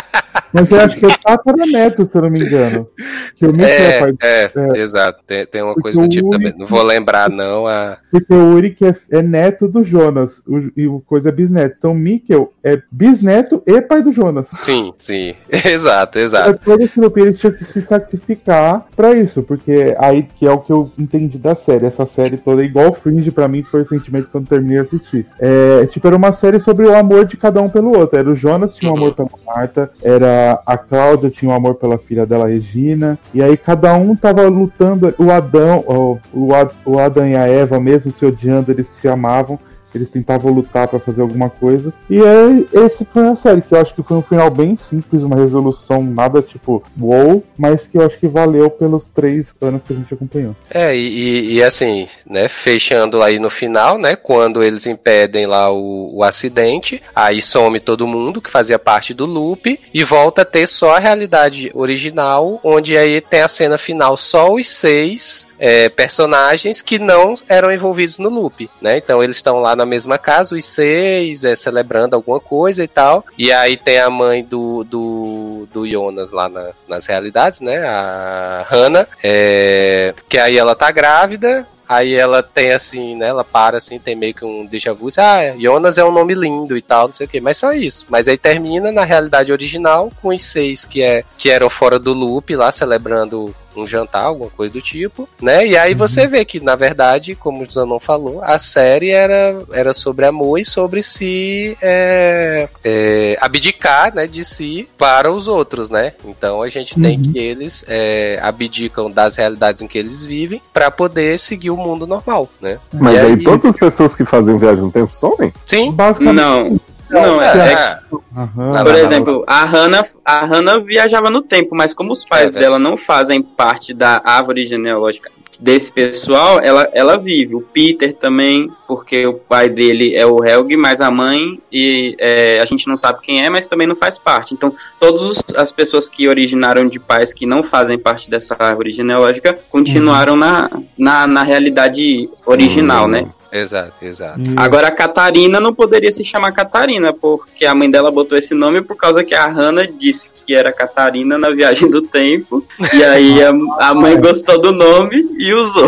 Mas eu acho que é o tataraneto, se eu não me engano. Que o Mickey é, É, pai é, é. exato. Tem, tem uma Porque coisa do o tipo também. único- Não vou lembrar, não. A... Porque o Uric é, é neto do Jonas o- e o coisa é bisneto. Então Mikkel é bisneto e pai do Jonas. Sim, sim. [LAUGHS] Exato, É, exato. todo esse grupo eles tinham que se sacrificar pra isso, porque aí que é o que eu entendi da série. Essa série toda é igual Fringe pra mim foi o sentimento quando terminei de assistir. É, tipo, era uma série sobre o amor de cada um pelo outro. Era o Jonas tinha um amor pela Marta, era a Cláudia tinha um amor pela filha dela, Regina, e aí cada um tava lutando. O Adão, o, o, Ad- o Adão e a Eva, mesmo se odiando, eles se amavam. Eles tentavam lutar pra fazer alguma coisa. E aí, esse foi a série, que eu acho que foi um final bem simples, uma resolução nada tipo wow, mas que eu acho que valeu pelos três anos que a gente acompanhou. É, e, e- e assim, né, fechando aí no final, né, quando eles impedem lá o, o acidente, aí some todo mundo que fazia parte do loop e volta a ter só a realidade original, onde aí tem a cena final só os seis é, personagens que não eram envolvidos no loop, né? Então eles estão lá na mesma casa, os seis, é, celebrando alguma coisa e tal. E aí tem a mãe do, do, do Jonas lá na- nas realidades, né? A Hannah, é, que aí ela tá grávida. Aí ela tem assim, né? Ela para assim, tem meio que um déjà vu. assim, Ah, Jonas é um nome lindo e tal, não sei o que. Mas só isso. Mas aí termina na realidade original com os seis que, é, que eram fora do loop lá, celebrando um jantar, alguma coisa do tipo, né? E aí você vê que, na verdade, como o Zanon falou, a série era, era sobre amor e sobre se é, é, abdicar né, de si para os outros, né? Então a gente tem Uhum. que eles é, abdicam das realidades em que eles vivem para poder seguir o mundo normal, né? Mas E aí todas as pessoas que fazem viagem no tempo somem? Sim. Basicamente. Não. Não, é, é É, Aham. Por exemplo, a Hannah, a Hannah viajava no tempo, mas como os pais É, dela não fazem parte da árvore genealógica desse pessoal, ela, ela vive. O Peter também, porque o pai dele é o Helg, mas a mãe e é, a gente não sabe quem é, mas também não faz parte. Então, todas as pessoas que originaram de pais que não fazem parte dessa árvore genealógica continuaram na, na, na realidade original, Hum. né? Exato, exato. E- Agora a Catarina não poderia se chamar Catarina, porque a mãe dela botou esse nome por causa que a Hannah disse que era Catarina na viagem do tempo. E aí a, a mãe gostou do nome e usou.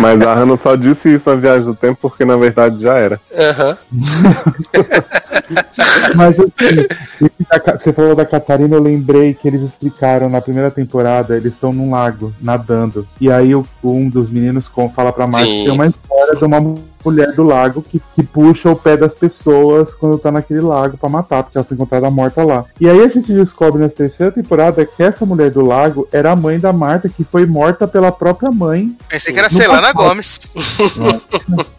Mas a Hannah só disse isso na viagem do tempo porque na verdade já era. Aham. [LAUGHS] Mas assim, você falou da Catarina, eu lembrei que eles explicaram na primeira temporada, eles estão num lago, nadando. E aí um dos meninos fala pra Sim. que tem uma história de uma mulher do lago que, que puxa o pé das pessoas quando tá naquele lago pra matar, porque ela foi encontrada morta lá. E aí a gente descobre nessa terceira temporada que essa mulher do lago era a mãe da Marta, que foi morta pela própria mãe. Pensei que era Celana. Gomes. [LAUGHS]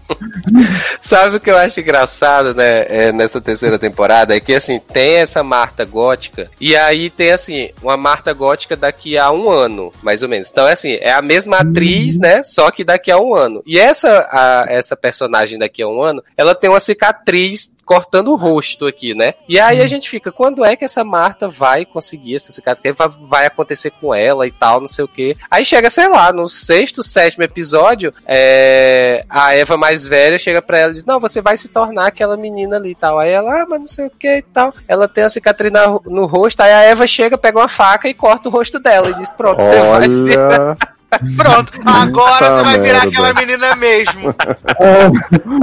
Sabe o que eu acho engraçado, né, é, nessa terceira temporada? É que, assim, tem essa Marta gótica, e aí tem, assim, uma Marta gótica daqui a um ano, mais ou menos. Então, é assim, é a mesma atriz, né, só que daqui a um ano. E essa, a- essa personagem daqui a um ano, ela tem uma cicatriz cortando o rosto aqui, né? E aí a gente fica, quando é que essa Marta vai conseguir essa cicatriz? Vai, vai acontecer com ela e tal, não sei o quê. Aí chega, sei lá, no sexto, sétimo episódio, é, a Eva mais velha chega pra ela e diz, não, você vai se tornar aquela menina ali e tal. Aí ela, ah, mas não sei o que e tal. Ela tem a cicatriz na- no rosto, aí a Eva chega, pega uma faca e corta o rosto dela e diz, pronto, você vai. Olha. [LAUGHS] [LAUGHS] Pronto, agora você vai virar merda. aquela menina mesmo. [LAUGHS]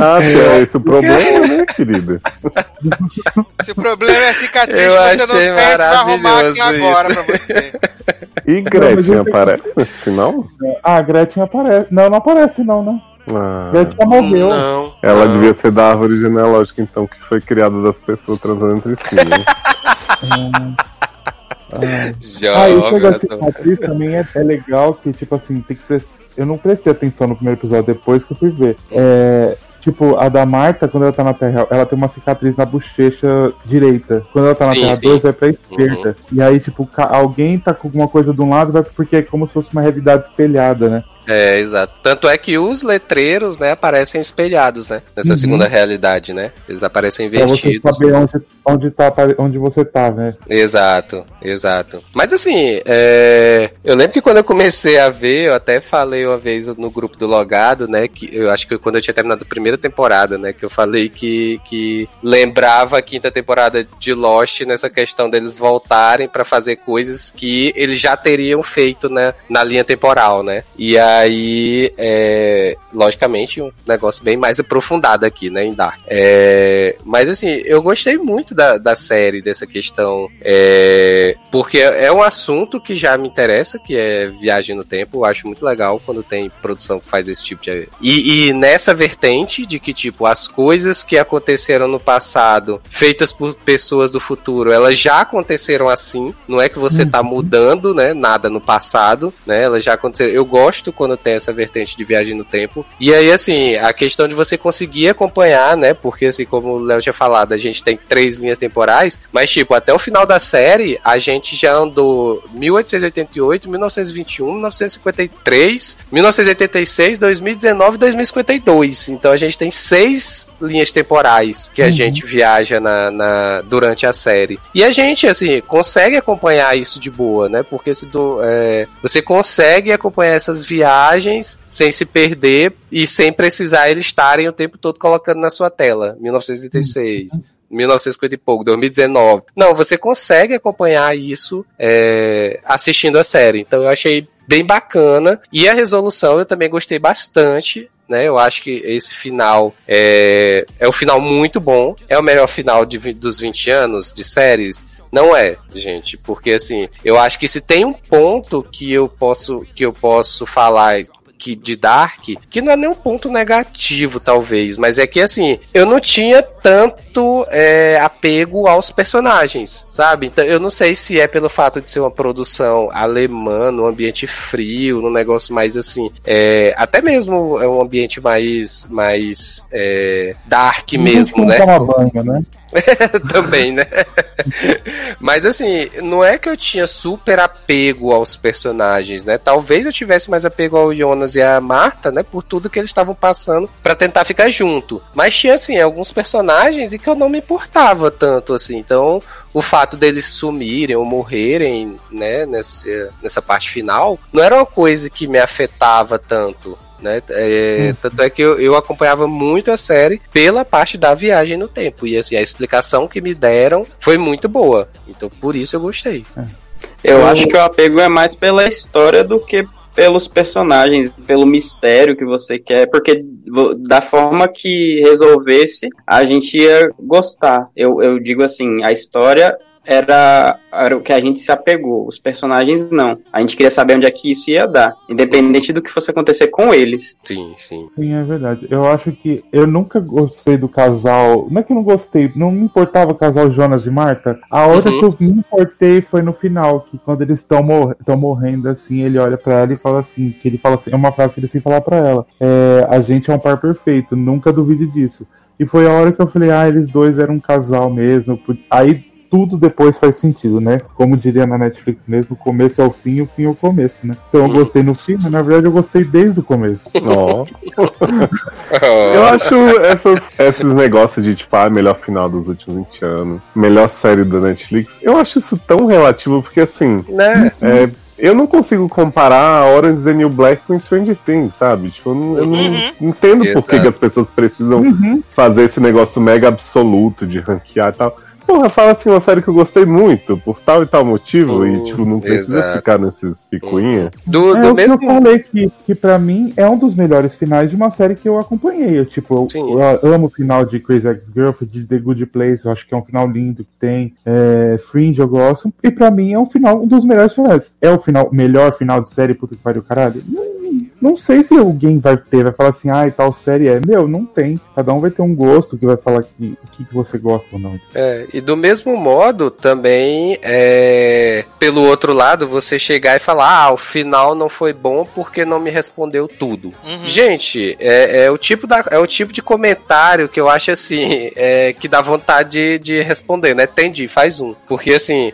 Ah, se é esse o problema, né, querida? [LAUGHS] Se o problema é cicatriz, Eu você não tem pra arrumar aqui maravilhoso agora isso. pra você. E Gretchen eu- aparece nesse final? Ah, a Gretchen aparece. Não, não aparece não, né? Ah, Gretchen já morreu. Não. ela não. devia ser da árvore genealógica, então, que foi criada das pessoas transando entre si. Né? Ah, e o Joga, negócio de cicatriz também é, é legal que, tipo assim, tem que prestar. Eu não prestei atenção no primeiro episódio, depois que eu fui ver. É, tipo, a da Marta, quando ela tá na Terra, ela tem uma cicatriz na bochecha direita. Quando ela tá na Sim, Terra sim. 2, vai pra esquerda. E aí, tipo, alguém tá com alguma coisa de um lado, vai porque é como se fosse uma realidade espelhada, né? É, exato. Tanto é que os letreiros, né, aparecem espelhados, né? Nessa Uhum. segunda realidade, né? Eles aparecem Pra você invertidos. saber onde, onde, tá, onde você tá, né? Exato, exato. Mas assim, é, eu lembro que quando eu comecei a ver, eu até falei uma vez no grupo do Logado, né? Que eu acho que quando eu tinha terminado a primeira temporada, né? Que eu falei que, que lembrava a quinta temporada de Lost nessa questão deles voltarem pra fazer coisas que eles já teriam feito né, na linha temporal, né? E aí, é, logicamente, um negócio bem mais aprofundado aqui, né, em Dark. É, mas assim, eu gostei muito da, da série, dessa questão, é, porque é um assunto que já me interessa, que é viagem no tempo. Eu acho muito legal quando tem produção que faz esse tipo de. E, e nessa vertente de que, tipo, as coisas que aconteceram no passado, feitas por pessoas do futuro, elas já aconteceram assim. Não é que você tá mudando, né? Nada no passado, né? Elas já aconteceram. Eu gosto quando tem essa vertente de viagem no tempo. E aí, assim, a questão de você conseguir acompanhar, né? Porque, assim, como o Léo tinha falado, a gente tem três linhas temporais, mas, tipo, até o final da série, a gente já andou 1888, 1921, 1953, 1986, 2019 e 2052. Então a gente tem seis linhas temporais que a gente viaja na, na- durante a série. E a gente, assim, consegue acompanhar isso de boa, né? Porque se do, é, você consegue acompanhar essas viagens sem se perder e sem precisar eles estarem o tempo todo colocando na sua tela. 1986. 1950 e pouco, 2019. Não, você consegue acompanhar isso é, assistindo a série. Então eu achei bem bacana. E a resolução eu também gostei bastante. Né, eu acho que esse final é, é um final muito bom. É o melhor final de, dos 20 anos de séries. Não é, gente, porque assim, eu acho que se tem um ponto que eu posso que eu posso falar que de Dark, que não é nem um ponto negativo, talvez, mas é que assim, eu não tinha tanto é, apego aos personagens, sabe? Então eu não sei se é pelo fato de ser uma produção alemã, num ambiente frio, num negócio mais assim, é, até mesmo é um ambiente mais, mais é, dark mesmo, né? banho, né? [LAUGHS] Também, né? [LAUGHS] Mas assim, não é que eu tinha super apego aos personagens, né? Talvez eu tivesse mais apego ao Jonas e à Marta, né? Por tudo que eles estavam passando pra tentar ficar junto. Mas tinha, assim, alguns personagens e que eu não me importava tanto, assim. Então, o fato deles sumirem ou morrerem, né? Nessa, nessa parte final, não era uma coisa que me afetava tanto. Né? É, Tanto é que eu, eu acompanhava muito a série pela parte da viagem no tempo. E assim, a explicação que me deram foi muito boa. Então por isso eu gostei. Eu acho que o apego é mais pela história do que pelos personagens, pelo mistério que você quer, porque da forma que resolvesse, a gente ia gostar. Eu, eu digo assim, a história era, era o que a gente se apegou, os personagens não. A gente queria saber onde é que isso ia dar, independente do que fosse acontecer com eles. Sim, sim. Sim, é verdade. Eu acho que eu nunca gostei do casal. Não é que eu não gostei, não me importava o casal Jonas e Marta. A outra Uhum. que eu me importei foi no final, que quando eles estão mor morrendo assim, ele olha pra ela e fala assim, que ele fala assim, é uma frase que ele sempre fala pra ela. É, a gente é um par perfeito, nunca duvide disso. E foi a hora que eu falei, ah, eles dois eram um casal mesmo. Aí tudo depois faz sentido, né? Como diria na Netflix mesmo, o começo é o fim e o fim é o começo, né? Então eu gostei no fim, mas na verdade eu gostei desde o começo. [LAUGHS] Ó. [LAUGHS] Eu acho essas, esses negócios de tipo, ah, melhor final dos últimos 20 anos, melhor série da Netflix, eu acho isso tão relativo, porque assim, Né? é, eu não consigo comparar Orange is the New Black com Stranger Things, sabe? Tipo, eu não, eu não entendo por que, que as pessoas precisam fazer esse negócio mega absoluto de ranquear e tal. Porra, fala assim, uma série que eu gostei muito, por tal e tal motivo, Hum, e tipo, não precisa exato. ficar nesses picuinha. Do, É do o que eu mesmo. falei que, que pra mim é um dos melhores finais de uma série que eu acompanhei. Eu, tipo, eu, eu amo o final de Crazy Ex-Girlfriend, de The Good Place, eu acho que é um final lindo que tem. É, Fringe eu gosto. E pra mim é um final, um dos melhores finais. É o final, melhor final de série, puta que pariu, caralho? Não, não sei se alguém vai ter, vai falar assim, ah, tal série é. Meu, não tem. Cada um vai ter um gosto que vai falar que, o que, que você gosta ou não. É, e do mesmo modo, também é, pelo outro lado, você chegar e falar, ah, o final não foi bom porque não me respondeu tudo. Uhum. Gente, é, é o tipo da, é o tipo de comentário que eu acho assim, é, que dá vontade de, de responder, né? Entendi, faz um. Porque assim,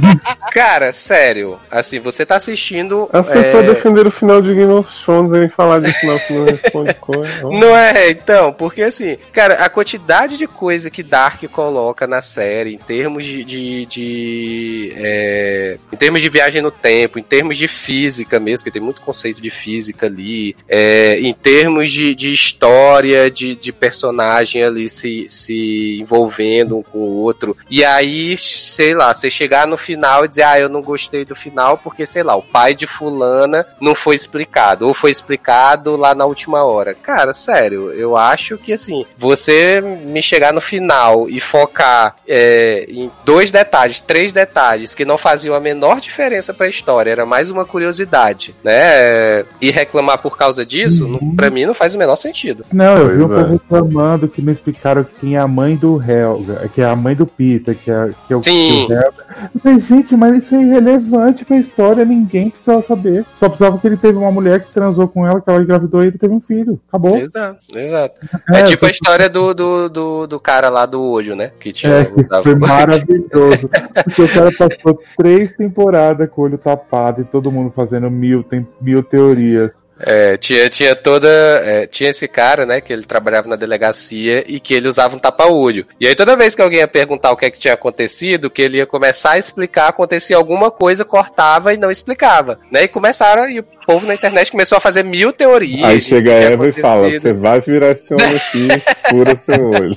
[LAUGHS] cara, sério, assim, você tá assistindo. As é, pessoas defenderam o final de Game of Thrones e falar de final que não responde coisa. [LAUGHS] Não é, então, porque assim, cara, a quantidade de coisa que Dark coloca na série, em termos de. de, de, é, em termos de viagem no tempo, em termos de física mesmo, que tem muito conceito de física ali, é, em termos de, de história, de, de personagem ali se, se envolvendo um com o outro. E aí, sei lá, você chegar no final e dizer, ah, eu não gostei do final porque, sei lá, o pai de fulana não foi explicado, ou foi explicado lá na última hora. Cara, sério, eu acho que assim, você me chegar no final e focar é, em dois detalhes, três detalhes que não faziam a menor diferença pra história, era mais uma curiosidade, né? E reclamar por causa disso, não, pra mim não faz o menor sentido. Não, eu vi um é. povo reclamando que não explicaram quem é a mãe do Helga, que é a mãe do Peter, que é, que é o, Sim. que é o Helga. Eu falei, gente, mas isso é irrelevante pra história, ninguém precisava saber. Só precisava que ele teve uma mulher que transou com ela, que ela engravidou e ele teve um filho. Acabou. Exato, exato. É, É, tipo a foi- história do, do, do, do cara lá do olho, né? Que tinha. É, que foi maravilhoso. Porque o cara passou três temporadas com o olho tapado e todo mundo fazendo mil, tem, mil teorias. É, tinha, tinha toda. é, tinha esse cara, né, que ele trabalhava na delegacia e que ele usava um tapa-olho. E aí toda vez que alguém ia perguntar o que é que tinha acontecido, que ele ia começar a explicar, acontecia alguma coisa, cortava e não explicava. Né? E começaram, e o povo na internet começou a fazer mil teorias. Aí chega a Eva e fala. Você vai virar esse homem aqui, [LAUGHS] fura seu olho.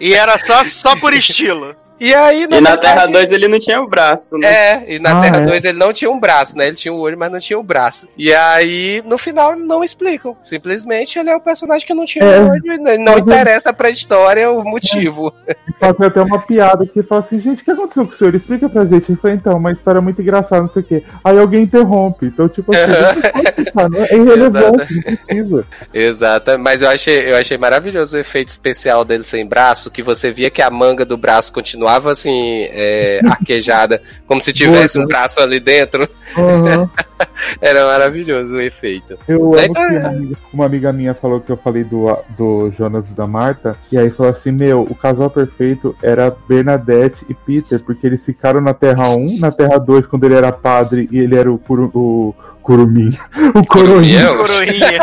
E era só, só por estilo. E aí, E na verdade, Terra 2 ele não tinha o braço, né? É, e na Ah, Terra é? 2 ele não tinha um braço, né? Ele tinha o olho, mas não tinha o braço. E aí, no final, não explicam. Simplesmente ele é o personagem que não tinha É. o olho e não- é- interessa pra história o motivo. Fazia até uma piada que fala assim, gente, o que aconteceu com o senhor? Explica pra gente. Ele falou, então, uma história muito engraçada, não sei o quê. Aí alguém interrompe. Então, tipo assim, [LAUGHS] não é irrelevante, não precisa. Exato, mas eu achei, eu achei maravilhoso o efeito especial dele sem braço, que você via que a manga do braço continuava assim, é, [LAUGHS] arquejada, como se tivesse Boa, um braço ali dentro. Aham. [LAUGHS] Era maravilhoso o efeito. Eu Daí tá- que uma amiga, uma amiga minha falou que eu falei do, do Jonas e da Marta, e aí falou assim, meu, o casal perfeito era Bernadette e Peter, porque eles ficaram na Terra 1, na Terra 2, quando ele era padre e ele era o, curu, o Curumim. [LAUGHS] O Coroinha. Coroinha? Coroinha.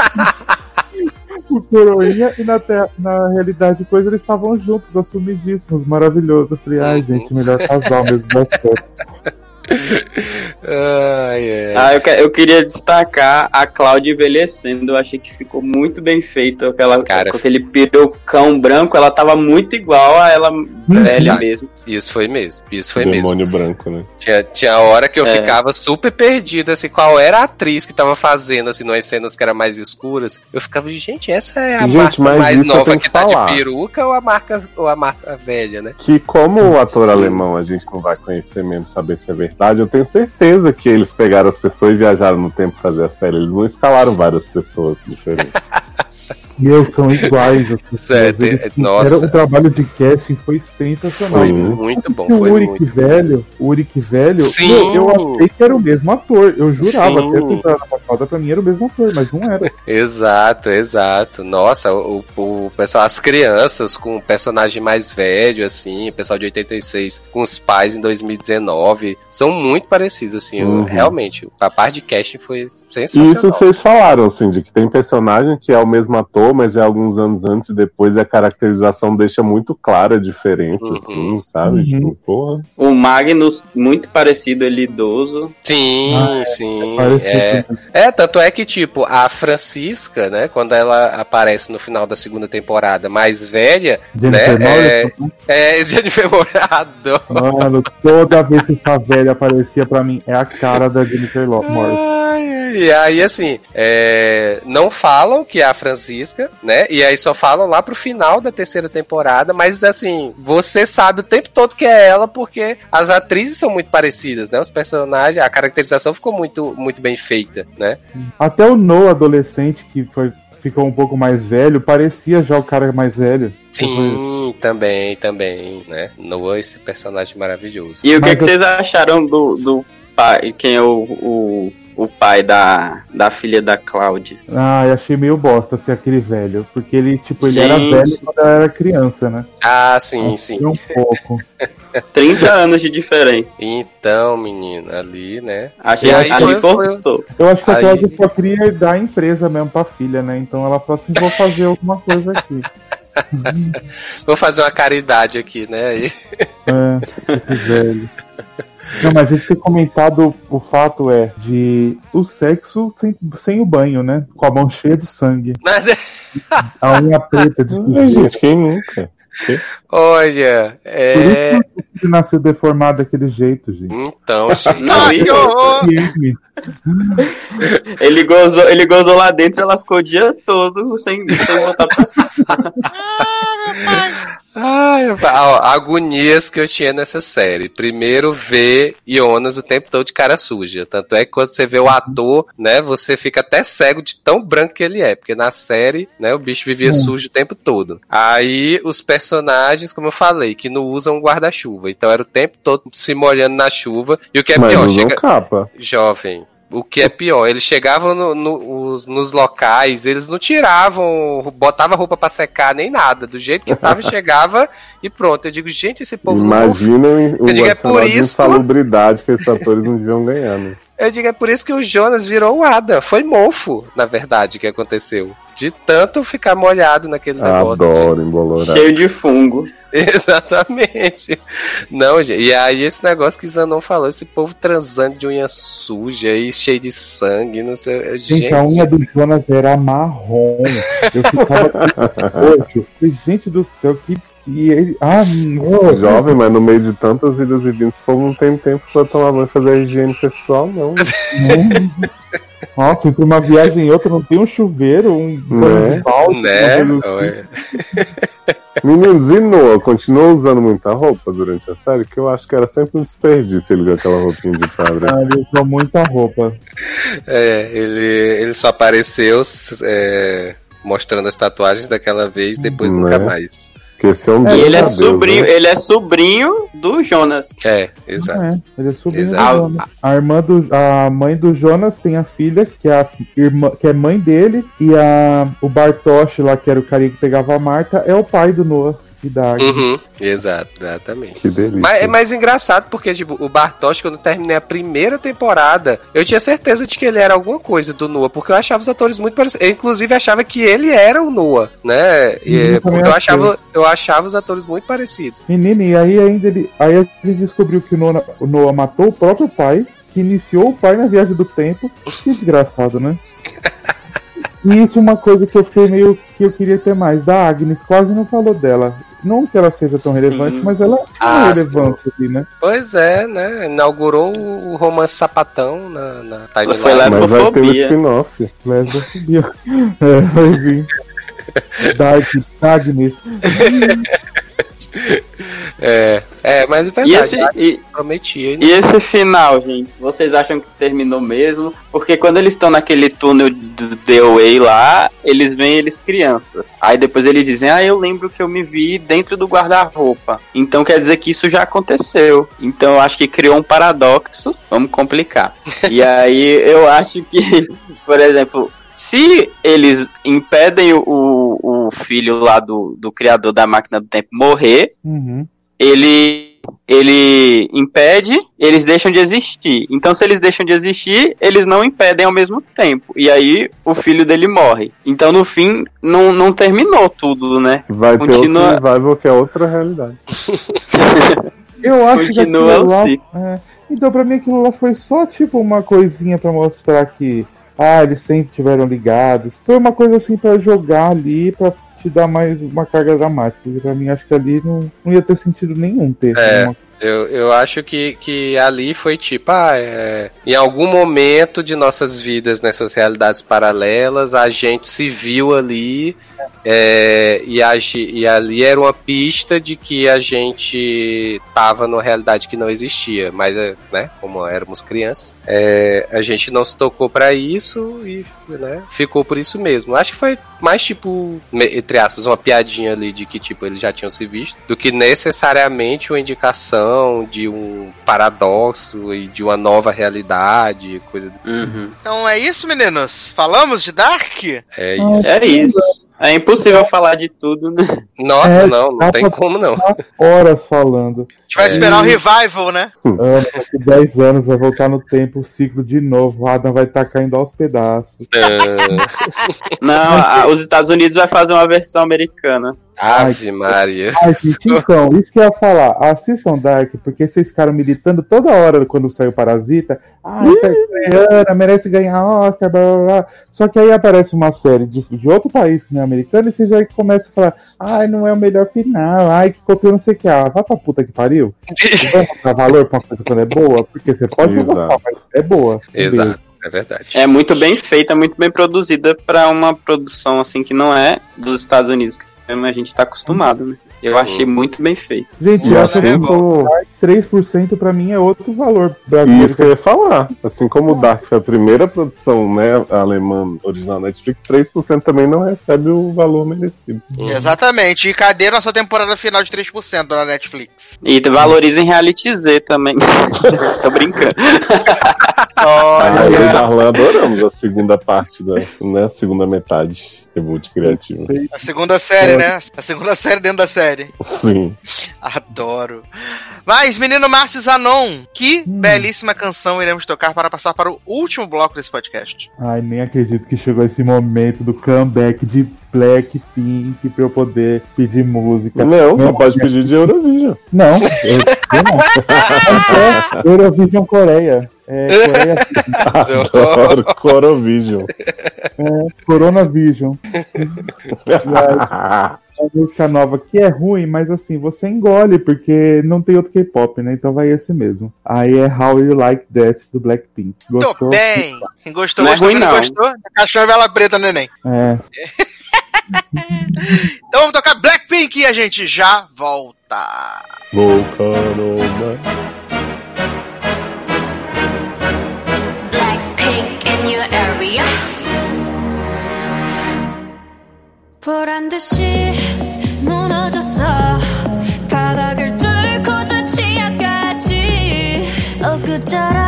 O Coroinha e na, terra, na realidade depois eles estavam juntos, assumidíssimos, maravilhoso. Eu falei, ai gente, melhor casal mesmo das [LAUGHS] fotos. [LAUGHS] Ai, ai. Ah, eu, que- eu queria destacar a Cláudia envelhecendo. Eu achei que ficou muito bem feito. Aquela, Cara. com aquele perucão branco, ela tava muito igual a ela velha Uhum. mesmo. Isso foi mesmo, isso foi mesmo. Demônio branco, né? Tinha, tinha hora que eu É. ficava super perdido, assim, qual era a atriz que tava fazendo, assim, nas cenas que eram mais escuras. Eu ficava, gente, essa é a Gente, marca mais nova que que tá falar. de peruca ou a marca, ou a marca velha, né? Que como o ator Sim. alemão a gente não vai conhecer mesmo, saber se é verdade, eu tenho certeza que eles pegaram as pessoas e viajaram no tempo fazer a série. Eles não escalaram várias pessoas diferentes. [LAUGHS] E eu são iguais. Assim, [LAUGHS] eles é- fizeram- nossa. O trabalho de casting foi sensacional. Foi muito bom, Porque o foi Uric muito. velho, o Uric velho, Sim. meu, eu achei que era o mesmo ator. Eu jurava, Sim. até a temporada passada pra mim era o mesmo ator, mas não era. [LAUGHS] Exato, exato. Nossa, o, o pessoal, as crianças com o personagem mais velho, assim, o pessoal de 86 com os pais em 2019, são muito parecidos, assim, eu- Uhum. realmente, a parte de casting foi E sensacional. isso vocês falaram, assim, de que tem personagem que é o mesmo ator, mas é alguns anos antes e depois e a caracterização deixa muito clara a diferença, Uhum. assim, sabe? Uhum. Tipo, porra. O Magnus, muito parecido, ele idoso. Sim, Ah, sim. Parece É, que- é, tanto é que, tipo, a Francisca, né, quando ela aparece no final da segunda temporada mais velha, Jennifer né, é, Lawrence, é [LAUGHS] Jennifer Morado. Mano, toda vez que essa velha aparecia pra mim, é a cara da Jennifer Lawrence. E aí, assim, é, não falam que é a Francisca, né? E aí só falam lá pro final da terceira temporada, mas assim, você sabe o tempo todo que é ela, porque as atrizes são muito parecidas, né? Os personagens, a caracterização ficou muito, muito bem feita, né? Até o Noah adolescente, que foi, ficou um pouco mais velho, parecia já o cara mais velho. Sim, também, também, né? Noah, esse personagem maravilhoso. E o que, Mas que eu- vocês acharam do, do pai, quem é o, o, o pai da, da filha da Cláudia. Ah, eu achei meio bosta ser aquele velho. Porque ele, tipo, ele era Gente. velho quando ela era criança, né? Ah, sim, sim. Um pouco. [LAUGHS] 30 anos de diferença. Então, menino, ali, né? Achei aí ali forçou. Eu acho que a Aí- Cláudia só queria dar a empresa mesmo pra filha, né? Então ela falou assim: vou fazer alguma coisa aqui. [LAUGHS] Vou fazer uma caridade aqui, né? É, esse velho. [LAUGHS] Não, mas a gente tem comentado o fato é de o sexo sem, sem o banho, né? Com a mão cheia de sangue. Nada- A unha preta [LAUGHS] de Ai, gente, quem nunca? Olha, Por é. isso que ele nasceu deformado daquele jeito, gente. Então, [LAUGHS] gente. Ai, e que horror! Ele gozou, ele gozou lá dentro ela ficou o dia todo sem, sem botar pra [LAUGHS] Ai, ó, agonias que eu tinha nessa série. Primeiro, ver Jonas o tempo todo de cara suja. Tanto é que quando você vê o ator, né, você fica até cego de tão branco que ele é. Porque na série, né, o bicho vivia Hum. sujo o tempo todo. Aí, os personagens, como eu falei, que não usam guarda-chuva. Então era o tempo todo se molhando na chuva. E o que é Mas pior, chega... capa. Jovem. O que é pior, eles chegavam no- no- os- nos locais, eles não tiravam, botava roupa pra secar nem nada. Do jeito que tava, [LAUGHS] chegava e pronto. Eu digo, gente, esse povo não Imaginem o Eu digo, é por isso- insalubridade que esses atores não deviam ganhar, né? Eu digo, é por isso que o Jonas virou o Adam. Foi mofo, na verdade, que aconteceu. De tanto ficar molhado naquele negócio. Adoro embolorar. cheio de fungo. [LAUGHS] Exatamente. Não, gente. E aí esse negócio que Zanon falou, esse povo transando de unha suja e cheio de sangue, não sei. Gente, Gente, a unha do Jonas era marrom. Eu ficava. [LAUGHS] Falei, Gente do céu, que. E ele... Ah. Jovem, mas no meio de tantas idas e vindas, esse povo não tem tempo pra tomar banho e fazer a higiene pessoal, não. Nossa, entre uma viagem e outra não tem um chuveiro, um banho Né? balde, né? assim. Meninos, e Noah continuou usando muita roupa durante a série? Que eu acho que era sempre um desperdício ele com aquela roupinha de padre. Ah, ele usou muita roupa. É, ele, ele só apareceu é, mostrando as tatuagens daquela vez, depois Né? nunca mais. Porque esse é um Deus ele é Deus, sobrinho, né? ele é sobrinho do Jonas. É, exato. É, ele é sobrinho Exato. do Jonas. A irmã do, a mãe do Jonas tem a filha, que é a irmã, que é mãe dele, e a, o Bartosz lá, que era o carinha que pegava a Marta, é o pai do Noah e da Agnes. Uhum, exato, exatamente. Que delícia. Mas é mais engraçado porque, tipo, o Bartosz, quando eu terminei a primeira temporada, eu tinha certeza de que ele era alguma coisa do Noah, porque eu achava os atores muito parecidos. Eu, inclusive, achava que ele era o Noah, né? E, também porque eu achei. achava, eu achava os atores muito parecidos. Menino, e aí ainda ele, aí a gente descobriu que o Noah, o Noah matou o próprio pai, que iniciou o pai na viagem do tempo. Que desgraçado, né? [LAUGHS] E isso é uma coisa que eu fiquei meio que eu queria ter mais. Da Agnes, quase não falou dela. Não que ela seja tão Sim. relevante, mas ela é Ah, relevante ali, né? Pois é, né? Inaugurou o romance sapatão na, na timeline. Foi Mas vai ter um lesbofobia. spin-off. Lesbo subiu. [LAUGHS] É, vai vir. [LAUGHS] Dark, Agnes. [LAUGHS] É, é, mas é verdade, E esse, e, prometia. E e esse final, gente? Vocês acham que terminou mesmo? Porque quando eles estão naquele túnel do The Way lá, eles veem eles crianças. Aí depois eles dizem, ah, eu lembro que eu me vi dentro do guarda-roupa. Então quer dizer que isso já aconteceu. Então eu acho que criou um paradoxo. Vamos complicar. e aí eu acho que, [LAUGHS] por exemplo, se eles impedem o, o filho lá do, do criador da máquina do tempo morrer, Uhum. ele ele impede, eles deixam de existir. Então, se eles deixam de existir, eles não impedem ao mesmo tempo. E aí o filho dele morre. Então, no fim, não, não terminou tudo, né? Vai ter Continua- outro revival que é outra realidade. [LAUGHS] Eu acho Continua que aquilo o lá, ciclo. é, Então, pra mim, aquilo lá foi só tipo uma coisinha pra mostrar que. Ah, eles sempre tiveram ligados. Foi uma coisa assim pra jogar ali, pra te dar mais uma carga dramática. E pra mim, acho que ali não, não ia ter sentido nenhum ter. É. uma- Eu, eu acho que, que ali foi tipo, ah, é, em algum momento de nossas vidas nessas realidades paralelas, a gente se viu ali é, e, a e ali era uma pista de que a gente tava numa realidade que não existia, mas, é, né, como éramos crianças, é, a gente não se tocou pra isso e né, ficou por isso mesmo. Acho que foi mais tipo, entre aspas, uma piadinha ali de que tipo eles já tinham se visto, do que necessariamente uma indicação de um paradoxo e de uma nova realidade, coisa do... Uhum. Então é isso, meninos. Falamos de Dark? É isso. É isso. É impossível falar de tudo, né? Nossa, É, não, não dá tem como não. Horas falando. A gente vai É. esperar o revival, né? Ah, daqui 10 anos vai voltar no tempo, o ciclo de novo. O Adam vai estar caindo aos pedaços. Ah, [LAUGHS] Não, a- os Estados Unidos vai fazer uma versão americana. Ave Maria. Ai, gente, então, isso que eu ia falar. Assistam Dark, porque vocês ficaram militando toda hora quando saiu Parasita. Ah, essa é coreana, merece ganhar Oscar, blá blá blá. Só que aí aparece uma série de, de outro país que não é americano e você já começa a falar: ai, não é o melhor final, ai, que copiou não sei o que. Ah, vai pra puta que pariu. [LAUGHS] Vamos dar valor pra uma coisa quando é boa, porque você pode não gostar, mas é boa. Exato, é verdade. É muito bem feita, muito bem produzida pra uma produção assim que não é dos Estados Unidos, que a gente tá acostumado, né? Eu achei muito bem feito. Gente, E eu acho assim que como- 3% pra mim é outro valor brasileiro. isso que eu ia falar. Assim como o Dark foi a primeira produção né, alemã original Netflix, 3% também não recebe o valor merecido. Uhum. Exatamente. E cadê nossa temporada final de 3% na Netflix? E valorizem Reality Z também. [LAUGHS] Tô brincando. [LAUGHS] Olha. Ah, eu e Darlan adoramos a segunda parte da né, segunda metade. Reboot criativo. A segunda série, né? A segunda série dentro da série. Sim. Adoro. Mas, menino Márcio Zanon, que belíssima canção iremos tocar para passar para o último bloco desse podcast. Ai, nem acredito que chegou esse momento do comeback de Blackpink pra eu poder pedir música. Não, só pode pedir de Eurovision. Não, [LAUGHS] eu, eu não. [LAUGHS] É Eurovision Coreia. É, [LAUGHS] Coreia, Adoro [LAUGHS] Corovision. é Coronavision. [LAUGHS] uma música nova que é ruim, mas assim, você engole, porque não tem outro K-pop, né? Então vai esse mesmo. Aí é How You Like That do Blackpink. Tô Gostou? bem. Quem gostou, Não é gostou. ruim, Quem não gostou, cachorro e vela preta, neném. É. Então vamos tocar Blackpink e a gente já volta. Volcano 보란 듯이 무너졌어. 바닥을 뚫고 저 치아까지. 엊그처럼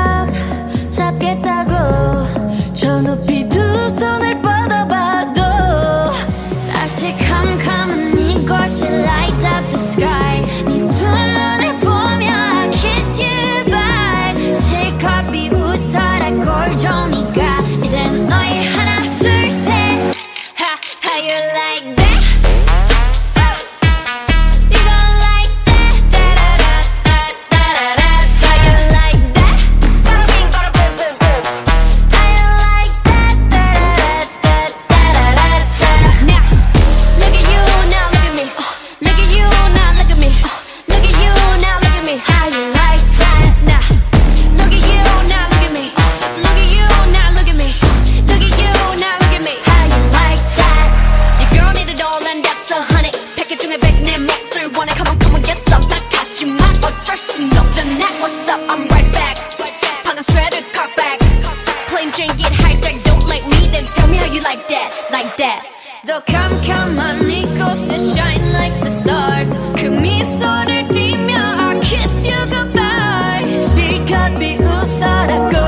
Plain Jane get hijacked. Don't like me, then tell me how you like that, like that. 더 캄캄한 이곳에 shine like the stars. 그 미소를 띠며 I kiss you goodbye. 실컷 비웃어라 꼴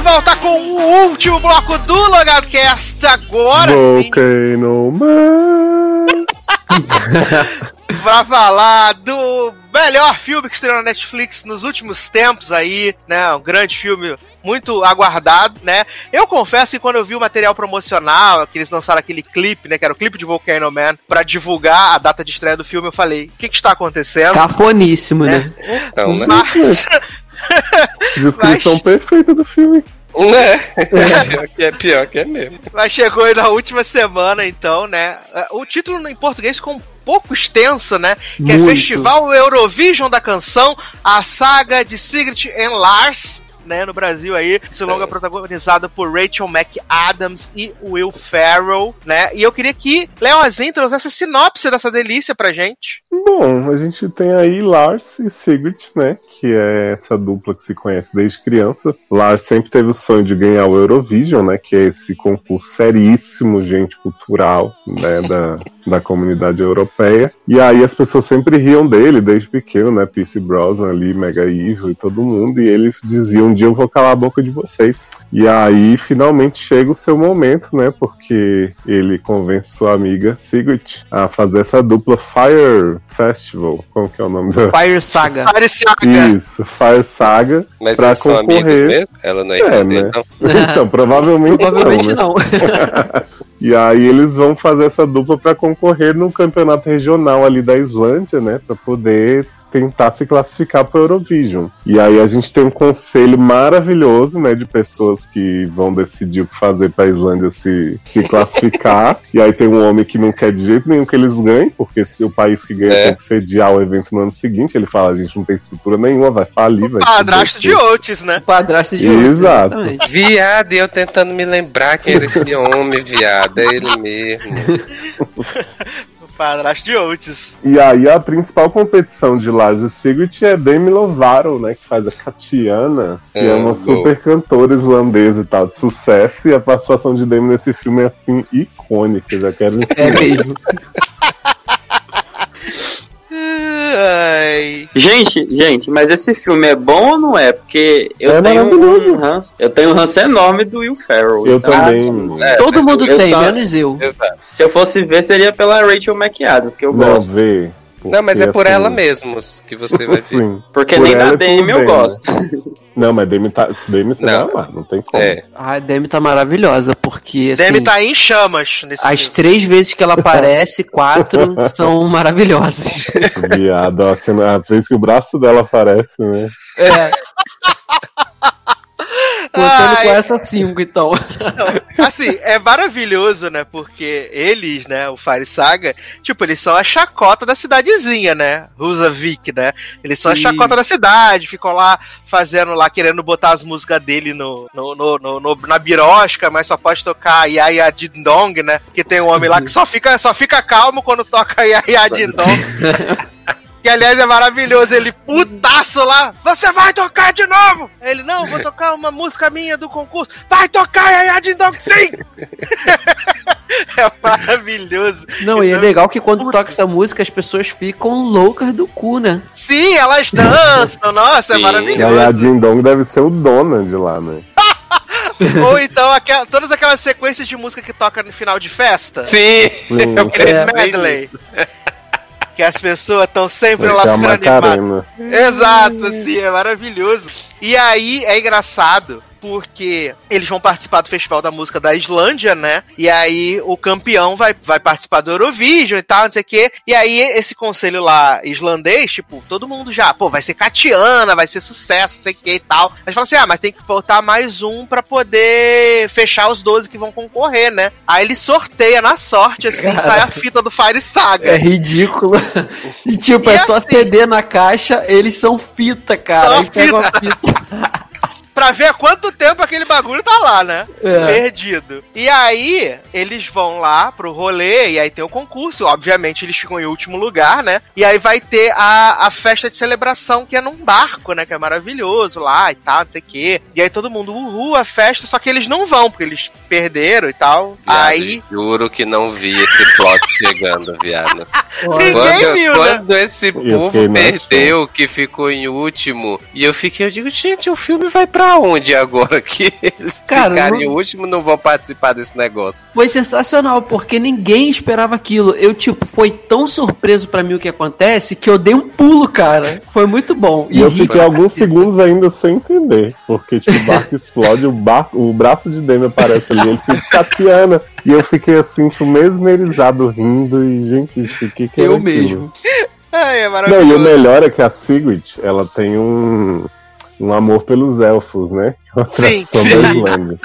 De volta com o último bloco do Logado Cast. Agora sim, Volcano Man. [LAUGHS] pra falar do melhor filme que estreou na Netflix nos últimos tempos aí, né? Um grande filme muito aguardado, né? Eu confesso que quando eu vi o material promocional, que eles lançaram aquele clipe, né? Que era o clipe de Volcano Man, pra divulgar a data de estreia do filme, eu falei, o que que está acontecendo? Cafoníssimo, né? Então, né? Mas, [LAUGHS] Descrição perfeita do filme. Né? [LAUGHS] Pior que é pior que é mesmo. Mas chegou aí na última semana, então, né? O título em português ficou um pouco extenso, né? Que Muito. é Festival Eurovision da Canção, a saga de Sigrid and Lars. Né, no Brasil aí, esse longa É. protagonizado por Rachel McAdams e Will Ferrell, né? E eu queria que Leozinho trouxesse a sinopse dessa delícia pra gente. Bom, a gente tem aí Lars e Sigrid, né? Que é essa dupla que se conhece desde criança. Lars sempre teve o sonho de ganhar o Eurovision, né? Que é esse concurso seríssimo, gente, cultural, né? Da, da comunidade europeia. E aí as pessoas sempre riam dele desde pequeno, né? Pierce Brosnan ali, Mega Evil e todo mundo. E ele dizia, um dia eu vou calar a boca de vocês. E aí, finalmente chega o seu momento, né? Porque ele convence sua amiga Sigrid a fazer essa dupla Fire Festival. Como que é o nome da? Fire Saga. Fire Saga. Isso, Fire Saga. Mas pra eles são amigos concorrer. mesmo? Ela não é, É, né? não? [LAUGHS] [LAUGHS] Então, provavelmente, Provavelmente não. né? não. [LAUGHS] E aí eles vão fazer essa dupla pra concorrer no campeonato regional ali da Islândia, né? Pra poder tentar se classificar para Eurovision. E aí a gente tem um conselho maravilhoso, né, de pessoas que vão decidir o que fazer para a Islândia se, se [LAUGHS] classificar. e aí tem um homem que não quer de jeito nenhum que eles ganhem, porque se o país que ganha É. tem que sediar o evento no ano seguinte, ele fala, a gente não tem estrutura nenhuma, vai falir, vai Padrasto de Otis, né? Padrasto de outro. Exato. exatamente. Viado, e eu tentando me lembrar quem era esse homem, viado. É ele mesmo. [LAUGHS] Padrasto de Otis. E aí a principal competição de Lars e Sigrid é Demi Lovato, né? Que faz a Katiana, que é, É, uma super cantora islandesa e tal, de sucesso. E a participação de Demi nesse filme é assim, icônica. Já quero É mesmo. [LAUGHS] Ai. Gente, gente, mas esse filme é bom ou não é? Porque eu É tenho um ranço, eu tenho um ranço enorme do Will Ferrell. Eu então, também. é, Todo mundo eu tem, só- menos eu. Exato. Se eu fosse ver, seria pela Rachel McAdams, que eu Não, gosto. vê. Não, mas é porque, por assim, ela mesmo que você vai [LAUGHS] ver. Sim. Porque Por nem da por Demi eu Demi. gosto. [LAUGHS] Não, mas Demi, tá, Demi você Não. vai amar, não tem como. É. A Demi tá maravilhosa, porque assim, Demi tá em chamas nesse as filme. três vezes que ela aparece, quatro [LAUGHS] são maravilhosas. Viado, a, cena, a vez que o braço dela aparece, né? É. Contando Ai. com essa cinco, então. Assim, é maravilhoso, né? Porque eles, né, o Fire Saga, tipo, eles são a chacota da cidadezinha, né? Rusavik, né? Eles são Sim. a chacota da cidade, ficam lá fazendo lá, querendo botar as músicas dele no, no, no, no- no- na birosca, mas só pode tocar Yaya Dindong, né? Que tem um homem lá que só fica, só fica calmo quando toca Yaya [LAUGHS] Dindong. [LAUGHS] Que aliás é maravilhoso, ele putaço lá, você vai tocar de novo! Ele, não, vou tocar uma música minha do concurso, vai tocar Yaya Dindong sim! é maravilhoso. Não, e é Então, legal que quando toca essa música as pessoas ficam loucas do cu, né? Sim, elas dançam, nossa, é Sim. E a maravilhoso. Ding deve ser o Donald lá, né? [LAUGHS] Ou então aquela- todas aquelas sequências de música que toca no final de festa. Sim! Hum, Aqueles É, medley. Que as pessoas estão sempre lá ser a super animadas. Exato, assim, é maravilhoso. E aí é engraçado porque eles vão participar do Festival da Música da Islândia, né? E aí o campeão vai, vai participar do Eurovision e tal, não sei o quê. E aí esse conselho lá islandês, tipo, todo mundo já, pô, vai ser Katiana, vai ser sucesso, não sei o que e tal. Mas fala assim, ah, mas tem que botar mais um pra poder fechar os 12 que vão concorrer, né? Aí ele sorteia na sorte, assim, sai a fita do Fire Saga. É ridículo. [LAUGHS] E tipo, E é só assim- CD na caixa, eles são fita, cara. Só Aí pega uma fita. [LAUGHS] pra ver há quanto tempo aquele bagulho tá lá, né? É. Perdido. E aí, eles vão lá pro rolê, e aí tem o concurso. Obviamente, eles ficam em último lugar, né? E aí vai ter a, a festa de celebração, que é num barco, né? Que é maravilhoso lá e tal, não sei o quê. E aí todo mundo, uhul, a festa, só que eles não vão, porque eles perderam e tal. aí. Juro que não vi esse plot [LAUGHS] chegando, viado. [LAUGHS] Ninguém Quando, viu, né? quando esse fiquei povo perdeu, que ficou em último, e eu fiquei, eu digo, gente, o filme vai pra onde agora que eles Cara, ficarem em não- último não vão participar desse negócio? Foi sensacional, porque ninguém esperava aquilo. Eu, tipo, foi tão surpreso pra mim o que acontece que eu dei um pulo, cara. Foi muito bom. E eu ri fiquei alguns segundos ainda sem entender. Porque, tipo, o barco explode, o, barco, o braço de Demi aparece ali, ele fica Tatiana. E eu fiquei assim, tipo, mesmerizado, rindo. E, gente, isso que, que era Eu aquilo? mesmo. [LAUGHS] Ai, é Não, maravilhoso. e o melhor é que a Sigrid, ela tem um. Um amor pelos elfos, né? Uma Sim, atração sim. da Islândia.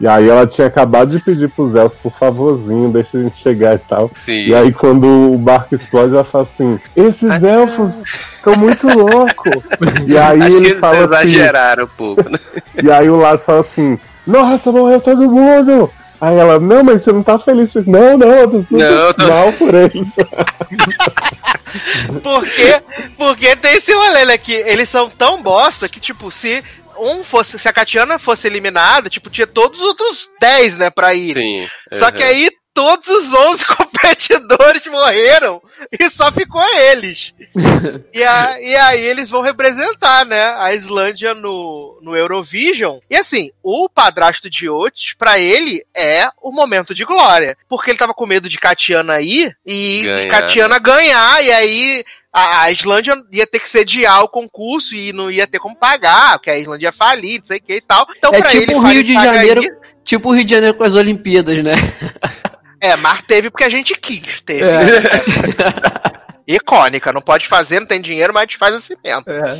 E aí ela tinha acabado de pedir pros elfos, por favorzinho, deixa a gente chegar e tal. Sim. E aí quando o barco explode, ela fala assim, esses elfos estão muito loucos. E aí Acho que ele eles fala assim, exageraram um pouco, né? e aí o Lars fala assim, nossa, morreu todo mundo! Aí ela, não, mas você não tá feliz com isso. Não, não, eu tô super Não, eu tô- mal por eles. [LAUGHS] Porque, porque tem esse rolê, né? Que eles são tão bosta que, tipo, se um fosse, se a Catiana fosse eliminada, tipo, tinha todos os outros 10, né, pra ir. Sim. Só uhum. que aí todos os 11 [LAUGHS] competidores morreram e só ficou eles. [LAUGHS] e, a- e aí eles vão representar, né, a Islândia no, no Eurovision. E assim, o padrasto de Otis, pra ele, é o momento de glória. Porque ele tava com medo de Catiana ir e, Ganhar. e Catiana ganhar, e aí a, Islândia ia ter que sediar o concurso e não ia ter como pagar, porque a Islândia ia falir, não sei o que e tal. Então, É pra tipo ele, o Rio de Janeiro, aí- tipo o Rio de Janeiro com as Olimpíadas, né? [LAUGHS] É, mas teve porque a gente quis. Teve. É. [LAUGHS] Icônica, não pode fazer, não tem dinheiro, mas a gente faz assim mesmo. É.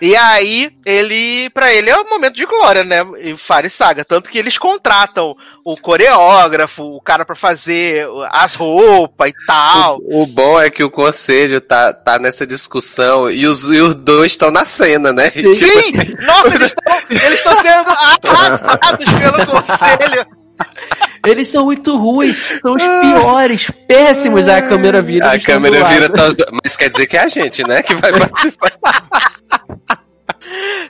E aí, ele, pra ele é um momento de glória, né? E Fire Saga. Tanto que eles contratam o coreógrafo, o cara pra fazer as roupas e tal. O, o bom é que o conselho tá, tá nessa discussão e os, e os dois estão na cena, né? Sim. Sim! Nossa, eles estão eles estão sendo [LAUGHS] arrasados pelo conselho. [LAUGHS] Eles são muito ruins, são os piores, péssimos. A câmera vira. a câmera vira. tá- Mas quer dizer que é a gente, né? Que vai [LAUGHS] participar.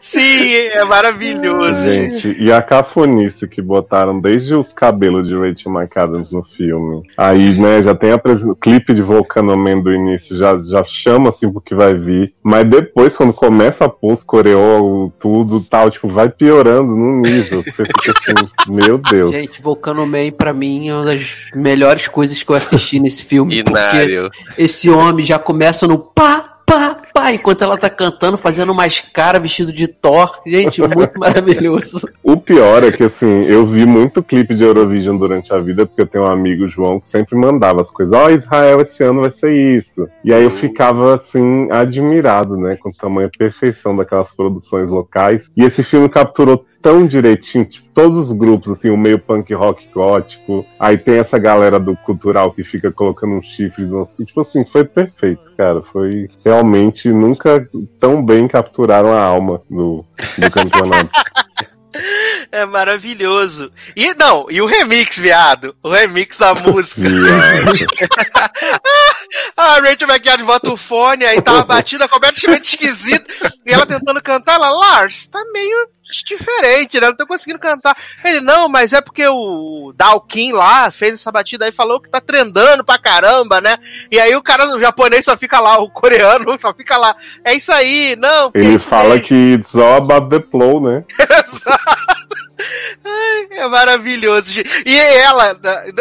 Sim, é maravilhoso. Gente, e a cafonice que botaram desde os cabelos de Rachel McAdams no filme. Aí, né, já tem apresen- o clipe de Volcano Man do início, já, já chama assim pro que vai vir. Mas depois, quando começa a pôr os coreó, tudo tal, tipo, vai piorando num nível. Você fica assim, [LAUGHS] meu Deus. Gente, Volcano Man, pra mim, é uma das melhores coisas que eu assisti nesse filme. Porque esse homem já começa no pá, pá, pá, enquanto ela tá cantando, fazendo mais cara, vestido de Thor. Gente, muito [LAUGHS] maravilhoso. O pior é que, assim, eu vi muito clipe de Eurovision durante a vida, porque eu tenho um amigo, João, que sempre mandava as coisas. Ó, Israel, esse ano vai ser isso. E aí eu ficava, assim, admirado, né, com a tamanha perfeição daquelas produções locais. E esse filme capturou tão direitinho, tipo, todos os grupos, assim, o meio punk rock gótico. Aí tem essa galera do cultural que fica colocando uns chifres, uns... tipo assim, foi perfeito, cara. Foi realmente, nunca tão bem capturaram a alma do, do campeonato. [LAUGHS] É maravilhoso. E não, e o remix, viado. O remix da música. A [LAUGHS] Rachel McAdams bota o fone, aí tá uma batida completamente esquisita. E ela tentando cantar, ela, Lars, tá meio diferente, né? Não tô conseguindo cantar. Ele, não, mas é porque o Dalkin lá fez essa batida aí, falou que tá trendando pra caramba, né? E aí o cara, o japonês só fica lá, o coreano só fica lá. É isso aí, não. Ele fala mesmo. que it's all about the flow, né? [LAUGHS] [LAUGHS] É maravilhoso. E ela,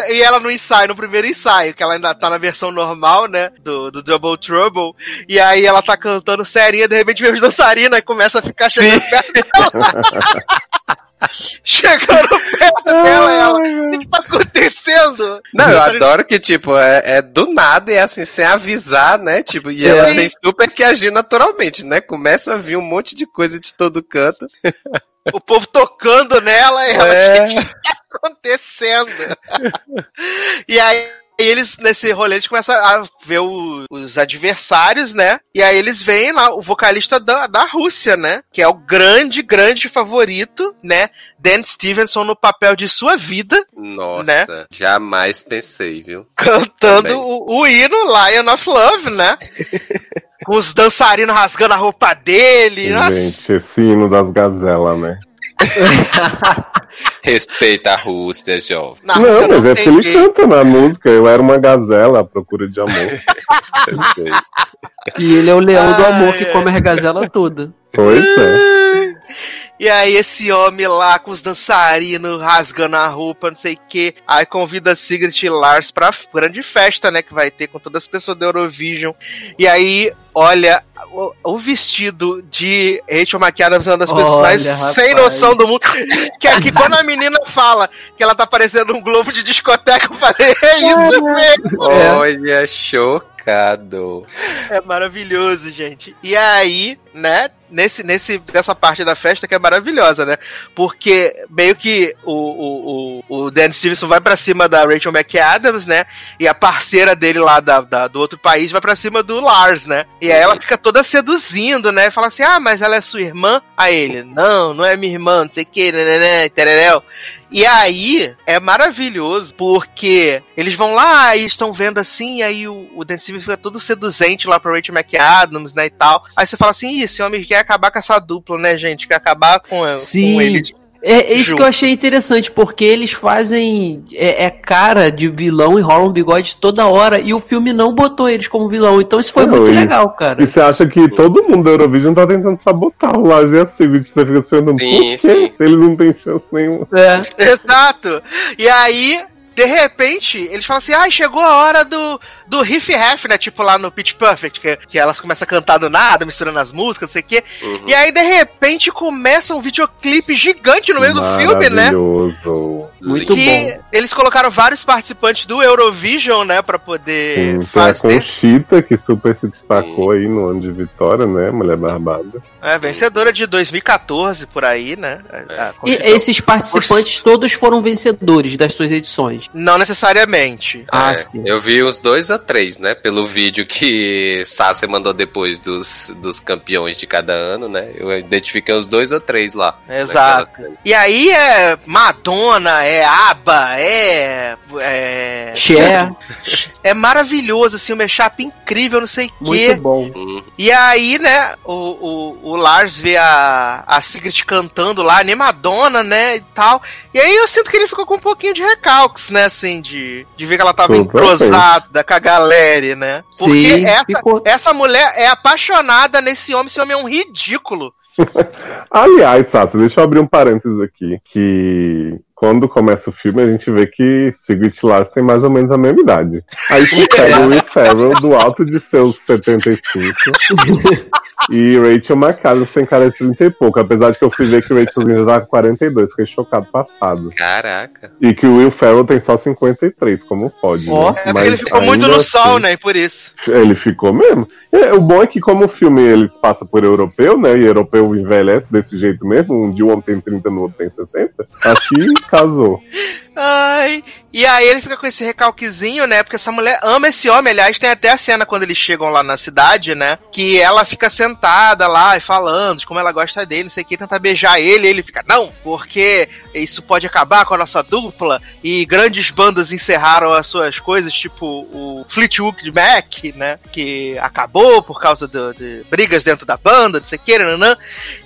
e ela no ensaio, no primeiro ensaio, que ela ainda tá na versão normal, né? Do, do Double Trouble. E aí ela tá cantando serinha, de repente vem os dançarinos e começa a ficar chegando perto dela. [LAUGHS] chegando perto dela, ela. O que que tá acontecendo? Não, eu adoro que, tipo, é, é do nada e é assim, sem avisar, né? Tipo, e ela tem super que agir naturalmente, né? Começa a vir um monte de coisa de todo canto. [LAUGHS] O povo tocando nela e ela, É. gente, o que tá acontecendo? e aí. eles, nesse rolê, eles começam a ver o- os adversários, né? E aí eles veem lá o vocalista da, da Rússia, né? Que é o grande, grande favorito, né? Dan Stevenson no papel de sua vida, Nossa, Né? jamais pensei, viu? cantando o, o hino Lion of Love, né? [LAUGHS] Com os dançarinos rasgando a roupa dele. Nossa, Gente, esse hino das gazelas, né? [LAUGHS] Respeita a Rússia, jovem. na não, Rússia mas é tem porque ele canta na música. Eu era uma gazela à procura de amor. [LAUGHS] E ele é o leão do amor que come a gazela toda. Pois é. E aí esse homem lá com os dançarinos rasgando a roupa, não sei o que. Aí convida Sigrid e Lars pra grande festa, né? Que vai ter com todas as pessoas do Eurovision. E aí, olha, o, o vestido de Rachel McAdams é uma das coisas mais rapaz. sem noção do mundo. Que é que quando a menina fala que ela tá parecendo um globo de discoteca, eu falei, é isso mesmo. É. Olha, chocado. Chocado. É maravilhoso, gente. E aí, né, nesse, nesse, nessa parte da festa que é maravilhosa, né? Porque meio que o, o, o, o Dan Stevenson vai pra cima da Rachel McAdams, né? E a parceira dele lá da, da- do outro país vai pra cima do Lars, né? E aí ela fica toda seduzindo, né? Fala assim, ah, mas ela é sua irmã? A ele, não, não é minha irmã, não sei o que, né, né, né. E aí é maravilhoso, porque eles vão lá e estão vendo assim, e aí o, o Dan Stevens fica todo seduzente lá pra Rachel McAdams, né, e tal. Aí você fala assim, ih, esse homem quer acabar com essa dupla, né, gente? Quer acabar com, com Sim. É, é isso Ju. que eu achei interessante, porque eles fazem é, é cara de vilão e rolam bigode toda hora, e o filme não botou eles como vilão, então isso foi Não, muito e- legal, cara. E você acha que todo mundo da Eurovision tá tentando sabotar o Laje e a? Você fica se perguntando Sim, por quê? sim. Se eles não têm chance nenhuma. É. Exato! E aí, de repente, eles falam assim: ai, chegou a hora do, do riff raff, né? Tipo lá no Pitch Perfect, que, que elas começam a cantar do nada, misturando as músicas, não sei o quê. Uhum. E aí, de repente, começa um videoclipe gigante no meio do filme, né? Maravilhoso. Muito que bom. eles colocaram vários participantes do Eurovision, né, pra poder Sim, tem a fazer. Conchita, que super se destacou aí no ano de vitória, né? Mulher Barbada. É, vencedora de 2014, por aí, né? A E Conchita- esses participantes todos foram vencedores das suas edições. Não necessariamente. Ah, É, sim. eu vi uns dois três, né? Pelo vídeo que Sasha mandou depois dos, dos campeões de cada ano, né? Eu identifiquei uns dois ou três lá. Exato. naquela. E aí é Madonna, é ABBA, é. É, Cher, é maravilhoso, assim, um mashup incrível, não sei o quê. muito bom. Uhum. E aí, né, o, o, o Lars vê a, a Sigrid cantando lá, animadona, né, e tal. E aí eu sinto que ele ficou com um pouquinho de recalques, né, assim, de, de ver que ela tava Super entrosada com a galera, né? Porque Sim, essa, ficou. essa mulher é apaixonada nesse homem, esse homem é um ridículo. [LAUGHS] Aliás, Sassi, deixa eu abrir um parênteses aqui. Que quando começa o filme, a gente vê que Sigrid Lass tem mais ou menos a mesma idade. Aí você pega o Will Ferrell do alto de seus 75 [LAUGHS] e Rachel McAdams tem cara de 30 e pouco. Apesar de que eu fui ver que o Rachelzinho já tá com 42, fiquei chocado passado. Caraca. E que o Will Ferrell tem só 53, como pode. Ó. né? É porque ele ficou muito ainda no sol, assim- né, e por isso. Ele ficou mesmo. É, o bom é que, como o filme eles passa por europeu, né? E europeu envelhece desse jeito mesmo. Um dia um homem tem 30, no outro tem 60. Acho que casou. Ai. E aí ele fica com esse recalquezinho, né? Porque essa mulher ama esse homem. Aliás, tem até a cena quando eles chegam lá na cidade, né? Que ela fica sentada lá e falando de como ela gosta dele, não sei o que, tenta beijar ele. Ele fica, não, porque isso pode acabar com a nossa dupla. E grandes bandas encerraram as suas coisas, tipo o Fleetwood Mac, né? Que acabou por causa de brigas dentro da banda, não sei o que.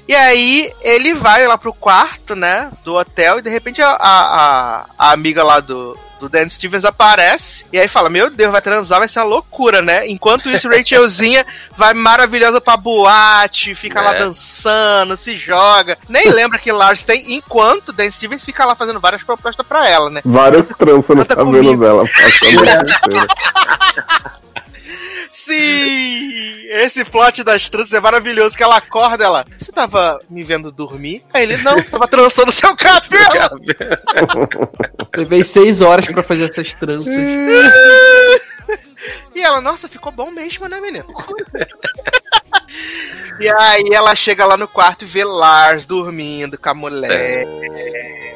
E aí ele vai lá pro quarto, né, do hotel, e de repente a, a amiga lá do, do Dan Stevens aparece, e aí fala, meu Deus, vai transar, vai ser uma loucura, né? Enquanto isso, Rachelzinha [LAUGHS] vai maravilhosa pra boate, fica lá É. dançando, se joga. Nem lembra que Lars tem, enquanto Dan Stevens fica lá fazendo várias propostas pra ela, né? Várias tranças no cabelo dela. [LAUGHS] [LAUGHS] Sim! Esse plot das tranças é maravilhoso, que ela acorda, ela, você tava me vendo dormir? Aí ele, não, tava trançando seu cabelo! [LAUGHS] Você fez seis horas pra fazer essas tranças. [LAUGHS] E ela, nossa, ficou bom mesmo, né, menino? [LAUGHS] e aí ela chega lá no quarto e vê Lars dormindo com a mulher.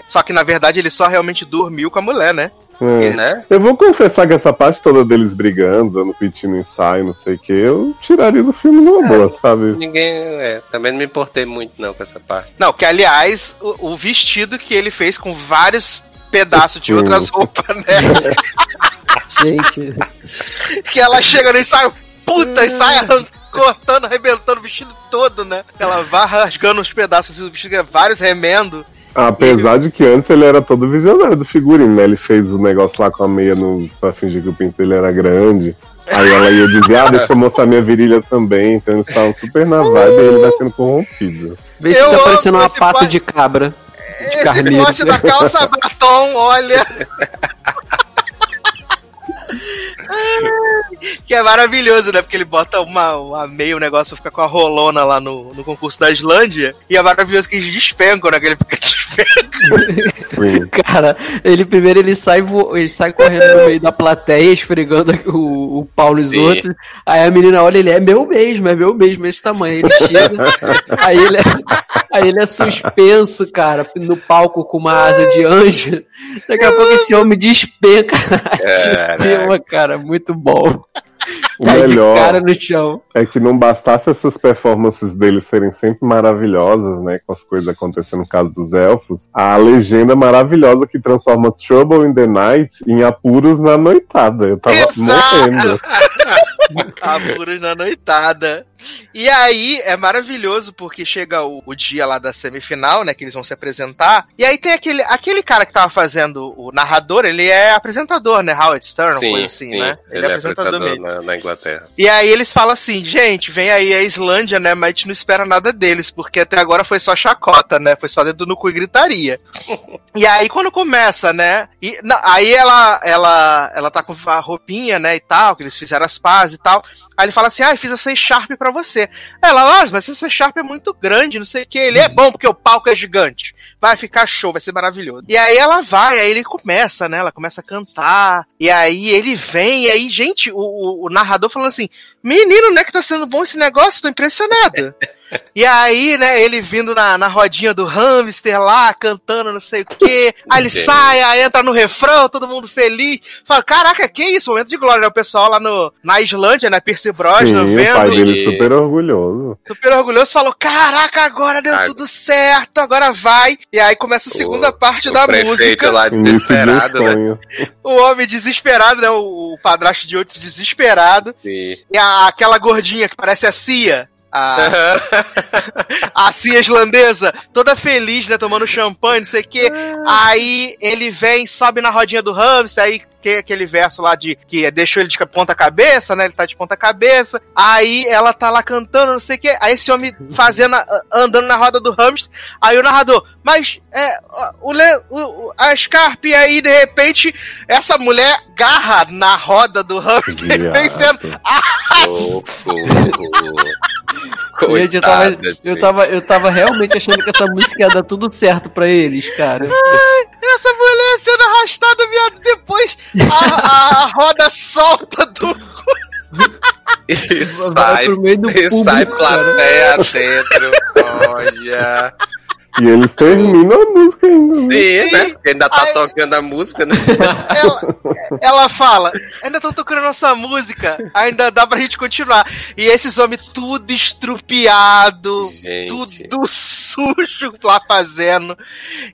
Só que na verdade ele só realmente dormiu com a mulher, né? É. Né? Eu vou confessar que essa parte toda deles brigando, dando piti no ensaio, não sei o que, eu tiraria do filme numa boa, sabe? Ninguém. É, também não me importei muito não com essa parte. Não, que aliás, o, o vestido que ele fez com vários pedaços de outras roupas, né? [LAUGHS] Gente, que ela chega no ensaio, puta, e sai arran- cortando, arrebentando o vestido todo, né? Ela vai rasgando os pedaços assim, do vestido, que é vários remendo. Apesar de que antes ele era todo visionário do figurino, né? Ele fez o negócio lá com a meia no, pra fingir que o pinto dele era grande. Aí ela ia dizer, ah, deixa eu mostrar minha virilha também. Então eles estavam super na vibe e ele vai sendo corrompido. vê se Eu tá parecendo uma esse pata de cabra. Esse carneiro. plot da calça [LAUGHS] batom, olha. Que é maravilhoso, né? Porque ele bota uma, uma meia, um negócio fica com a rolona lá no, no concurso da Islândia. E é maravilhoso que eles despencam, né? Que ele fica [LAUGHS] despenca. Sim. Cara, ele primeiro ele sai, vo- ele sai correndo no meio da plateia, esfregando o, o pau nos Sim. outros. Aí a menina olha, ele é meu mesmo, é meu mesmo, esse tamanho. Ele chega, [LAUGHS] aí ele, é, aí ele é suspenso, cara, no palco com uma asa de anjo. Daqui a pouco esse homem despenca [LAUGHS] de cima, cara, muito bom. O Cai de melhor cara no chão. é que não bastasse essas performances deles serem sempre maravilhosas, né? Com as coisas acontecendo no caso dos elfos, a legenda maravilhosa que transforma Trouble in the Night em apuros na noitada. Eu tava Exato. morrendo. [LAUGHS] Apuros na noitada. E aí é maravilhoso porque chega o, o dia lá da semifinal, né? Que eles vão se apresentar. E aí tem aquele, aquele cara que tava fazendo o narrador, ele é apresentador, né? Howard Stern, Sim, coisa assim, sim. né? Ele, é apresentador na, na Inglaterra. E aí eles falam assim, gente, vem aí a Islândia, né? Mas a gente não espera nada deles, porque até agora foi só chacota, né? Foi só dedo no cu e gritaria. [LAUGHS] e aí quando começa, né? E, não, aí ela, ela, ela tá com a roupinha, né? E tal, que eles fizeram as pazes e tal. Aí ele fala assim, ah, fiz essa Sharp pra você. Ela, ah, mas essa Sharp é muito grande, não sei o que. Ele é bom porque o palco é gigante. Vai ficar show, vai ser maravilhoso. E aí ela vai, aí ele começa, né? Ela começa a cantar. E aí ele vem, e aí, gente, o, o- o narrador falando assim: Menino, né, que tá sendo bom esse negócio? Tô impressionado. [LAUGHS] E aí, né, ele vindo na, na rodinha do hamster lá, cantando não sei o quê. Aí ele sai, aí entra no refrão, todo mundo feliz. Fala, caraca, que isso? Momento de glória, né? O pessoal lá no, na Islândia, né, Percy Brosnan, Sim, o pai vendo, dele super orgulhoso. super orgulhoso, falou, caraca, agora deu Ah. tudo certo, agora vai. E aí começa a segunda parte o da prefeito música. lá desesperado, né? O homem desesperado, né, o, o padrasto de outros desesperado. Sim. E a- aquela gordinha que parece a Cia. A, [LAUGHS] a Cia islandesa, toda feliz, né? Tomando champanhe, não sei o quê. Aí ele vem, sobe na rodinha do hamster, aí tem aquele verso lá de que deixou ele de ponta cabeça, né? Ele tá de ponta cabeça. Aí ela tá lá cantando, não sei o quê. Aí esse homem fazendo, andando na roda do hamster. Aí o narrador, mas é, o, o, o- a Scarpe, e aí de repente essa mulher garra na roda do hamster e vem sendo. Gente, eu tava, Coitada, eu, tava, eu tava realmente achando que essa música ia dar tudo certo pra eles, cara. Essa mulher sendo arrastada, viado, depois a, a roda solta do. [LAUGHS] E sai, e público, sai cara. plateia dentro. Olha. E ele termina a música ainda. né? Sim, né? Porque ainda tá Ai. tocando a música, né? [LAUGHS] Ela, ela fala: ainda estão tocando nossa música, ainda dá pra gente continuar. E esses homens tudo estrupiado, Gente. tudo sujo lá fazendo.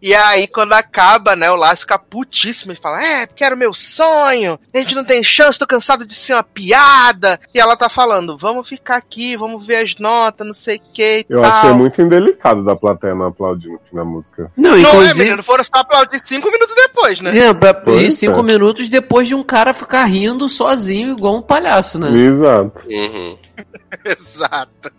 E aí, quando acaba, né, o Lázaro fica putíssimo. Ele fala: É, porque era o meu sonho, a gente não tem chance, tô cansado de ser uma piada. E ela tá falando: Vamos ficar aqui, vamos ver as notas, não sei o que e Eu tal. achei muito indelicado da plateia não aplaudir no fim da música. Não, Não é, inclusive. menino, foram só aplaudir cinco minutos depois, né? É, pra- e é. cinco minutos depois de um cara ficar rindo sozinho, igual um palhaço, né? Exato. Uhum. [LAUGHS] Exato.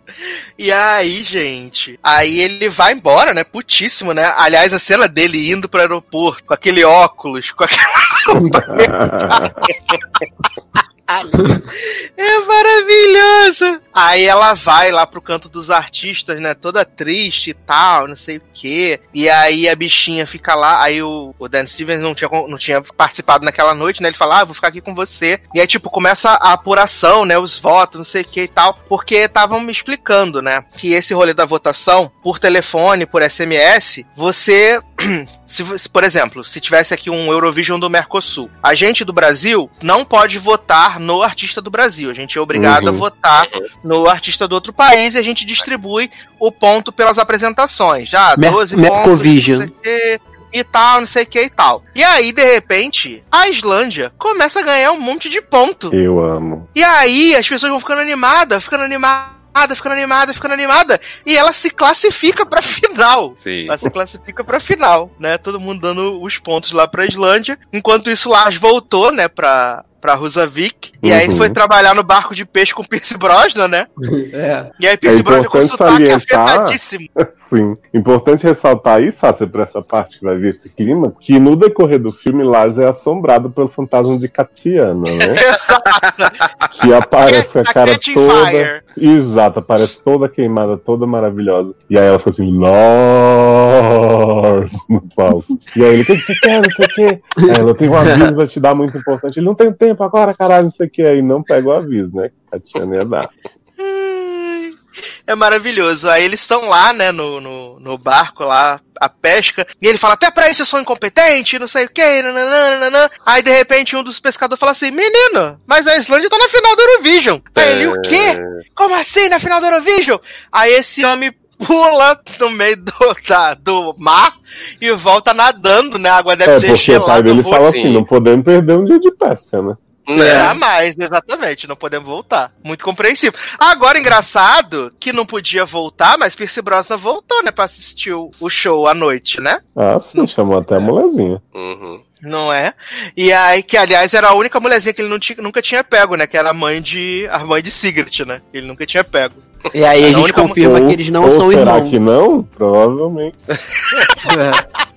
E aí, gente, aí ele vai embora, né? Putíssimo, né? Aliás, a cena dele indo pro aeroporto com aquele óculos, com aquela. [LAUGHS] [LAUGHS] [LAUGHS] É maravilhoso! Aí ela vai lá pro canto dos artistas, né? Toda triste e tal, não sei o quê. E aí a bichinha fica lá. Aí o, o Dan Stevens não tinha, não tinha participado naquela noite, né? Ele fala, ah, vou ficar aqui com você. E aí, tipo, começa a apuração, né? Os votos, não sei o que e tal. Porque estavam me explicando, né? Que esse rolê da votação, por telefone, por SMS, você [CLEARS THROAT] se, por exemplo, se tivesse aqui um Eurovision do Mercosul, a gente do Brasil não pode votar no artista do Brasil. A gente é obrigado Uhum. a votar no artista do outro país e a gente distribui o ponto pelas apresentações. Já, Mer- 12 Mercovision. pontos, e tal, não sei o que e tal. E aí, de repente, a Islândia começa a ganhar um monte de ponto. Eu amo. E aí as pessoas vão ficando animadas, ficando animadas, ficando animadas, ficando animada, e ela se classifica pra final. Sim. Ela se classifica pra final, né? Todo mundo dando os pontos lá pra Islândia. Enquanto isso, Lars voltou, né, pra, pra Rusavik. E aí Uhum. foi trabalhar no barco de peixe com Pierce Brosnan, né? [LAUGHS] É. E aí Pierce É Brosnan com importante sotaque salientar- afetadíssimo. [LAUGHS] Sim. Importante ressaltar aí, Sácia, pra essa parte que vai ver esse clima, que no decorrer do filme, Lars é assombrado pelo fantasma de Katiana, né? [LAUGHS] Exato. que aparece com a cara toda. fire. Exato, aparece toda queimada, toda maravilhosa. E aí ela fala assim, No palco. E aí ele, o que, você quer, não sei o quê. Aí ela tem um aviso pra te dar muito importante. Ele não tem tempo agora, caralho, não sei o quê. Aí não pega o aviso, né? A tia não ia dar. É maravilhoso. Aí eles estão lá, né, no, no, no barco lá, a pesca, e ele fala, até pra isso eu sou incompetente, não sei o que, nananana. Aí de repente um dos pescadores fala assim, menino, mas a Islândia tá na final do Eurovision. Aí ele, o quê? Como assim na final do Eurovision? Aí esse homem pula no meio do, da, do mar e volta nadando, né? A água deve É, ser porque o pai gelada. dele fala horror. assim, não podemos perder um dia de pesca, né? Jamais, exatamente, não podemos voltar. Muito compreensível. Agora, engraçado que não podia voltar, mas Pierce Brosnan voltou, né, pra assistir o, o show à noite, né? Ah, sim, chamou até a molezinha. Uhum. Não é? E aí, que aliás era a única mulherzinha que ele não tinha- nunca tinha pego, né? Que era a mãe de. a mãe de Sigrid, né? que Ele nunca tinha pego. E aí a Era gente única- confirma Ou- que eles não ou são será irmãos. que não? Provavelmente. É. [LAUGHS]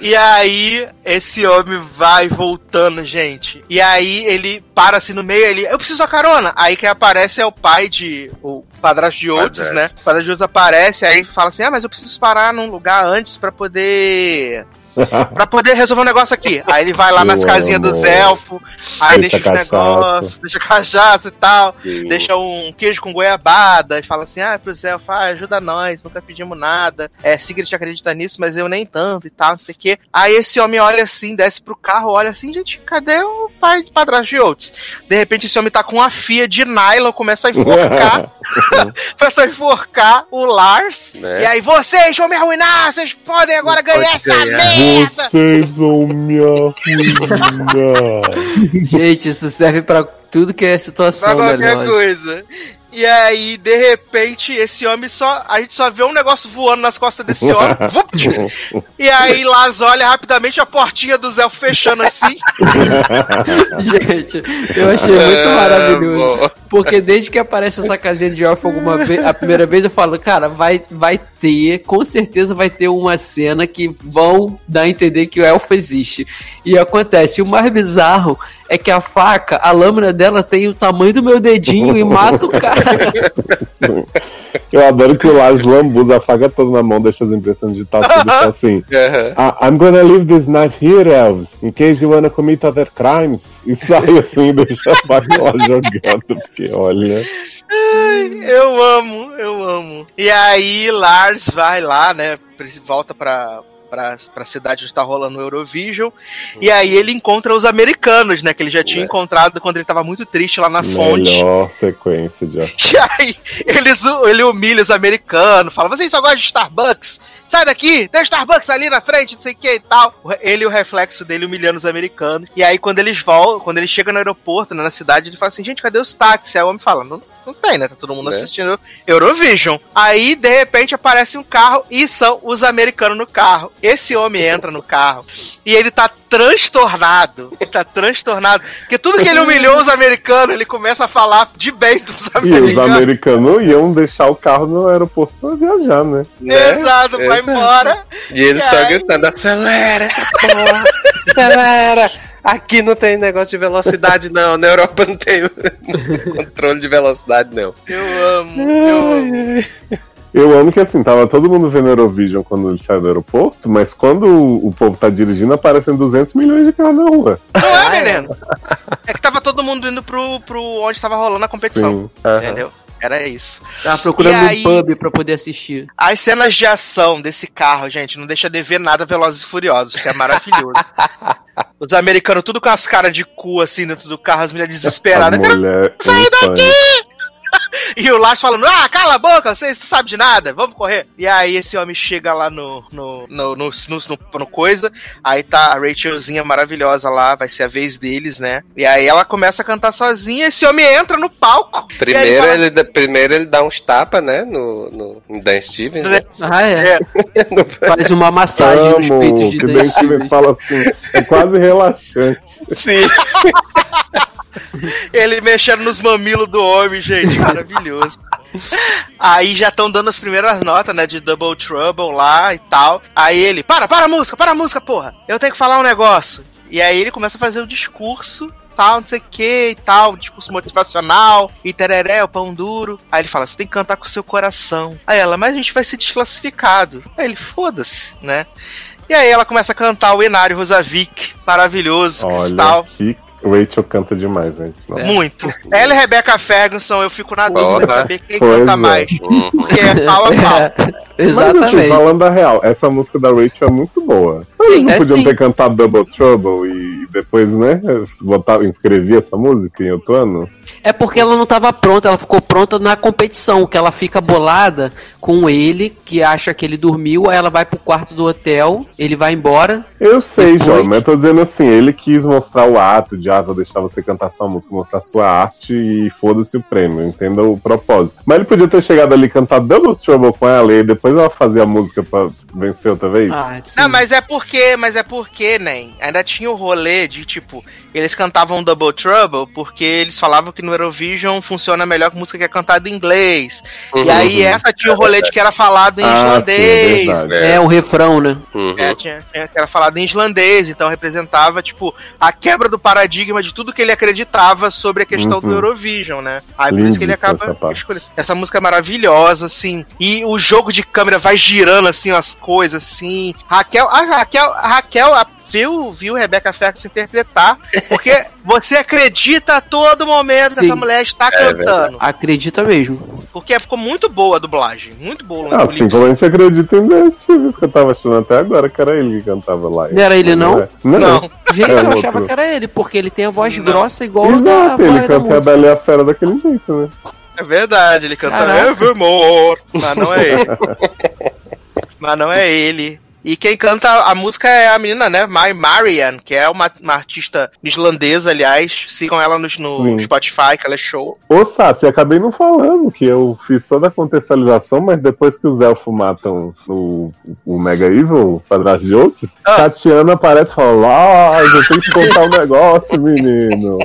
E aí, esse homem vai voltando, gente. E aí, ele para assim no meio, ele, eu preciso da carona. Aí quem aparece é o pai de. O padrasto de Padrasto. né? O padrasto de Oates aparece, aí fala assim: ah, mas eu preciso parar num lugar antes pra poder. [LAUGHS] Pra poder resolver um negócio aqui. Aí ele vai lá nas Eu casinhas amo. dos elfos, aí Deixa deixa, os negócios, deixa cachaça e tal, deixa um queijo com goiabada e fala assim: ah, pros elfos, ah, ajuda nós, nunca pedimos nada. É, Sigrid acredita nisso, mas eu nem tanto e tal, não sei o quê. Aí esse homem olha assim, desce pro carro, olha assim, gente, cadê o pai de padrasto de Oates? De repente esse homem tá com uma fia de nylon, começa a enforcar, [LAUGHS] começa a enforcar o Lars. Né? E aí, vocês vão me arruinar, vocês podem agora ganhar essa ganhar. Merda! Vocês vão me arruinar. Gente, isso serve pra tudo que é Pra situação, qualquer né? coisa. E aí, de repente, esse homem só. A gente só vê um negócio voando nas costas desse homem. [LAUGHS] E aí, Lars olha rapidamente a portinha do Zé fechando assim. [LAUGHS] Gente, eu achei muito Ah, maravilhoso. Porque desde que aparece essa casinha de órfão alguma vez, a primeira vez eu falo, cara, vai, vai ter, com certeza vai ter uma cena que vão dar a entender que o elfo existe. E acontece. E o mais bizarro é que a faca, a lâmina dela tem o tamanho do meu dedinho e mata o [LAUGHS] cara. Eu adoro que o Lars lambuza a faca toda na mão, deixa as impressões de tudo e fala assim. [LAUGHS] "Ah, I'm gonna leave this knife here, elves, in case you wanna commit other crimes. E sai assim, [LAUGHS] deixa a faca lá jogando, porque olha. Eu amo, eu amo. E aí, Lars vai lá, né? Volta pra. Pra, pra cidade onde tá rolando o Eurovision. E aí ele encontra os americanos, né? Que ele já tinha É. encontrado quando ele tava muito triste lá na fonte. Melhor sequência de ação. [LAUGHS] E aí, eles, ele humilha os americanos, fala: vocês só gostam de Starbucks? Sai daqui, tem Starbucks ali na frente, não sei o que e tal. Ele e o reflexo dele humilhando os americanos. E aí, quando eles voltam, quando ele chega no aeroporto, né, na cidade, ele fala assim: gente, cadê os táxis? Aí o homem fala: não, não tem, né? Tá todo mundo Né? assistindo Eurovision. Aí, de repente, aparece um carro e são os americanos no carro. Esse homem entra no carro e ele tá transtornado. Ele tá transtornado. Porque tudo que ele humilhou os americanos, ele começa a falar de bem dos E os americanos. americanos iam deixar o carro no aeroporto pra viajar, né? Né? Exato, vai embora. E ele só Ai. gritando, acelera essa porra! Acelera! Aqui não tem negócio de velocidade, não. Na Europa não tem [LAUGHS] controle de velocidade, não. Eu amo, eu amo. Eu amo que assim, tava todo mundo vendo Eurovision quando ele saiu do aeroporto, mas quando o, o povo tá dirigindo, aparecem 200 milhões de carros na rua. Não é, menino? É que tava todo mundo indo pro, pro onde tava rolando a competição. Entendeu? Era isso. Tava procurando E aí- um pub pra poder assistir. As cenas de ação desse carro, gente, não deixa de ver nada Velozes e Furiosos, que é maravilhoso. [LAUGHS] Os americanos tudo com as caras de cu assim dentro do carro, as mulheres A desesperadas. "Cara, mulher Sai pânico. [LAUGHS] E o Lars falando, ah, cala a boca, vocês não sabem de nada, vamos correr. E aí esse homem chega lá no, no, no, no, no, no- no coisa, aí tá a Rachelzinha maravilhosa lá, vai ser a vez deles, né? E aí ela começa a cantar sozinha, esse homem entra no palco. Primeiro fala, ele, dá- primeiro ele dá uns tapas, né? No, no, no Dan Stevens, né? [LAUGHS] Ah, é. É, [LAUGHS] Faz uma massagem nos Amo peitos de que Dan Stevens. fala assim, é quase relaxante. Sim. ele mexendo nos mamilos do homem, gente, maravilhoso. Aí já estão dando as primeiras notas, né, de Double Trouble lá e tal. Aí ele, para, para a música, para a música, porra. Eu tenho que falar um negócio. E aí ele começa a fazer o discurso tal, não sei o que e tal, discurso motivacional, e tereré, o pão duro. Aí ele fala, você tem que cantar com o seu coração. Aí ela, mas a gente vai ser desclassificado. Aí ele, foda-se, né? E aí ela começa a cantar o Enário Rosavik, maravilhoso, Olha cristal. que Rachel canta demais, gente. Não. É. Muito. Ela e Rebecca Ferguson, eu fico na dúvida de Porra. saber quem Pois canta é. mais. Uhum. Porque é pau a [LAUGHS] pau. Mas, assim, Exatamente. falando a real, essa música da Rachel é muito boa. Eles não é podiam sim. ter cantado Double Trouble e depois, né, botar, inscrever essa música em outro ano? É porque ela não estava pronta, ela ficou pronta na competição, que ela fica bolada com ele, que acha que ele dormiu, aí ela vai pro quarto do hotel, ele vai embora. Eu sei, Depois- João, mas eu tô dizendo assim, ele quis mostrar o ato de, vou deixar você cantar sua música, mostrar sua arte e foda-se o prêmio, entenda o propósito. Mas ele podia ter chegado ali e cantado Double Trouble com ela e depois ela fazia a música pra vencer outra vez. Ah. Não, mas é porque, mas é porque, nem ainda tinha o rolê de tipo, eles cantavam Double Trouble porque eles falavam que no Eurovision funciona melhor com música que é cantada em inglês. E aí essa tinha o rolê de que era falado em Ah, sim, é islandês. É, o refrão, né? Uhum. É, tinha, tinha que era falado em islandês, então representava, tipo, a quebra do paradigma de tudo que ele acreditava sobre a questão do Uhum. Eurovision, né? Aí por isso que ele acaba escolhendo. Essa música é maravilhosa, assim. E o jogo de câmera vai girando, assim, as coisas, assim. Raquel, a Raquel, a Raquel a- viu, viu Rebecca Ferguson interpretar, porque você acredita a todo momento que Sim. essa mulher está cantando. Acredita mesmo. Porque ficou muito boa a dublagem, muito boa. Ah, o assim lip como a gente acredita em Silvio, que eu tava achando até agora que era ele que cantava lá. Não era ele, não? é? Não. Não. Gente, É eu outro. achava que era ele, porque ele tem a voz Não. grossa igual a da Exato, ele voz da canta a. Bela e a Fera daquele jeito, né? É verdade, ele canta Caraca. Evermore, mas não é ele. [LAUGHS] mas não é ele. E quem canta a música é a menina, né? My Marian, que é uma, uma artista islandesa, aliás. Sigam ela no, no. Spotify, que ela é show. Ô, Sassi, acabei não falando que eu fiz toda a contextualização, mas depois que os elfos matam o, o Mega Evil, padrasto de Otis, Ah. Tatiana aparece e fala: Ah, eu tenho que contar um negócio, menino.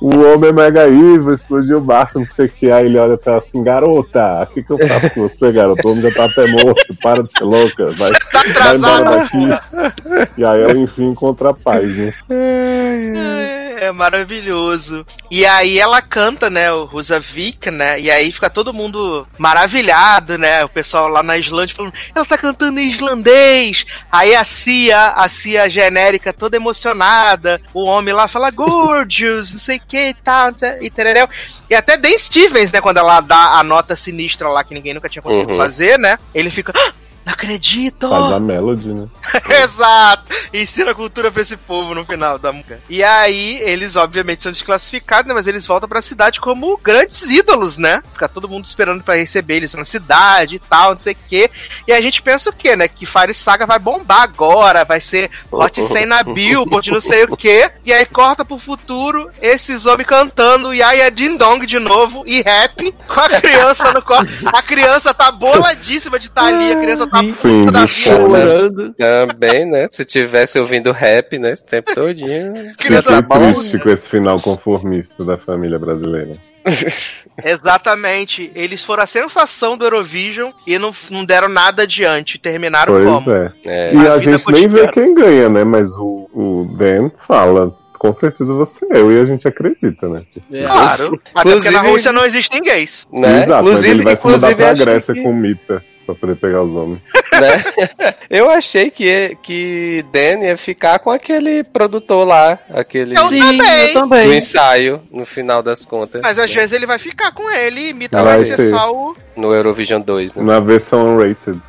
O homem é Mega Evil, explodiu o barco, não sei o que. Aí ele olha pra ela assim: Garota, o que, que eu faço com você, garota? O homem já tá até morto, para de ser louca, vai, Tá vai daqui. E aí ela, enfim, encontra a paz, né? É, é maravilhoso. E aí ela canta, né, o Rusavik, né? E aí fica todo mundo maravilhado, né? O pessoal lá na Islândia falando, ela tá cantando em islandês. Aí a Cia, a Cia genérica toda emocionada. O homem lá fala gorgeous, não sei o que e tal, e tereréu. E até Dan Stevens, né, quando ela dá a nota sinistra lá que ninguém nunca tinha conseguido Uhum. fazer, né? Ele fica, "Ah, não acredito! Faz a melody, né? [LAUGHS] Exato! Ensina a cultura pra esse povo no final da música. E aí, eles obviamente são desclassificados, né? Mas eles voltam pra cidade como grandes ídolos, né? Fica todo mundo esperando pra receber eles na cidade e tal, não sei o quê. E a gente pensa o quê, né? Que Fire Saga vai bombar agora, vai ser Hot 100 na [LAUGHS] Billboard, não sei o quê. E aí corta pro futuro, esses homens cantando Yaya Ding Dong de novo e rap com a criança no colo. A criança tá boladíssima de estar ali, a criança tá Sim, puta da fome. Chorando. Também, né? Se tivesse ouvindo rap, né? Esse tempo todinho. Fiquei triste com esse final conformista da família brasileira. [LAUGHS] Exatamente. Eles foram a sensação do Eurovision e não, não deram nada adiante. Terminaram Pois como? é. É. E A a gente nem vê quem ganha, né? Mas o, o Dan fala, com certeza você é eu, e a gente acredita, né? É. Claro. Até porque na Inclusive- Rússia não existem gays. Né? Exato, mas ele vai se mudar inclusive, pra Grécia que- com Mita, pra poder pegar os homens. [LAUGHS] né? Eu achei que, que Dan ia ficar com aquele produtor lá, aquele Eu Sim, também. eu do também. ensaio, no final das contas. Mas às vezes ele vai ficar com ele e Mitra Vai vai ser ser. só o. No Eurovision 2, né? Na versão rated.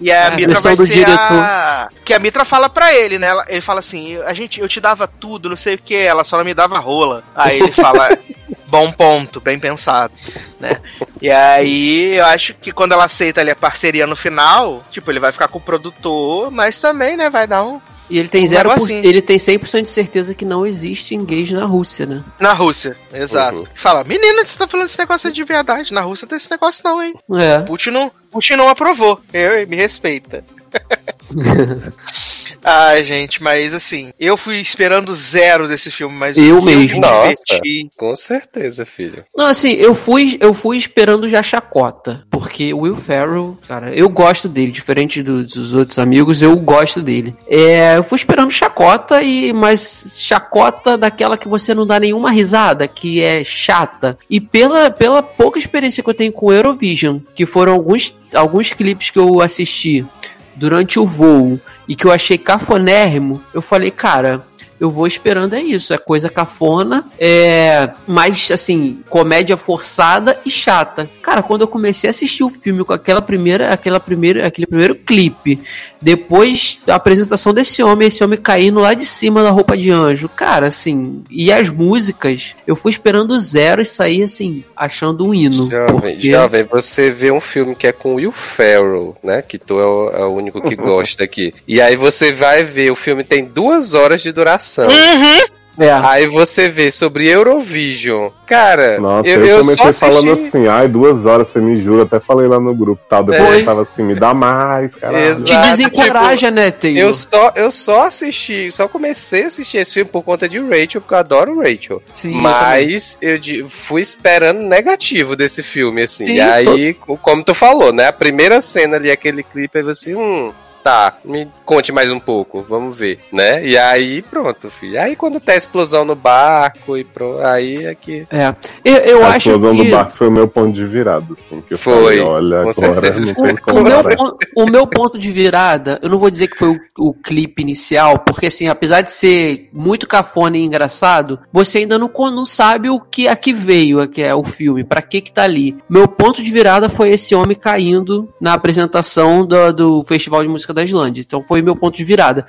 E a A Mitra versão vai do ser a... Que a Mitra fala pra ele, né? Ele fala assim, a gente, eu te dava tudo, não sei o que, ela só não me dava rola. Aí ele fala, [LAUGHS] bom ponto, bem pensado, né? E aí eu acho que quando ela aceita ali a parceria no final, tipo, ele vai ficar com o produtor, mas também, né, vai dar um... E ele tem Um zero por... ele tem 100% de certeza que não existe gays na Rússia, né? Na Rússia, exato. Uhum. Fala, menina, você tá falando esse negócio de verdade, na Rússia não tem esse negócio não, hein? É. Putin não, Putin não aprovou. Eu, me respeita. [LAUGHS] Ai, gente, mas assim, eu fui esperando zero desse filme, mas Eu mesmo. me Nossa. Com certeza, filho. Não, assim, eu fui, eu fui esperando já chacota. Porque o Will Ferrell, cara, eu gosto dele, diferente do- dos outros amigos, eu gosto dele. É, eu fui esperando chacota, e mas chacota daquela que você não dá nenhuma risada, que é chata. E pela, pela pouca experiência que eu tenho com o Eurovision, que foram alguns, alguns clipes que eu assisti durante o voo e que eu achei cafonérrimo, eu falei, cara, eu vou esperando é isso, é coisa cafona, é mais assim, comédia forçada e chata. Cara, quando eu comecei a assistir o filme com aquela primeira, aquela primeira, aquele primeiro clipe, depois da apresentação desse homem, esse homem caindo lá de cima da roupa de anjo, cara, assim, e as músicas, eu fui esperando zero e saí assim, achando um hino. Jovem, porque- jovem, você vê um filme que é com Will Ferrell, né? Que tu é o, é o único que [LAUGHS] gosta aqui. E aí você vai ver, o filme tem duas horas de duração. É. Aí você vê sobre Eurovision. Cara, Nossa, eu, eu, eu comecei só falando assisti... assim, ai, duas horas, você me jura, até falei lá no grupo tal. Depois Foi. eu tava assim, me dá mais. Exato. Te desencoraja, né, Taylor? Eu só, eu só assisti, só comecei a assistir esse filme por conta de Rachel, porque eu adoro Rachel. Sim, eu Mas eu, de- fui esperando negativo desse filme, assim. Sim, e aí, co- como tu falou, né? A primeira cena ali, aquele clipe, aí você, hum, tá, me conte mais um pouco, vamos ver, né? E aí, pronto, filho. Aí quando tem a explosão no barco e pro, aí é que. É. Eu, eu a acho explosão que do barco foi o meu ponto de virada, assim. Que eu Foi, falei, olha, com agora certeza. não tem O como meu, parar. pon- o meu ponto de virada, eu não vou dizer que foi o, o clipe inicial, porque assim, apesar de ser muito cafona e engraçado, você ainda não, con- não sabe o que aqui veio, que é o filme, pra que que tá ali. Meu ponto de virada foi esse homem caindo na apresentação do, do Festival de Música da Islândia. Então foi meu ponto de virada.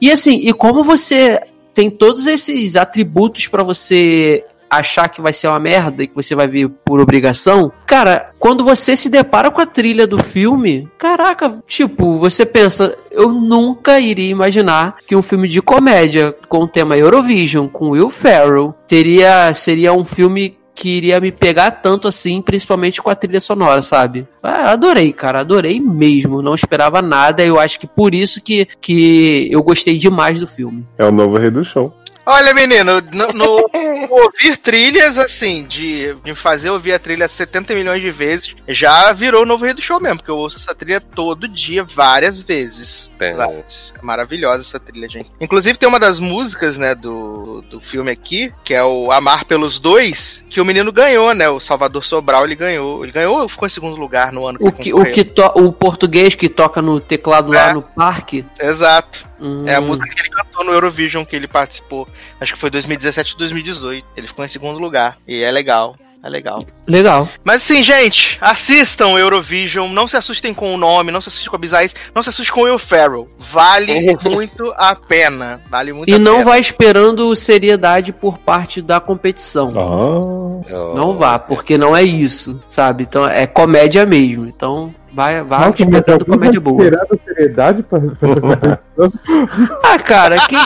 E assim, e como você tem todos esses atributos pra você achar que vai ser uma merda e que você vai ver por obrigação, cara, quando você se depara com a trilha do filme, caraca, tipo, você pensa, eu nunca iria imaginar que um filme de comédia com o tema Eurovision, com Will Ferrell, teria seria um filme que iria me pegar tanto assim, principalmente com a trilha sonora, sabe? Ah, adorei, cara, adorei mesmo. Não esperava nada. Eu acho que por isso que, que eu gostei demais do filme. É o novo rei do show. Olha, menino, no, no- [LAUGHS] ouvir trilhas, assim, de, de fazer ouvir a trilha 70 milhões de vezes, já virou o novo rei do show mesmo, porque eu ouço essa trilha todo dia, várias vezes. Várias. É maravilhosa essa trilha, gente. Inclusive tem uma das músicas, né, do, do filme aqui, que é o Amar pelos Dois, que o menino ganhou, né, o Salvador Sobral, ele ganhou. Ele ganhou ou ficou em segundo lugar no ano O, que, o, que to- o português que toca no teclado lá É. no parque. Exato. É a Hum, música que ele cantou no Eurovision que ele participou. Acho que foi 2017 ou 2018. Ele ficou em segundo lugar. E é legal. É legal. Legal. Mas assim, gente, assistam o Eurovision. Não se assustem com o nome, não se assustem com a Bizarrice, não se assustem com o Will Ferrell. Vale [LAUGHS] muito a pena. Vale muito E a não pena. vai esperando seriedade por parte da competição. Ah, Não vá, porque não é isso, sabe? Então é comédia mesmo. Então vai, vai Nossa, mas esperando alguém vai comédia boa. seriedade pra, pra? [LAUGHS] Ah, cara, quem,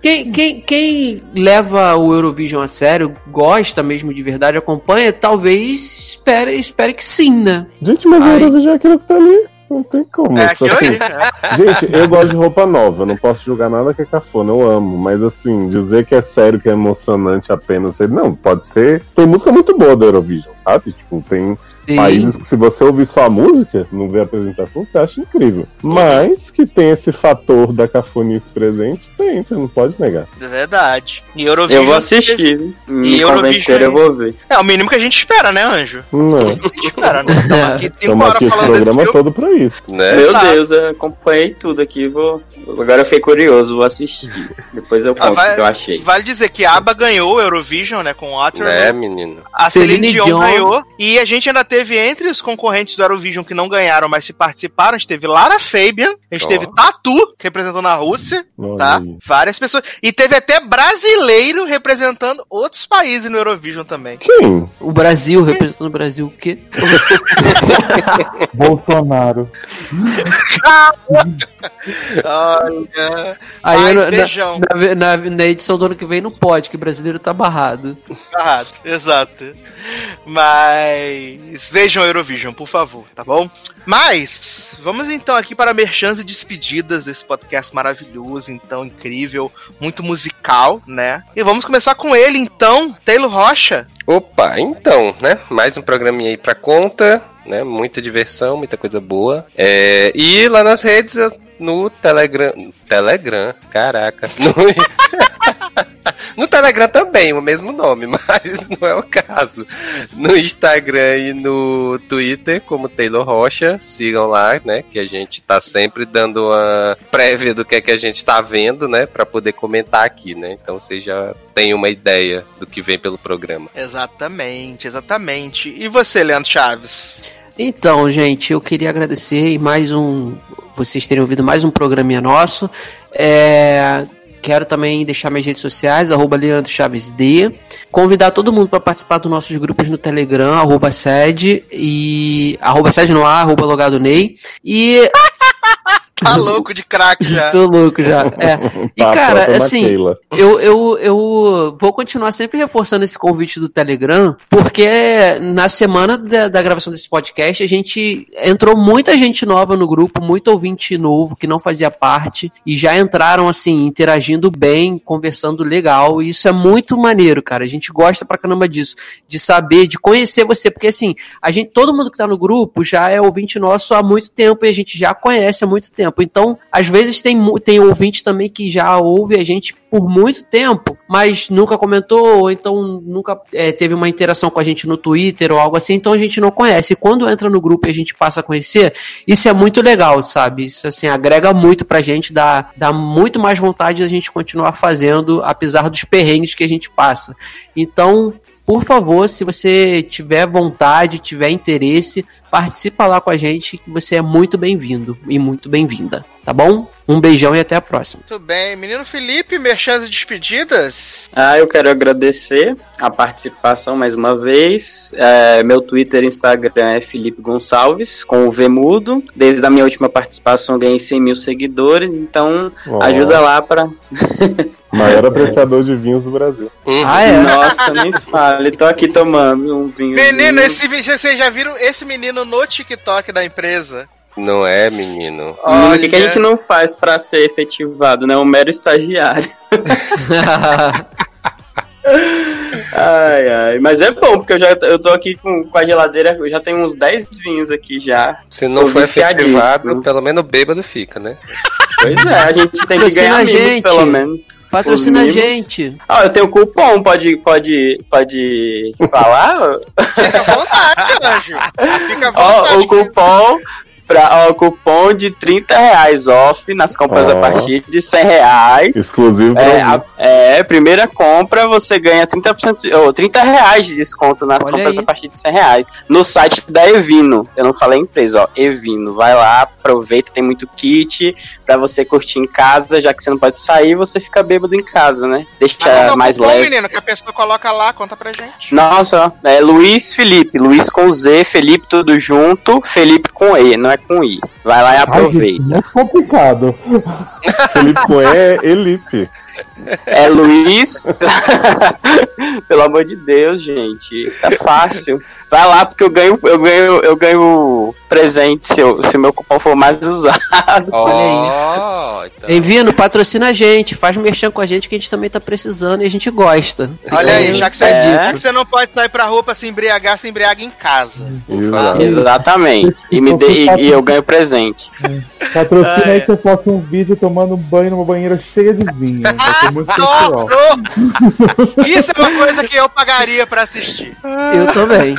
quem, quem, quem leva o Eurovision a sério, gosta mesmo de verdade, acompanha, talvez espere, espere que sim, né? Gente, mas Ai. o Eurovision é aquilo que tá ali. Não tem como. É é. [LAUGHS] Gente, eu gosto de roupa nova, não posso julgar nada que é cafona, eu amo. Mas assim, dizer que é sério, que é emocionante apenas. Não, pode ser. Tem música muito boa do Eurovision, sabe? Tipo, tem Sim. países que se você ouvir só a música, não ver a apresentação, você acha incrível. Mas que tem esse fator da cafonice presente, tem, você não pode negar. É verdade. E Eurovision. Eu vou assistir. Me E Eurovision eu vou ver. É o mínimo que a gente espera, né, Anjo? Não. A gente espera, né? Estamos aqui [LAUGHS] cinco horas aqui o falando programa filme. todo pra isso. Né? Meu Exato. Deus, eu acompanhei tudo aqui. Vou... Agora eu fiquei curioso, vou assistir. Depois eu Ah, conto vai- o que eu achei. Vale dizer que a ABBA ganhou o Eurovision, né, com Waterloo. Né, menino? A Celine, Celine Dion, Dion. ganhou. E a gente ainda teve entre os concorrentes do Eurovision que não ganharam, mas se participaram. A gente teve Lara Fabian, a gente Ó. teve Tatu, representando a Rússia, tá? aí. Várias pessoas. E teve até brasileiro representando outros países no Eurovision também. Quem? O Brasil, representando o Brasil, o quê? [LAUGHS] Bolsonaro. Olha. Aí Ai, eu, beijão. na, na, na edição do ano que vem não pode, que brasileiro tá barrado. Errado, exato. Mas vejam Eurovision, por favor, tá bom? Mas vamos então aqui para merchans e despedidas desse podcast maravilhoso, então incrível, muito musical, né? E vamos começar com ele então, Taylor Rocha. Opa, então, né? Mais um programinha aí pra conta, né? Muita diversão, muita coisa boa. É, e lá nas redes, eu- no Telegram. Telegram, caraca. [LAUGHS] No, no Telegram também, o mesmo nome, [LAUGHS] mas não é o caso. No Instagram e no Twitter, como Taylor Rocha, sigam lá, né? Que a gente tá sempre dando uma prévia do que é que a gente tá vendo, né? Pra poder comentar aqui, né? Então vocês já têm uma ideia do que vem pelo programa. Exatamente, exatamente. E você, Leandro Chaves? Então, gente, eu queria agradecer e mais um. Vocês terem ouvido mais um programinha nosso. É, quero também deixar minhas redes sociais, arroba Leandro Chaves D. Convidar todo mundo para participar dos nossos grupos no Telegram, arroba sede e. arroba sede no ar, arroba logado Ney. E. [LAUGHS] Tá louco de craque já. Tô louco já. É. E, [LAUGHS] Tá, cara, própria assim, Keila. eu, eu, eu vou continuar sempre reforçando esse convite do Telegram, porque na semana da, da gravação desse podcast, a gente entrou muita gente nova no grupo, muito ouvinte novo que não fazia parte, e já entraram, assim, interagindo bem, conversando legal, e isso é muito maneiro, cara. A gente gosta pra caramba disso, de saber, de conhecer você, porque assim, a gente, todo mundo que tá no grupo já é ouvinte nosso há muito tempo e a gente já conhece há muito tempo. Então, às vezes tem, tem ouvinte também que já ouve a gente por muito tempo, mas nunca comentou, ou então nunca é, teve uma interação com a gente no Twitter ou algo assim, então a gente não conhece. E quando entra no grupo e a gente passa a conhecer, isso é muito legal, sabe? Isso assim, agrega muito pra gente, dá, dá muito mais vontade da gente continuar fazendo, apesar dos perrengues que a gente passa. Então, por favor, se você tiver vontade, tiver interesse, participa lá com a gente, que você é muito bem-vindo e muito bem-vinda, tá bom? Um beijão e até a próxima. Tudo bem. Menino Felipe, merchans e despedidas? Ah, eu quero agradecer a participação mais uma vez. É, meu Twitter e Instagram é Felipe Gonçalves, com o V mudo. Desde a minha última participação eu ganhei 100 mil seguidores, então Ó, ajuda lá pra. [LAUGHS] Maior apreciador de vinhos do Brasil. Ah, é? Nossa, nem fale. Tô aqui tomando um vinho. Menino, esse, vocês já viram esse menino no TikTok da empresa? Não é, menino? Menino, o que, que a Olha. gente não faz pra ser efetivado, né? Um mero estagiário. [LAUGHS] Ai, ai. Mas é bom, porque eu já eu tô aqui com, com a geladeira, eu já tenho uns 10 vinhos aqui já. Se não for efetivado, pelo menos bêbado fica, né? Pois é, a gente tem que ganhar a mimos, gente. pelo menos. Patrocina a gente. Ah, eu tenho cupom, pode, pode, pode falar? Fica à vontade, anjo. [LAUGHS] Fica à Ó, vontade. o cupom, pra, ó, o cupom de 30 reais off nas compras a partir de 100 reais. Exclusivo pra É, mim. a, é, primeira compra você ganha 30%, ou 30 reais de desconto nas Olha compras aí. a partir de 100 reais. No site da Evino, eu não falei empresa, ó, Evino. Vai lá, aproveita, tem muito kit pra você curtir em casa, já que você não pode sair, você fica bêbado em casa, né? Deixa Mas qual é o mais cupom, leve. menino, que a pessoa coloca lá, conta pra gente. Nossa, é Luiz Felipe, Luiz com Z, Felipe tudo junto, Felipe com E, não é com I. Vai lá e Ai, aproveita. gente, muito complicado. Felipe Coé, Elipe. É Luiz. [LAUGHS] Pelo amor de Deus, gente. Tá fácil. Vai lá porque eu ganho, eu ganho, eu ganho presente se, eu- se o meu cupom for mais usado. Ó, então. Envino, patrocina a gente, faz merchan com a gente que a gente também tá precisando e a gente gosta. Olha aí, já que, você, É. já que você não pode sair pra rua pra se embriagar, se embriaga em casa. Exato. Exatamente. E, me dê- e- e eu ganho presente. Patrocina Ah, é. aí que eu faço um vídeo tomando um banho numa banheira cheia de vinho. [LAUGHS] Muito sensual. [LAUGHS] Isso é uma coisa que eu pagaria pra assistir. Eu também.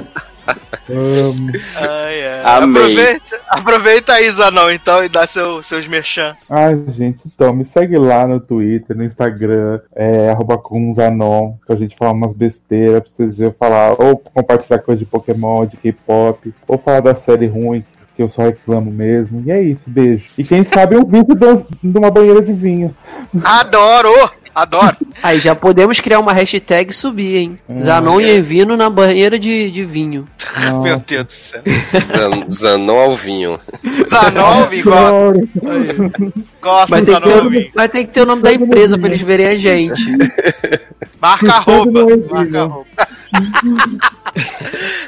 Ai, ai. Amei. Aproveita, aproveita aí, Zanão, então, e dá seu, seus merchan. Ai, gente, então, me segue lá no Twitter, no Instagram, é, arroba Kunzanon, pra gente falar umas besteiras, pra vocês verem falar, ou compartilhar coisa de Pokémon, de K-pop, ou falar da série ruim, que eu só reclamo mesmo. E é isso, beijo. E quem sabe um vídeo de uma banheira de vinho. Adoro! Adoro. Aí já podemos criar uma hashtag e subir, hein? Zanon e Evino na banheira de, de vinho. [LAUGHS] Meu Deus do céu. Zan- Zanon ao vinho. Zanolvi, gosto, Claro. gosto Vai do ter, que ter, Zanolvi. o- vai ter que ter o nome da empresa pra eles verem a gente. [LAUGHS] Marca a roupa. Marca a vivo. roupa. [LAUGHS]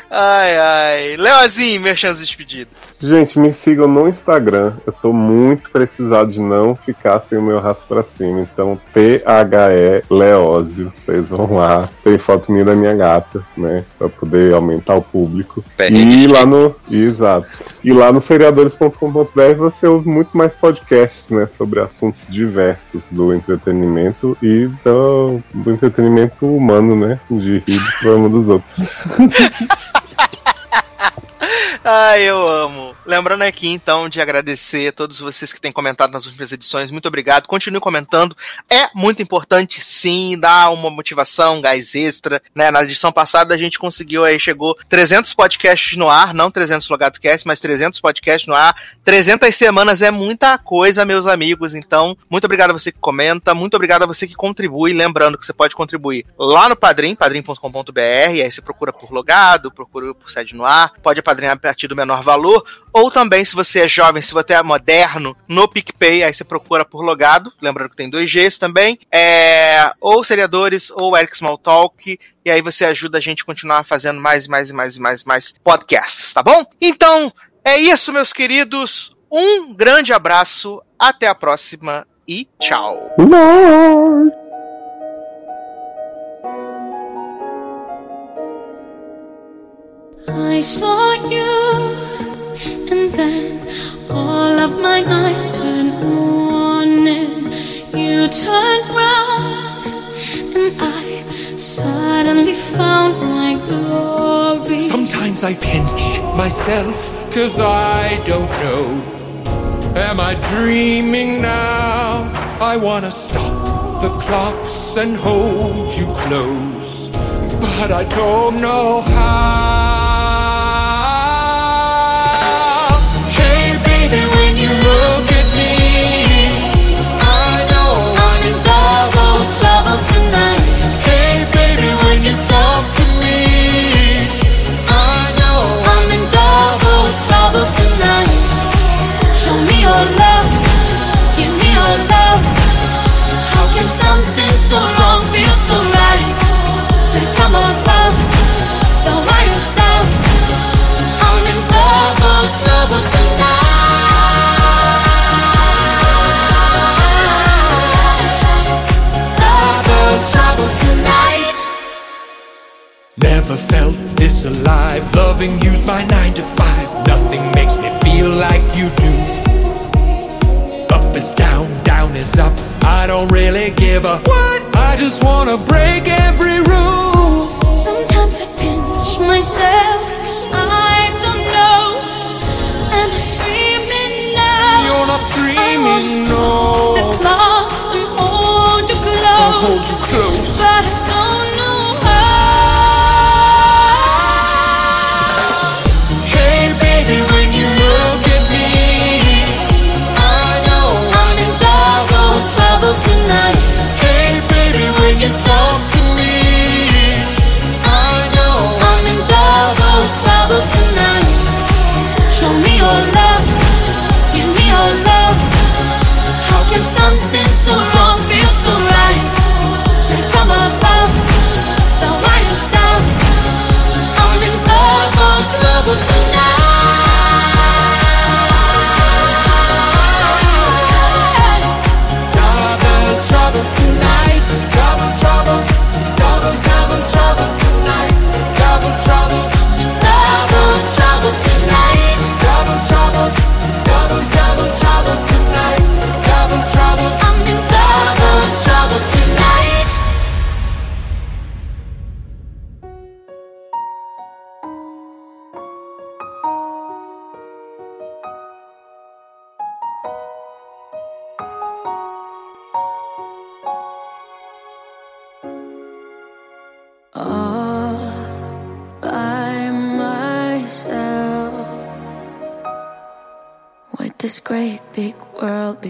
ai, ai. Leozinho, merchan despedido. Gente, me sigam no Instagram. Eu tô muito precisado de não ficar sem o meu rastro pra cima. Então, T-H-E Leózio. Vocês vão lá. Tem foto minha da minha gata, né? Pra poder aumentar o público. E lá no. Exato. E lá no seriadores.com.br você ouve muito mais podcasts, né? Sobre assuntos diversos do entretenimento e do, do entretenimento humano, né? De rir do problema dos outros. [LAUGHS] Ai, eu amo. Lembrando aqui, então, de agradecer a todos vocês que têm comentado nas últimas edições. Muito obrigado. Continue comentando. É muito importante, sim, dar uma motivação, um gás extra. Né? Na edição passada, a gente conseguiu aí, chegou 300 podcasts no ar, não 300 logados cast, mas 300 podcasts no ar. 300 semanas é muita coisa, meus amigos. Então, muito obrigado a você que comenta, muito obrigado a você que contribui. Lembrando que você pode contribuir lá no Padrim, padrim.com.br. Aí você procura por logado, procura por sede no ar. Pode apadrinhar a partir do menor valor. Ou também, se você é jovem, se você é moderno, no PicPay, aí você procura por logado. Lembrando que tem dois Gs também. É, ou seriadores, ou Eric Smalltalk. E aí você ajuda a gente a continuar fazendo mais e mais e mais e mais mais podcasts, tá bom? Então, é isso, meus queridos. Um grande abraço, até a próxima e tchau. Bye! I saw you, and then all of my eyes turned on, and you turned round, and I suddenly found my glory. Sometimes I pinch myself, cause I don't know. Am I dreaming now? I wanna stop the clocks and hold you close, but I don't know how.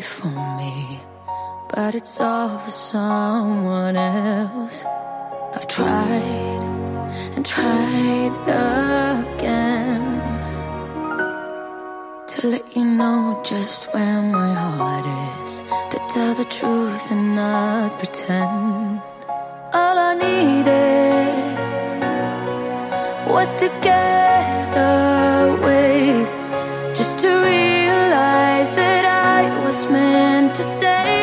Before me. but it's all for someone else. I've tried and tried again to let you know just where my heart is, to tell the truth and not pretend. All I needed was to get away, meant to stay.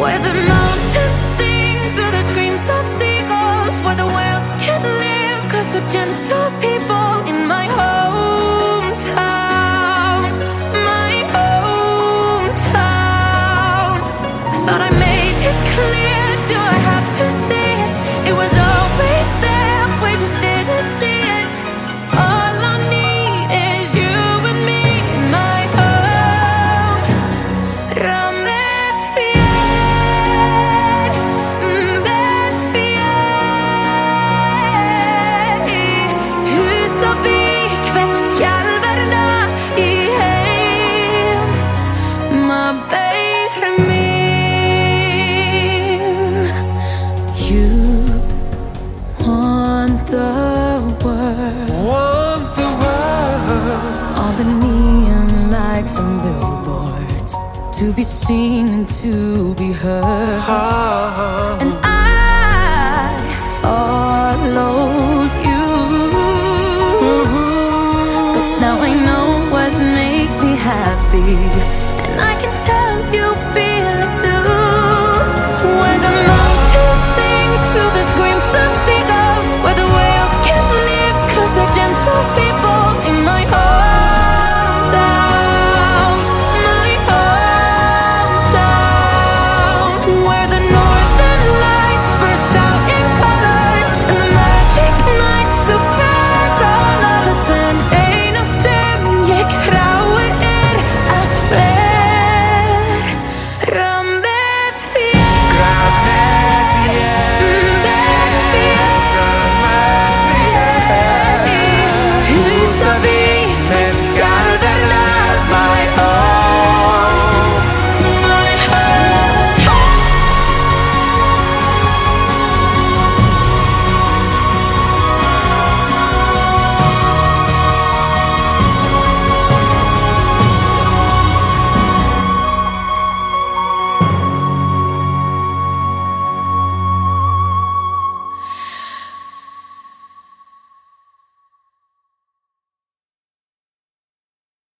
Where the mountains sing through the screams of seagulls, where the whales can live, cause they're gentle people